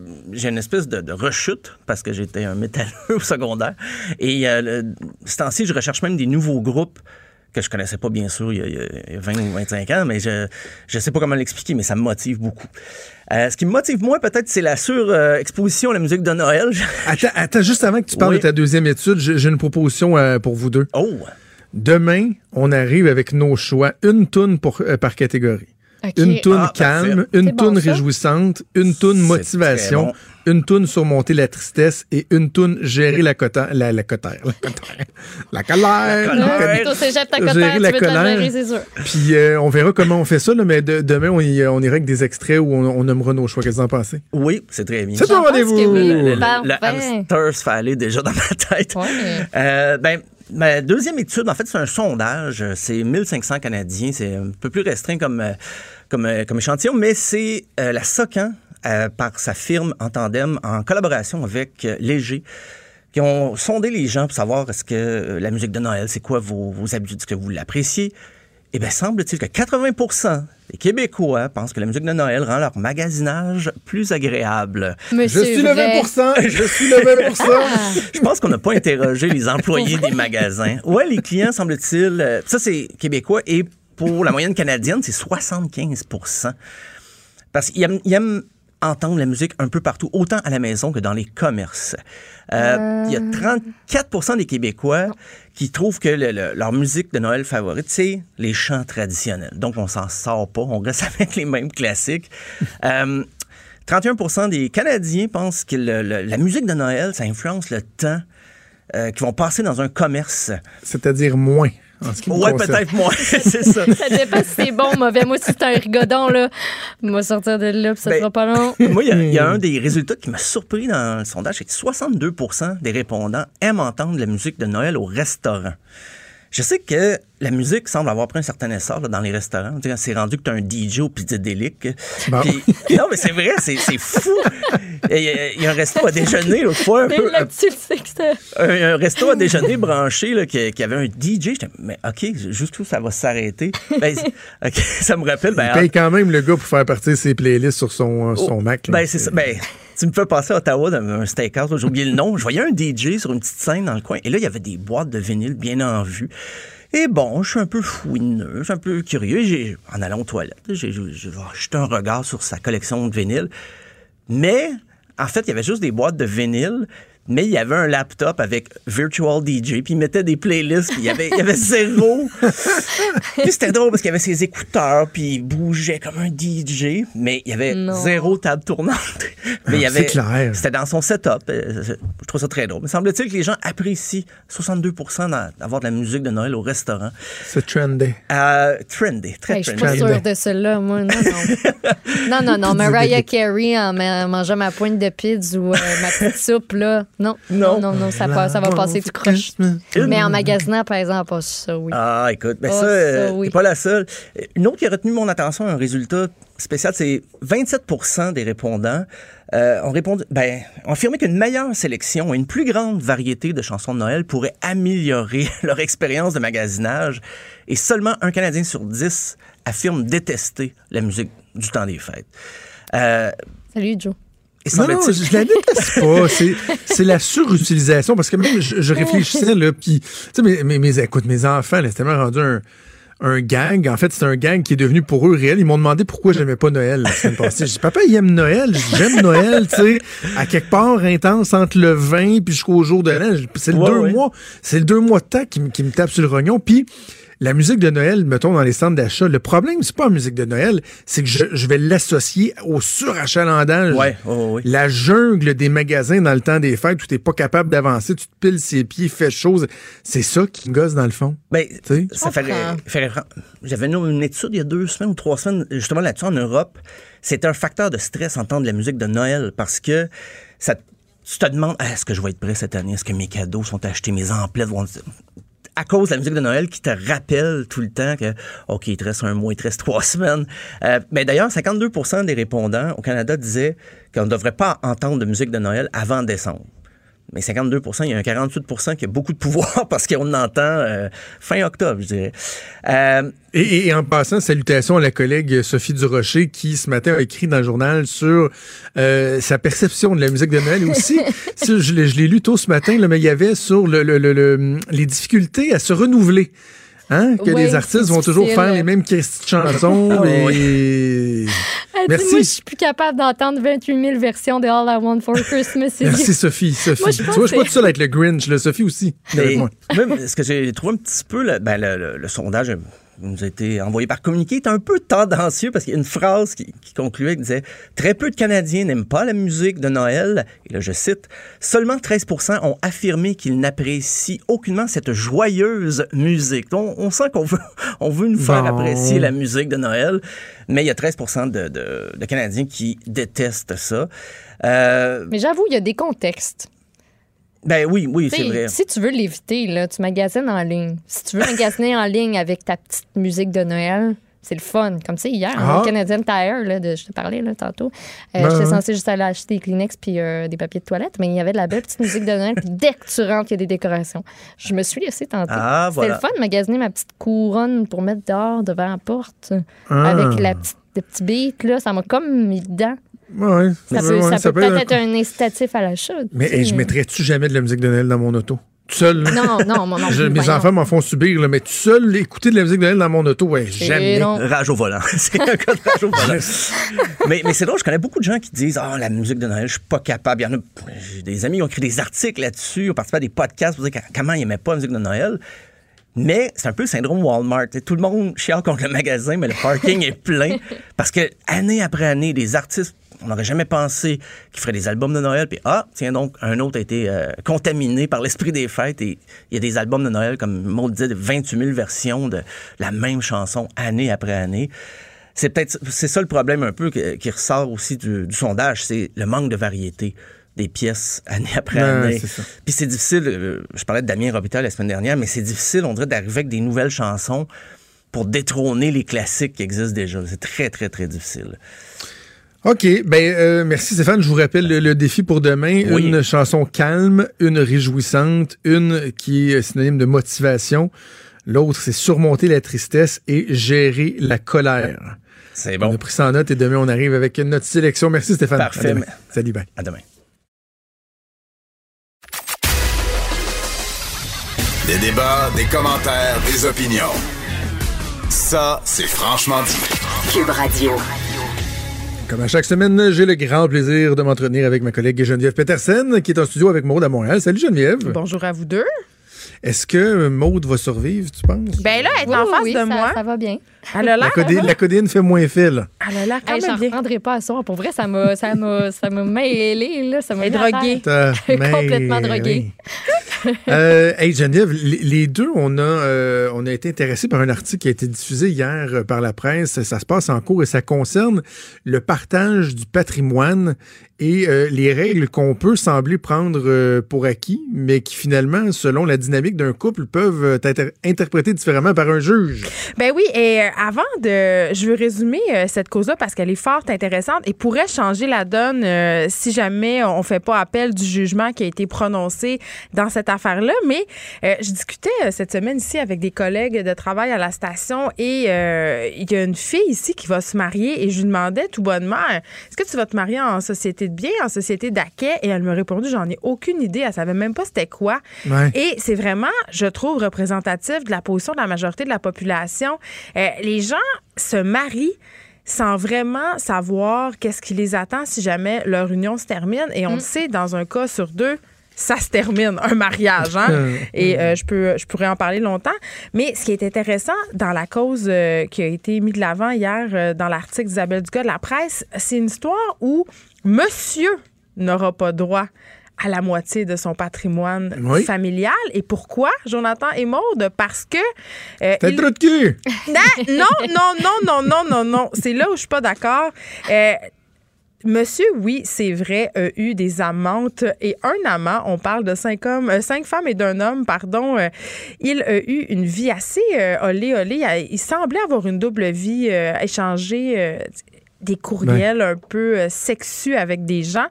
une espèce de, de rechute, parce que j'étais un métalleux au secondaire, et euh, le- ce temps-ci, je recherche même des nouveaux groupes que je connaissais pas bien sûr il y a, il y a 20 ou 25 ans, mais je je sais pas comment l'expliquer, mais ça me motive beaucoup. Euh, ce qui me motive moins peut-être, c'est la sur-exposition à la musique de Noël. Attends, attends, juste avant que tu parles Oui. de ta deuxième étude, j'ai une proposition euh, pour vous deux. Oh! Demain, on arrive avec nos choix, une toune pour, par catégorie. Une toune Ah, calme, parfait. une bon, toune ça? réjouissante, une toune motivation, bon. une toune surmonter la tristesse et une toune gérer la cotère, la, la cotère, la cotère, la colère. colère. la ta Gérer cotère, la colère. gérer, c'est sûr. Puis euh, on verra comment on fait ça, là, mais de- demain, on, y- on ira avec des extraits où on, on nommera nos choix. Qu'est-ce que vous en pensez? Oui, c'est très bien. C'est que rendez-vous! oui. Le, le- le hamster se fait aller déjà dans ma tête. Ouais. Euh, ben, ma deuxième étude, en fait, c'est un sondage. C'est 1500 Canadiens. C'est un peu plus restreint comme, euh, euh, échantillon, mais c'est euh, la SOCAN, par sa firme en tandem, en collaboration avec Léger, qui ont sondé les gens pour savoir est-ce que la musique de Noël, c'est quoi vos, vos habitudes, est-ce que vous l'appréciez? Eh bien, semble-t-il que 80% des Québécois pensent que la musique de Noël rend leur magasinage plus agréable. Je suis le vrai. 20% Je suis le 20% Je pense qu'on n'a pas interrogé les employés des magasins. Ouais, les clients, semble-t-il, euh, ça c'est québécois et pour la moyenne canadienne, c'est 75% Parce qu'ils aiment, ils aiment entendre la musique un peu partout, autant à la maison que dans les commerces. Euh, Il y a 34% des Québécois qui trouvent que le- le- leur musique de Noël favorite, c'est les chants traditionnels. Donc, on s'en sort pas, on reste avec les mêmes classiques. Euh, 31% des Canadiens pensent que le- le- la musique de Noël, ça influence le temps euh, qu'ils vont passer dans un commerce. C'est-à-dire moins. En ce qui me Ouais, peut-être moins, c'est ça. Ça dépend si c'est bon ou mauvais. Moi, si c'est un rigodon, là, on va sortir de là, puis ça Ben, sera pas long. Moi, il y a- il y, a un des résultats qui m'a surpris dans le sondage, c'est que 62 des répondants aiment entendre la musique de Noël au restaurant. Je sais que la musique semble avoir pris un certain essor là, dans les restaurants. C'est rendu que tu as un DJ au Pizza Délic. Bon. Non, mais c'est vrai, c'est fou. Il y, a- il y a un resto à déjeuner l'autre fois, un Mais peu, c'est... un, un resto à déjeuner branché là, qui, qui avait un DJ. J'étais, mais OK, jusqu'où ça va s'arrêter? Ben, OK, ça me rappelle. Ben, Il paye quand même le gars pour faire partir ses playlists sur son, euh, son Mac. là. ben, c'est ça. Ben, tu me fais passer à Ottawa dans un steakhouse, j'ai oublié le nom. Je voyais un DJ sur une petite scène dans le coin. Et là, il y avait des boîtes de vinyle bien en vue. Et bon, je suis un peu fouineux, je un peu curieux. J'ai, en allant aux toilettes, j'ai jeté un regard sur sa collection de vinyles. Mais, en fait, il y avait juste des boîtes de vinyle. Mais il y avait un laptop avec Virtual DJ, puis il mettait des playlists, puis il y avait, il y avait zéro. puis c'était drôle parce qu'il y avait ses écouteurs, puis il bougeait comme un DJ, mais il y avait Non. zéro table tournante. mais il y avait, c'est clair. C'était dans son setup. Euh, Je trouve ça très drôle. Mais semble-t-il que les gens apprécient 62 d'a- d'avoir de la musique de Noël au restaurant. C'est trendy. Euh, trendy, très Hey, je suis trendy. pas sûre de cela, moi. Non, non. non, non, non. Mariah Carey en ma- mangeant ma pointe de pizza ou euh, ma petite soupe, là. Non, non, non, non, ça, passe- ça va passer du croche. Mais en magasinant, par exemple, pas ça, oui. Ah, écoute, ben Oh, ça, ça, euh, oui. t'es pas la seule. Une autre qui a retenu mon attention, un résultat spécial, c'est 27% des répondants euh, ont répondu, ben, ont affirmé qu'une meilleure sélection et une plus grande variété de chansons de Noël pourraient améliorer leur expérience de magasinage. Et seulement un Canadien sur 10 affirme détester la musique du temps des fêtes. Euh, Salut, Joe. Non, non, je la déteste pas. C'est, c'est la surutilisation. Parce que même, je, je réfléchissais, là, puis, tu sais, mes, mes, mes- écoute, mes enfants, là, c'est tellement rendu un, un gang. En fait, c'est un gang qui est devenu pour eux réel. Ils m'ont demandé pourquoi j'aimais pas Noël la semaine passée. J'ai dit, papa, il aime Noël. J'aime Noël, tu sais, à quelque part intense entre le 20 puis jusqu'au jour de l'an. C'est le Ouais, deux ouais. mois. C'est le deux mois de temps qui, me- qui me tape sur le rognon. Puis, la musique de Noël, mettons, dans les centres d'achat, le problème, c'est pas la musique de Noël, c'est que je, je vais l'associer au surachalandage. Ouais, ouais, ouais. La jungle des magasins dans le temps des fêtes où t'es pas capable d'avancer, tu te piles ses pieds, fais chose. C'est ça qui me gosse dans le fond. Ben, sais? ça fait, J'avais une, une étude il y a deux semaines ou trois semaines, justement là-dessus en Europe. C'est un facteur de stress entendre la musique de Noël parce que ça, tu te demandes Ah, est-ce que je vais être prêt cette année? Est-ce que mes cadeaux sont achetés? Mes emplettes vont. À cause de la musique de Noël qui te rappelle tout le temps que, OK, il te reste un mois, il te reste trois semaines. Euh, mais d'ailleurs, 52% des répondants au Canada disaient qu'on ne devrait pas entendre de musique de Noël avant décembre. Mais 52% il y a un 48% qui a beaucoup de pouvoir parce qu'on entend euh, fin octobre, je dirais. Euh, Et, en passant, salutations à la collègue Sophie Durocher qui, ce matin, a écrit dans le journal sur euh, sa perception de la musique de Noël. Et aussi, je l'ai lu tôt ce matin, là, mais il y avait sur le, le- le- le- les difficultés à se renouveler. Hein? Que Oui, les artistes vont toujours faire les mêmes de chansons. Ah et... Dit, Merci. moi, je suis plus capable d'entendre 28 000 versions de All I Want for Christmas. is Merci. Sophie. Sophie. Moi, je tu vois, je suis pas que- tout seul avec le Grinch, là. Sophie aussi. avec mais moi. même ce que j'ai trouvé un petit peu, le, ben, le, le- le sondage nous a été envoyé par communiqué, est un peu tendancieux parce qu'il y a une phrase qui, qui concluait qui disait Très peu de Canadiens n'aiment pas la musique de Noël. Et là, je cite Seulement 13% ont affirmé qu'ils n'apprécient aucunement cette joyeuse musique. Donc, on sent qu'on veut, on veut nous faire Bon. apprécier la musique de Noël, mais il y a 13 de, de- de Canadiens qui détestent ça. Euh, Mais j'avoue, il y a des contextes. Ben oui, oui, c'est vrai. Si tu veux l'éviter, là, tu magasines en ligne. Si tu veux magasiner en ligne avec ta petite musique de Noël, c'est le fun. Comme tu sais, hier, Ah. au Canadian Tire, là, de, je te parlais là, tantôt, euh, Ben j'étais censée juste aller acheter des Kleenex puis euh, des papiers de toilette, mais il y avait de la belle petite musique de Noël. Puis dès que tu rentres, il y a des décorations. Je me suis laissée tenter. Ah, C'était voilà. le fun de magasiner ma petite couronne pour mettre dehors devant la porte Ah. avec la petite, le petit beat. Là, ça m'a comme mis dedans. Ouais, Ça peut, ouais, ça peut être un peut-être être un incitatif à l'achat. Mais tu sais. hey, je mettrais-tu jamais de la musique de Noël dans mon auto? Tout seul, là? Non, non, mon non, Je- mes voyons. enfants m'en font subir, là, mais tout seul, écouter de la musique de Noël dans mon auto, ouais, jamais. non. Rage au volant. c'est un cas de rage au volant. mais mais c'est drôle, je connais beaucoup de gens qui disent Ah, la musique de Noël, je suis pas capable. Il y en a j'ai des amis qui ont écrit des articles là-dessus, ils ont participé à des podcasts pour dire comment ils n'aimaient pas la musique de Noël. Mais c'est un peu le syndrome Walmart. Tout le monde chiale contre le magasin, mais le parking est plein. Parce que année après année, des artistes on n'aurait jamais pensé qu'il ferait des albums de Noël. Puis ah, tiens donc, un autre a été euh, contaminé par l'esprit des fêtes. Et il y a des albums de Noël, comme Maud disait, de 28 000 versions de la même chanson année après année. C'est peut-être c'est ça le problème un peu qui, qui ressort aussi du, du sondage, c'est le manque de variété des pièces année après année. Puis c'est difficile, euh, je parlais de Damien Robitaille la semaine dernière, mais c'est difficile, on dirait, d'arriver avec des nouvelles chansons pour détrôner les classiques qui existent déjà. C'est très, très, très difficile. OK. Ben, euh, merci Stéphane. Je vous rappelle le, le défi pour demain. Oui. Une chanson calme, une réjouissante, une qui est synonyme de motivation. L'autre, c'est surmonter la tristesse et gérer la colère. C'est On bon. a pris ça en note et demain, on arrive avec notre sélection. Merci Stéphane. Parfait. À demain. Salut, bye. À demain. Des débats, des commentaires, des opinions. Ça, c'est franchement dit. Cube Radio. Comme à chaque semaine, j'ai le grand plaisir de m'entretenir avec ma collègue Geneviève Petersen, qui est en studio avec Maude à Montréal. Salut Geneviève. Bonjour à vous deux. Est-ce que Maude va survivre, tu penses? Ben là, elle est Oui, en face oui, de ça- moi. Ça va bien. Elle a La, l'air codé- la codéine fait moins fait, là. elle a l'air quand Hey, même bien. reprendrai pas à soir. Pour vrai, ça m'a, ça m'a, ça m'a mêlé, là. Ça m'a. T'as- Complètement droguée. Euh, hey Geneviève, les, deux, on a, euh, on a été intéressés par un article qui a été diffusé hier euh, par la presse. Ça se passe en cours et ça concerne le partage du patrimoine et euh, les règles qu'on peut sembler prendre euh, pour acquis, mais qui finalement, selon la dynamique d'un couple, peuvent euh, être interprétées différemment par un juge. Ben oui, et euh, avant de. Je veux résumer euh, cette cause-là parce qu'elle est fort intéressante et pourrait changer la donne si jamais on fait pas appel du jugement qui a été prononcé dans cette affaire-là. Mais je discutais cette semaine ici avec des collègues de travail à la station et il y a une fille ici qui va se marier et je lui demandais tout bonnement est-ce que tu vas te marier en société de biens, en société d'acquet Et elle me répondu j'en ai aucune idée. Elle savait même pas c'était quoi. Ouais. Et c'est vraiment, je trouve, représentatif de la position de la majorité de la population. Euh, les gens se marient sans vraiment savoir qu'est-ce qui les attend si jamais leur union se termine. Et on le sait, dans un cas sur deux, ça se termine, un mariage. Hein? Et euh, je, peux, je pourrais en parler longtemps. Mais ce qui est intéressant dans la cause euh, qui a été mise de l'avant hier euh, dans l'article d'Isabelle Dugas de la presse, c'est une histoire où monsieur n'aura pas droit à la moitié de son patrimoine Oui. familial. Et pourquoi, Jonathan et Maude? Parce que... euh, il- trou de cul! non, non, non, non, non, non, non, non. C'est là où je suis pas d'accord. Euh, Monsieur, oui, c'est vrai, a eu des amantes et un amant. On parle de cinq hommes, euh, cinq femmes et d'un homme, pardon. Euh, il a eu une vie assez euh, olé olé. Il, il semblait avoir une double vie, échanger euh, des courriels un peu euh, sexus avec des gens.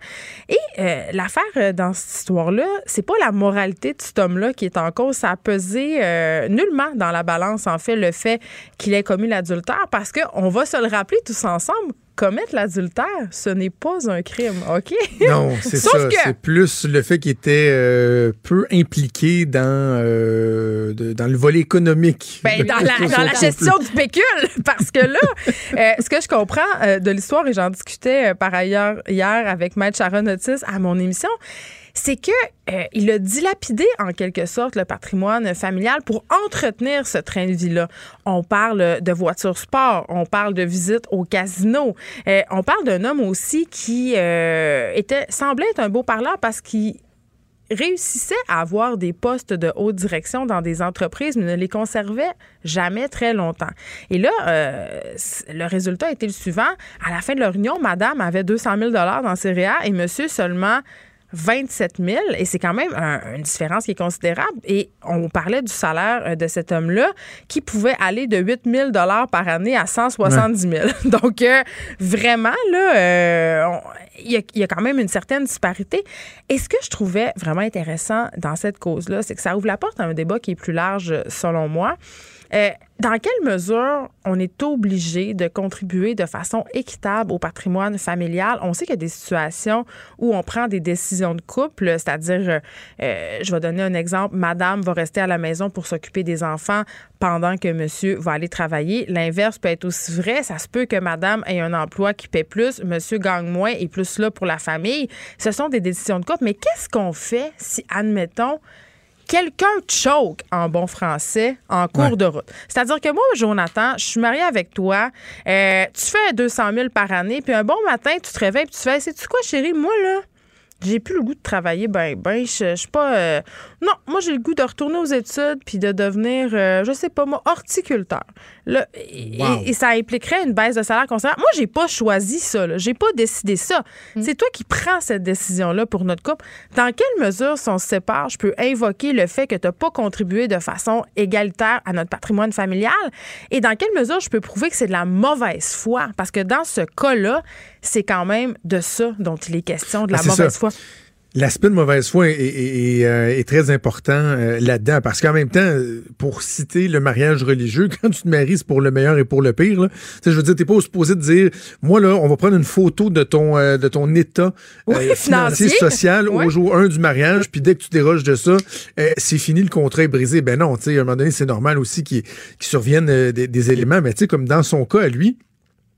Et euh, l'affaire euh, dans cette histoire-là, c'est pas la moralité de cet homme-là qui est en cause. Ça a pesé euh, nullement dans la balance, en fait, le fait qu'il ait commis l'adultère, parce qu'on va se le rappeler tous ensemble. Commettre l'adultère, ce n'est pas un crime, OK? Non, c'est Sauf ça. que- C'est plus le fait qu'il était euh, peu impliqué dans, euh, de- dans le volet économique. Ben, dans la, dans gestion du pécule, parce que là, euh, ce que je comprends de l'histoire, et j'en discutais par ailleurs hier avec Maître Sharon Otis à mon émission, c'est que euh, il a dilapidé en quelque sorte le patrimoine familial pour entretenir ce train de vie-là. On parle de voitures sport, on parle de visites au casino, euh, on parle d'un homme aussi qui euh, semblait être un beau parleur parce qu'il réussissait à avoir des postes de haute direction dans des entreprises, mais ne les conservait jamais très longtemps. Et là, le résultat a été le suivant. À la fin de leur union, madame avait 200 000 dans ses REER et monsieur seulement 27 000 et c'est quand même un- une différence qui est considérable. Et on parlait du salaire euh, de cet homme-là qui pouvait aller de 8 000 par année à 170 000. Donc, euh, vraiment, là, euh, il y, y a quand même une certaine disparité. Et ce que je trouvais vraiment intéressant dans cette cause-là, c'est que ça ouvre la porte à un débat qui est plus large, selon moi. Euh, dans quelle mesure on est obligé de contribuer de façon équitable au patrimoine familial? On sait qu'il y a des situations où on prend des décisions de couple, c'est-à-dire, euh, euh, je vais donner un exemple, madame va rester à la maison pour s'occuper des enfants pendant que monsieur va aller travailler. L'inverse peut être aussi vrai. Ça se peut que madame ait un emploi qui paie plus, monsieur gagne moins et plus là pour la famille. Ce sont des décisions de couple. Mais qu'est-ce qu'on fait si, admettons, quelqu'un choke en bon français en cours Ouais. de route. C'est-à-dire que moi, Jonathan, je suis mariée avec toi, euh, tu fais 200 000 par année, puis un bon matin, tu te réveilles, puis tu fais, c'est-tu quoi, chérie, moi, là, j'ai plus le goût de travailler, ben, ben, je je suis pas. euh, Non, moi, j'ai le goût de retourner aux études puis de devenir, euh, je sais pas moi, horticulteur. Et, Wow. et ça impliquerait une baisse de salaire considérable. Moi, j'ai pas choisi ça, là. J'ai pas décidé ça. C'est toi qui prends cette décision-là pour notre couple. Dans quelle mesure, si on se sépare, je peux invoquer le fait que tu n'as pas contribué de façon égalitaire à notre patrimoine familial? Et dans quelle mesure je peux prouver que c'est de la mauvaise foi? Parce que dans ce cas-là, c'est quand même de ça dont il est question, de la Ah, c'est mauvaise ça. foi. L'aspect de mauvaise foi est, est- est, euh, est très important euh, là-dedans parce qu'en même temps, pour citer le mariage religieux, quand tu te maries, c'est pour le meilleur et pour le pire. Là. Tu sais, je veux dire, t'es pas supposé de dire, moi là, on va prendre une photo de ton euh, de ton état Oui, euh, financier, social au jour 1 du mariage, puis dès que tu déroges de ça, c'est fini, le contrat est brisé. Ben non, tu sais, à un moment donné, c'est normal aussi qu'il qu'il survienne euh, des, des éléments, mais tu sais, comme dans son cas à lui.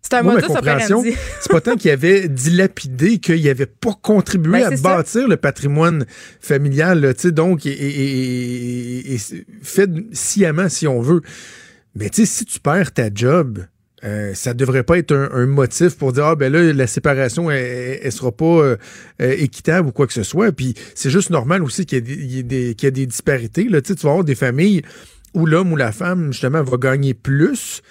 C'est un modus operandi. c'est pas tant qu'il avait dilapidé, qu'il avait pas contribué Ben, à ça. bâtir le patrimoine familial, tu sais, donc, et, et- et- et fait sciemment, si on veut. Mais tu sais, si tu perds ta job, euh, ça devrait pas être un, un motif pour dire ah ben là la séparation elle, elle sera pas euh, euh, équitable ou quoi que ce soit puis c'est juste normal aussi qu'il y ait des, il y ait des- qu'il y ait des disparités là tu sais tu vas avoir des familles où l'homme ou la femme justement va gagner plus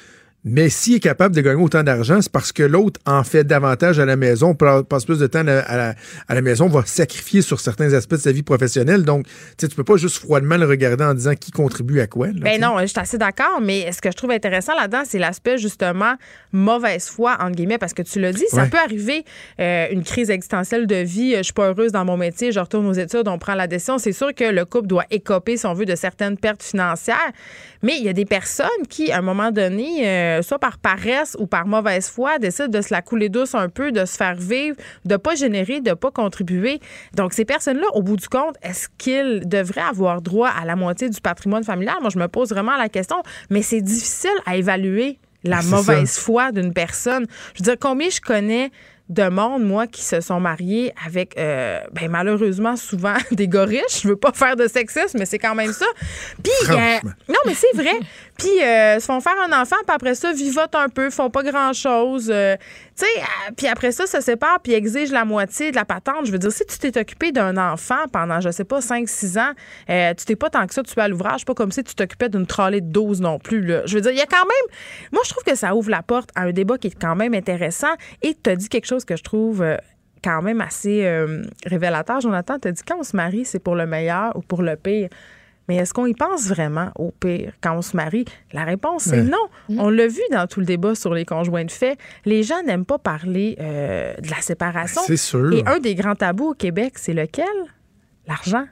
mais s'il est capable de gagner autant d'argent, c'est parce que l'autre en fait davantage à la maison, pa- passe plus de temps à la, à la- à la maison, va sacrifier sur certains aspects de sa vie professionnelle. Donc, tu tu peux pas juste froidement le regarder en disant qui contribue à quoi. là, Ben non, je suis assez d'accord, mais ce que je trouve intéressant là-dedans, c'est l'aspect justement mauvaise foi, entre guillemets, parce que tu l'as dit, ça Ouais. peut arriver euh, une crise existentielle de vie, euh, je suis pas heureuse dans mon métier, je retourne aux études, on prend la décision. C'est sûr que le couple doit écoper, si on veut, de certaines pertes financières, mais il y a des personnes qui, à un moment donné, euh, soit par paresse ou par mauvaise foi, décident de se la couler douce un peu, de se faire vivre, de pas générer, de pas contribuer. Donc, ces personnes-là, au bout du compte, est-ce qu'ils devraient avoir droit à la moitié du patrimoine familial? Moi, je me pose vraiment la question, mais c'est difficile à évaluer la mauvaise ça. foi d'une personne. Je veux dire, combien je connais de monde, moi, qui se sont mariés avec, euh, ben, malheureusement, souvent des gars riches. Je veux pas faire de sexisme, mais c'est quand même ça. Puis, euh, non, mais c'est vrai. Puis, euh, se font faire un enfant, puis après ça, vivotent un peu, font pas grand-chose. euh, tu sais, euh, puis après ça, se séparent, puis exigent la moitié de la patente. Je veux dire, si tu t'es occupé d'un enfant pendant, je sais pas, 5-6 ans, euh, tu t'es pas tant que ça, tu es à l'ouvrage, pas comme si tu t'occupais d'une trolley de 12 non plus. Je veux dire, il y a quand même. Moi, je trouve que ça ouvre la porte à un débat qui est quand même intéressant. Et tu as dit quelque chose que je trouve. quand même assez révélateur. Jonathan, tu as dit quand on se marie, c'est pour le meilleur ou pour le pire? Mais est-ce qu'on y pense vraiment au pire quand on se marie? La réponse, c'est Ouais. non. On l'a vu dans tout le débat sur les conjoints de fait. Les gens n'aiment pas parler euh, de la séparation. C'est sûr. Et un des grands tabous au Québec, c'est lequel? L'argent.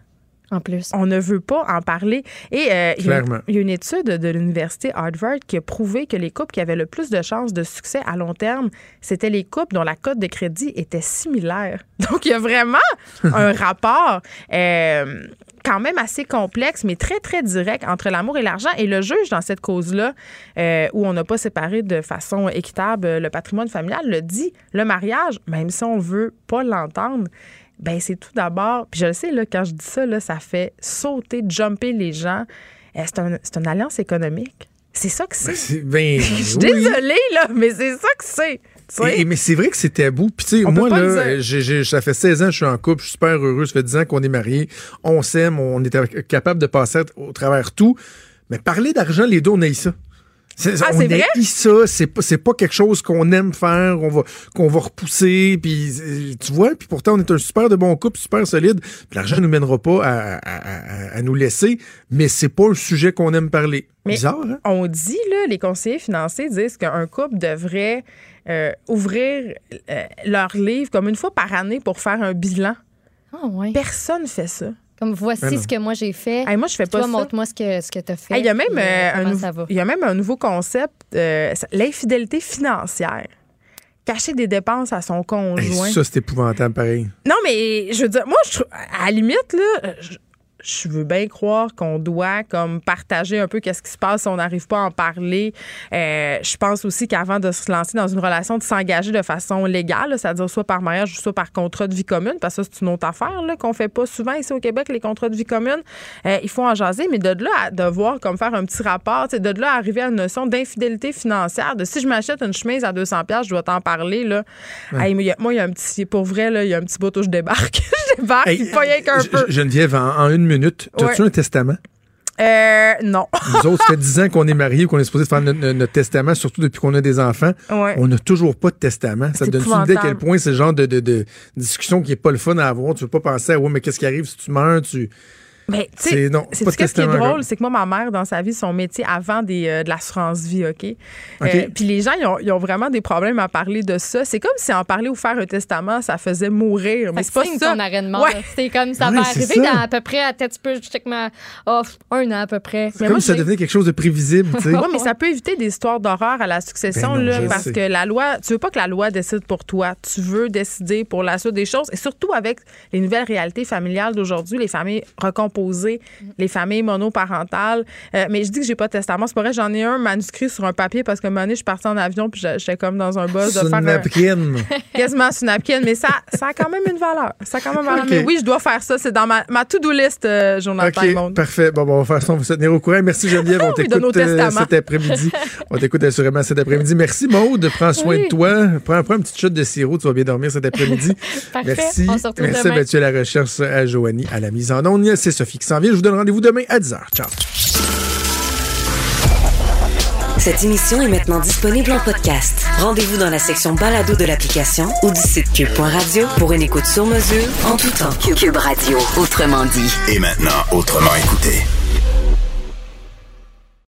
En plus. On ne veut pas en parler. Et euh, il y a- Clairement. il y a une étude de l'université Harvard qui a prouvé que les couples qui avaient le plus de chances de succès à long terme, c'était les couples dont la cote de crédit était similaire. Donc, il y a vraiment un rapport euh, quand même assez complexe, mais très, très direct entre l'amour et l'argent. Et le juge, dans cette cause-là, euh, où on n'a pas séparé de façon équitable le patrimoine familial, le dit, le mariage, même si on veut pas l'entendre, ben c'est tout d'abord, puis je le sais, là, quand je dis ça, là, ça fait sauter, jumper les gens. Euh, c'est, un- une alliance économique. C'est ça que c'est. C'est- ben, je suis oui. désolée, là, mais c'est ça que c'est. Et- mais c'est vrai que c'est tabou. Puis tu sais, moi, là, ça fait 16 ans que je suis en couple, je suis super heureux, ça fait 10 ans qu'on est mariés, on s'aime, on est capable de passer au travers tout. Mais parler d'argent, les deux, on aille ça. C'est, Ah, on c'est vrai? ça, c'est pas, c'est pas quelque chose qu'on aime faire, on va, qu'on va repousser, puis euh, tu vois, puis pourtant on est un super de bon couple, super solide, puis l'argent nous mènera pas à, à- à- à nous laisser, mais c'est pas un sujet qu'on aime parler. Mais Bizarre, hein? on dit, là, les conseillers financiers disent qu'un couple devrait euh, ouvrir euh, leur livre comme une fois par année pour faire un bilan. Ah ouais. Personne fait ça. Comme voici Ben ce que moi j'ai fait. Hey, moi, je fais pas Toi, ça. montre-moi ce que, ce que tu as fait. Hey, Il y, a même, puis, euh, euh, y a même un nouveau concept, euh, l'infidélité financière. Cacher des dépenses à son Hey, conjoint. ça, c'est épouvantable, pareil. Non, mais je veux dire, moi, je trouve, à la limite, là, je, je veux bien croire qu'on doit comme partager un peu qu'est-ce qui se passe si on n'arrive pas à en parler. Euh, je pense aussi qu'avant de se lancer dans une relation, de s'engager de façon légale, c'est-à-dire soit par mariage ou soit par contrat de vie commune, parce que ça, c'est une autre affaire qu'on fait pas souvent ici au Québec, les contrats de vie commune. Euh, il faut en jaser, mais de là à devoir comme faire un petit rapport, de là à arriver à une notion d'infidélité financière, de si je m'achète une chemise à 200 je dois t'en parler. Là. moi, il y a un petit, pour vrai, là, il y a un petit bateau, je débarque. je débarque, il faut y qu'un peu. Geneviève, en, une minute, as-tu un testament? Euh, non. Nous autres, ça fait 10 ans qu'on est mariés, qu'on est supposé faire notre, testament, surtout depuis qu'on a des enfants. On n'a toujours pas de testament. Ça te donne une idée à quel point c'est le genre de, de, discussion qui n'est pas le fun à avoir. Tu ne veux pas penser à, ouais, mais qu'est-ce qui arrive si tu meurs? Tu... Mais tu sais, ce qui est drôle, c'est que moi, ma mère, dans sa vie, son métier avant des, euh, de l'assurance vie, OK? Euh, puis les gens, ils ont, vraiment des problèmes à parler de ça. C'est comme si en parler ou faire un testament, ça faisait mourir. Mais c'est pas ça. ton arrêt de mort. C'est comme ça va arriver dans à peu près, à tête, peu, je ma, oh, un an à peu près. C'est comme moi, si ça devenait quelque chose de prévisible, tu sais. oui, mais ça peut éviter des histoires d'horreur à la succession, ben là, parce que la loi, tu veux pas que la loi décide pour toi. Tu veux décider pour la suite des choses. Et surtout avec les nouvelles réalités familiales d'aujourd'hui, les familles recomposées poser les familles monoparentales. Euh, mais je dis que j'ai pas de testament. C'est pas vrai, j'en ai un manuscrit sur un papier parce que un moment donné, je suis partie en avion puis j'étais comme dans un buzz de faire. napkin. Quasiment sur napkin. Mais ça, ça a quand même une valeur. Ça a quand même valeur. Mais oui, je dois faire ça. C'est dans ma, ma to-do list, euh, Jonathan OK, Parfait. Bon, bon, on va faire ça. On va se tenir au courant. Merci, Geneviève. On t'écoute euh, cet après-midi. on t'écoute assurément cet après-midi. Merci, Maude. Prends soin de toi. Prends, prends un petit shot de sirop. Tu vas bien dormir cet après-midi. Merci. Merci, Mathieu, à la recherche à Joanie, à la mise en onde. C'est Sophie qui s'en vient. Je vous donne rendez-vous demain à 10h. Ciao. Cette émission est maintenant disponible en podcast. Rendez-vous dans la section balado de l'application ou du site cube.radio pour une écoute sur mesure en tout temps. Cube Radio, autrement dit. Et maintenant, autrement écouté.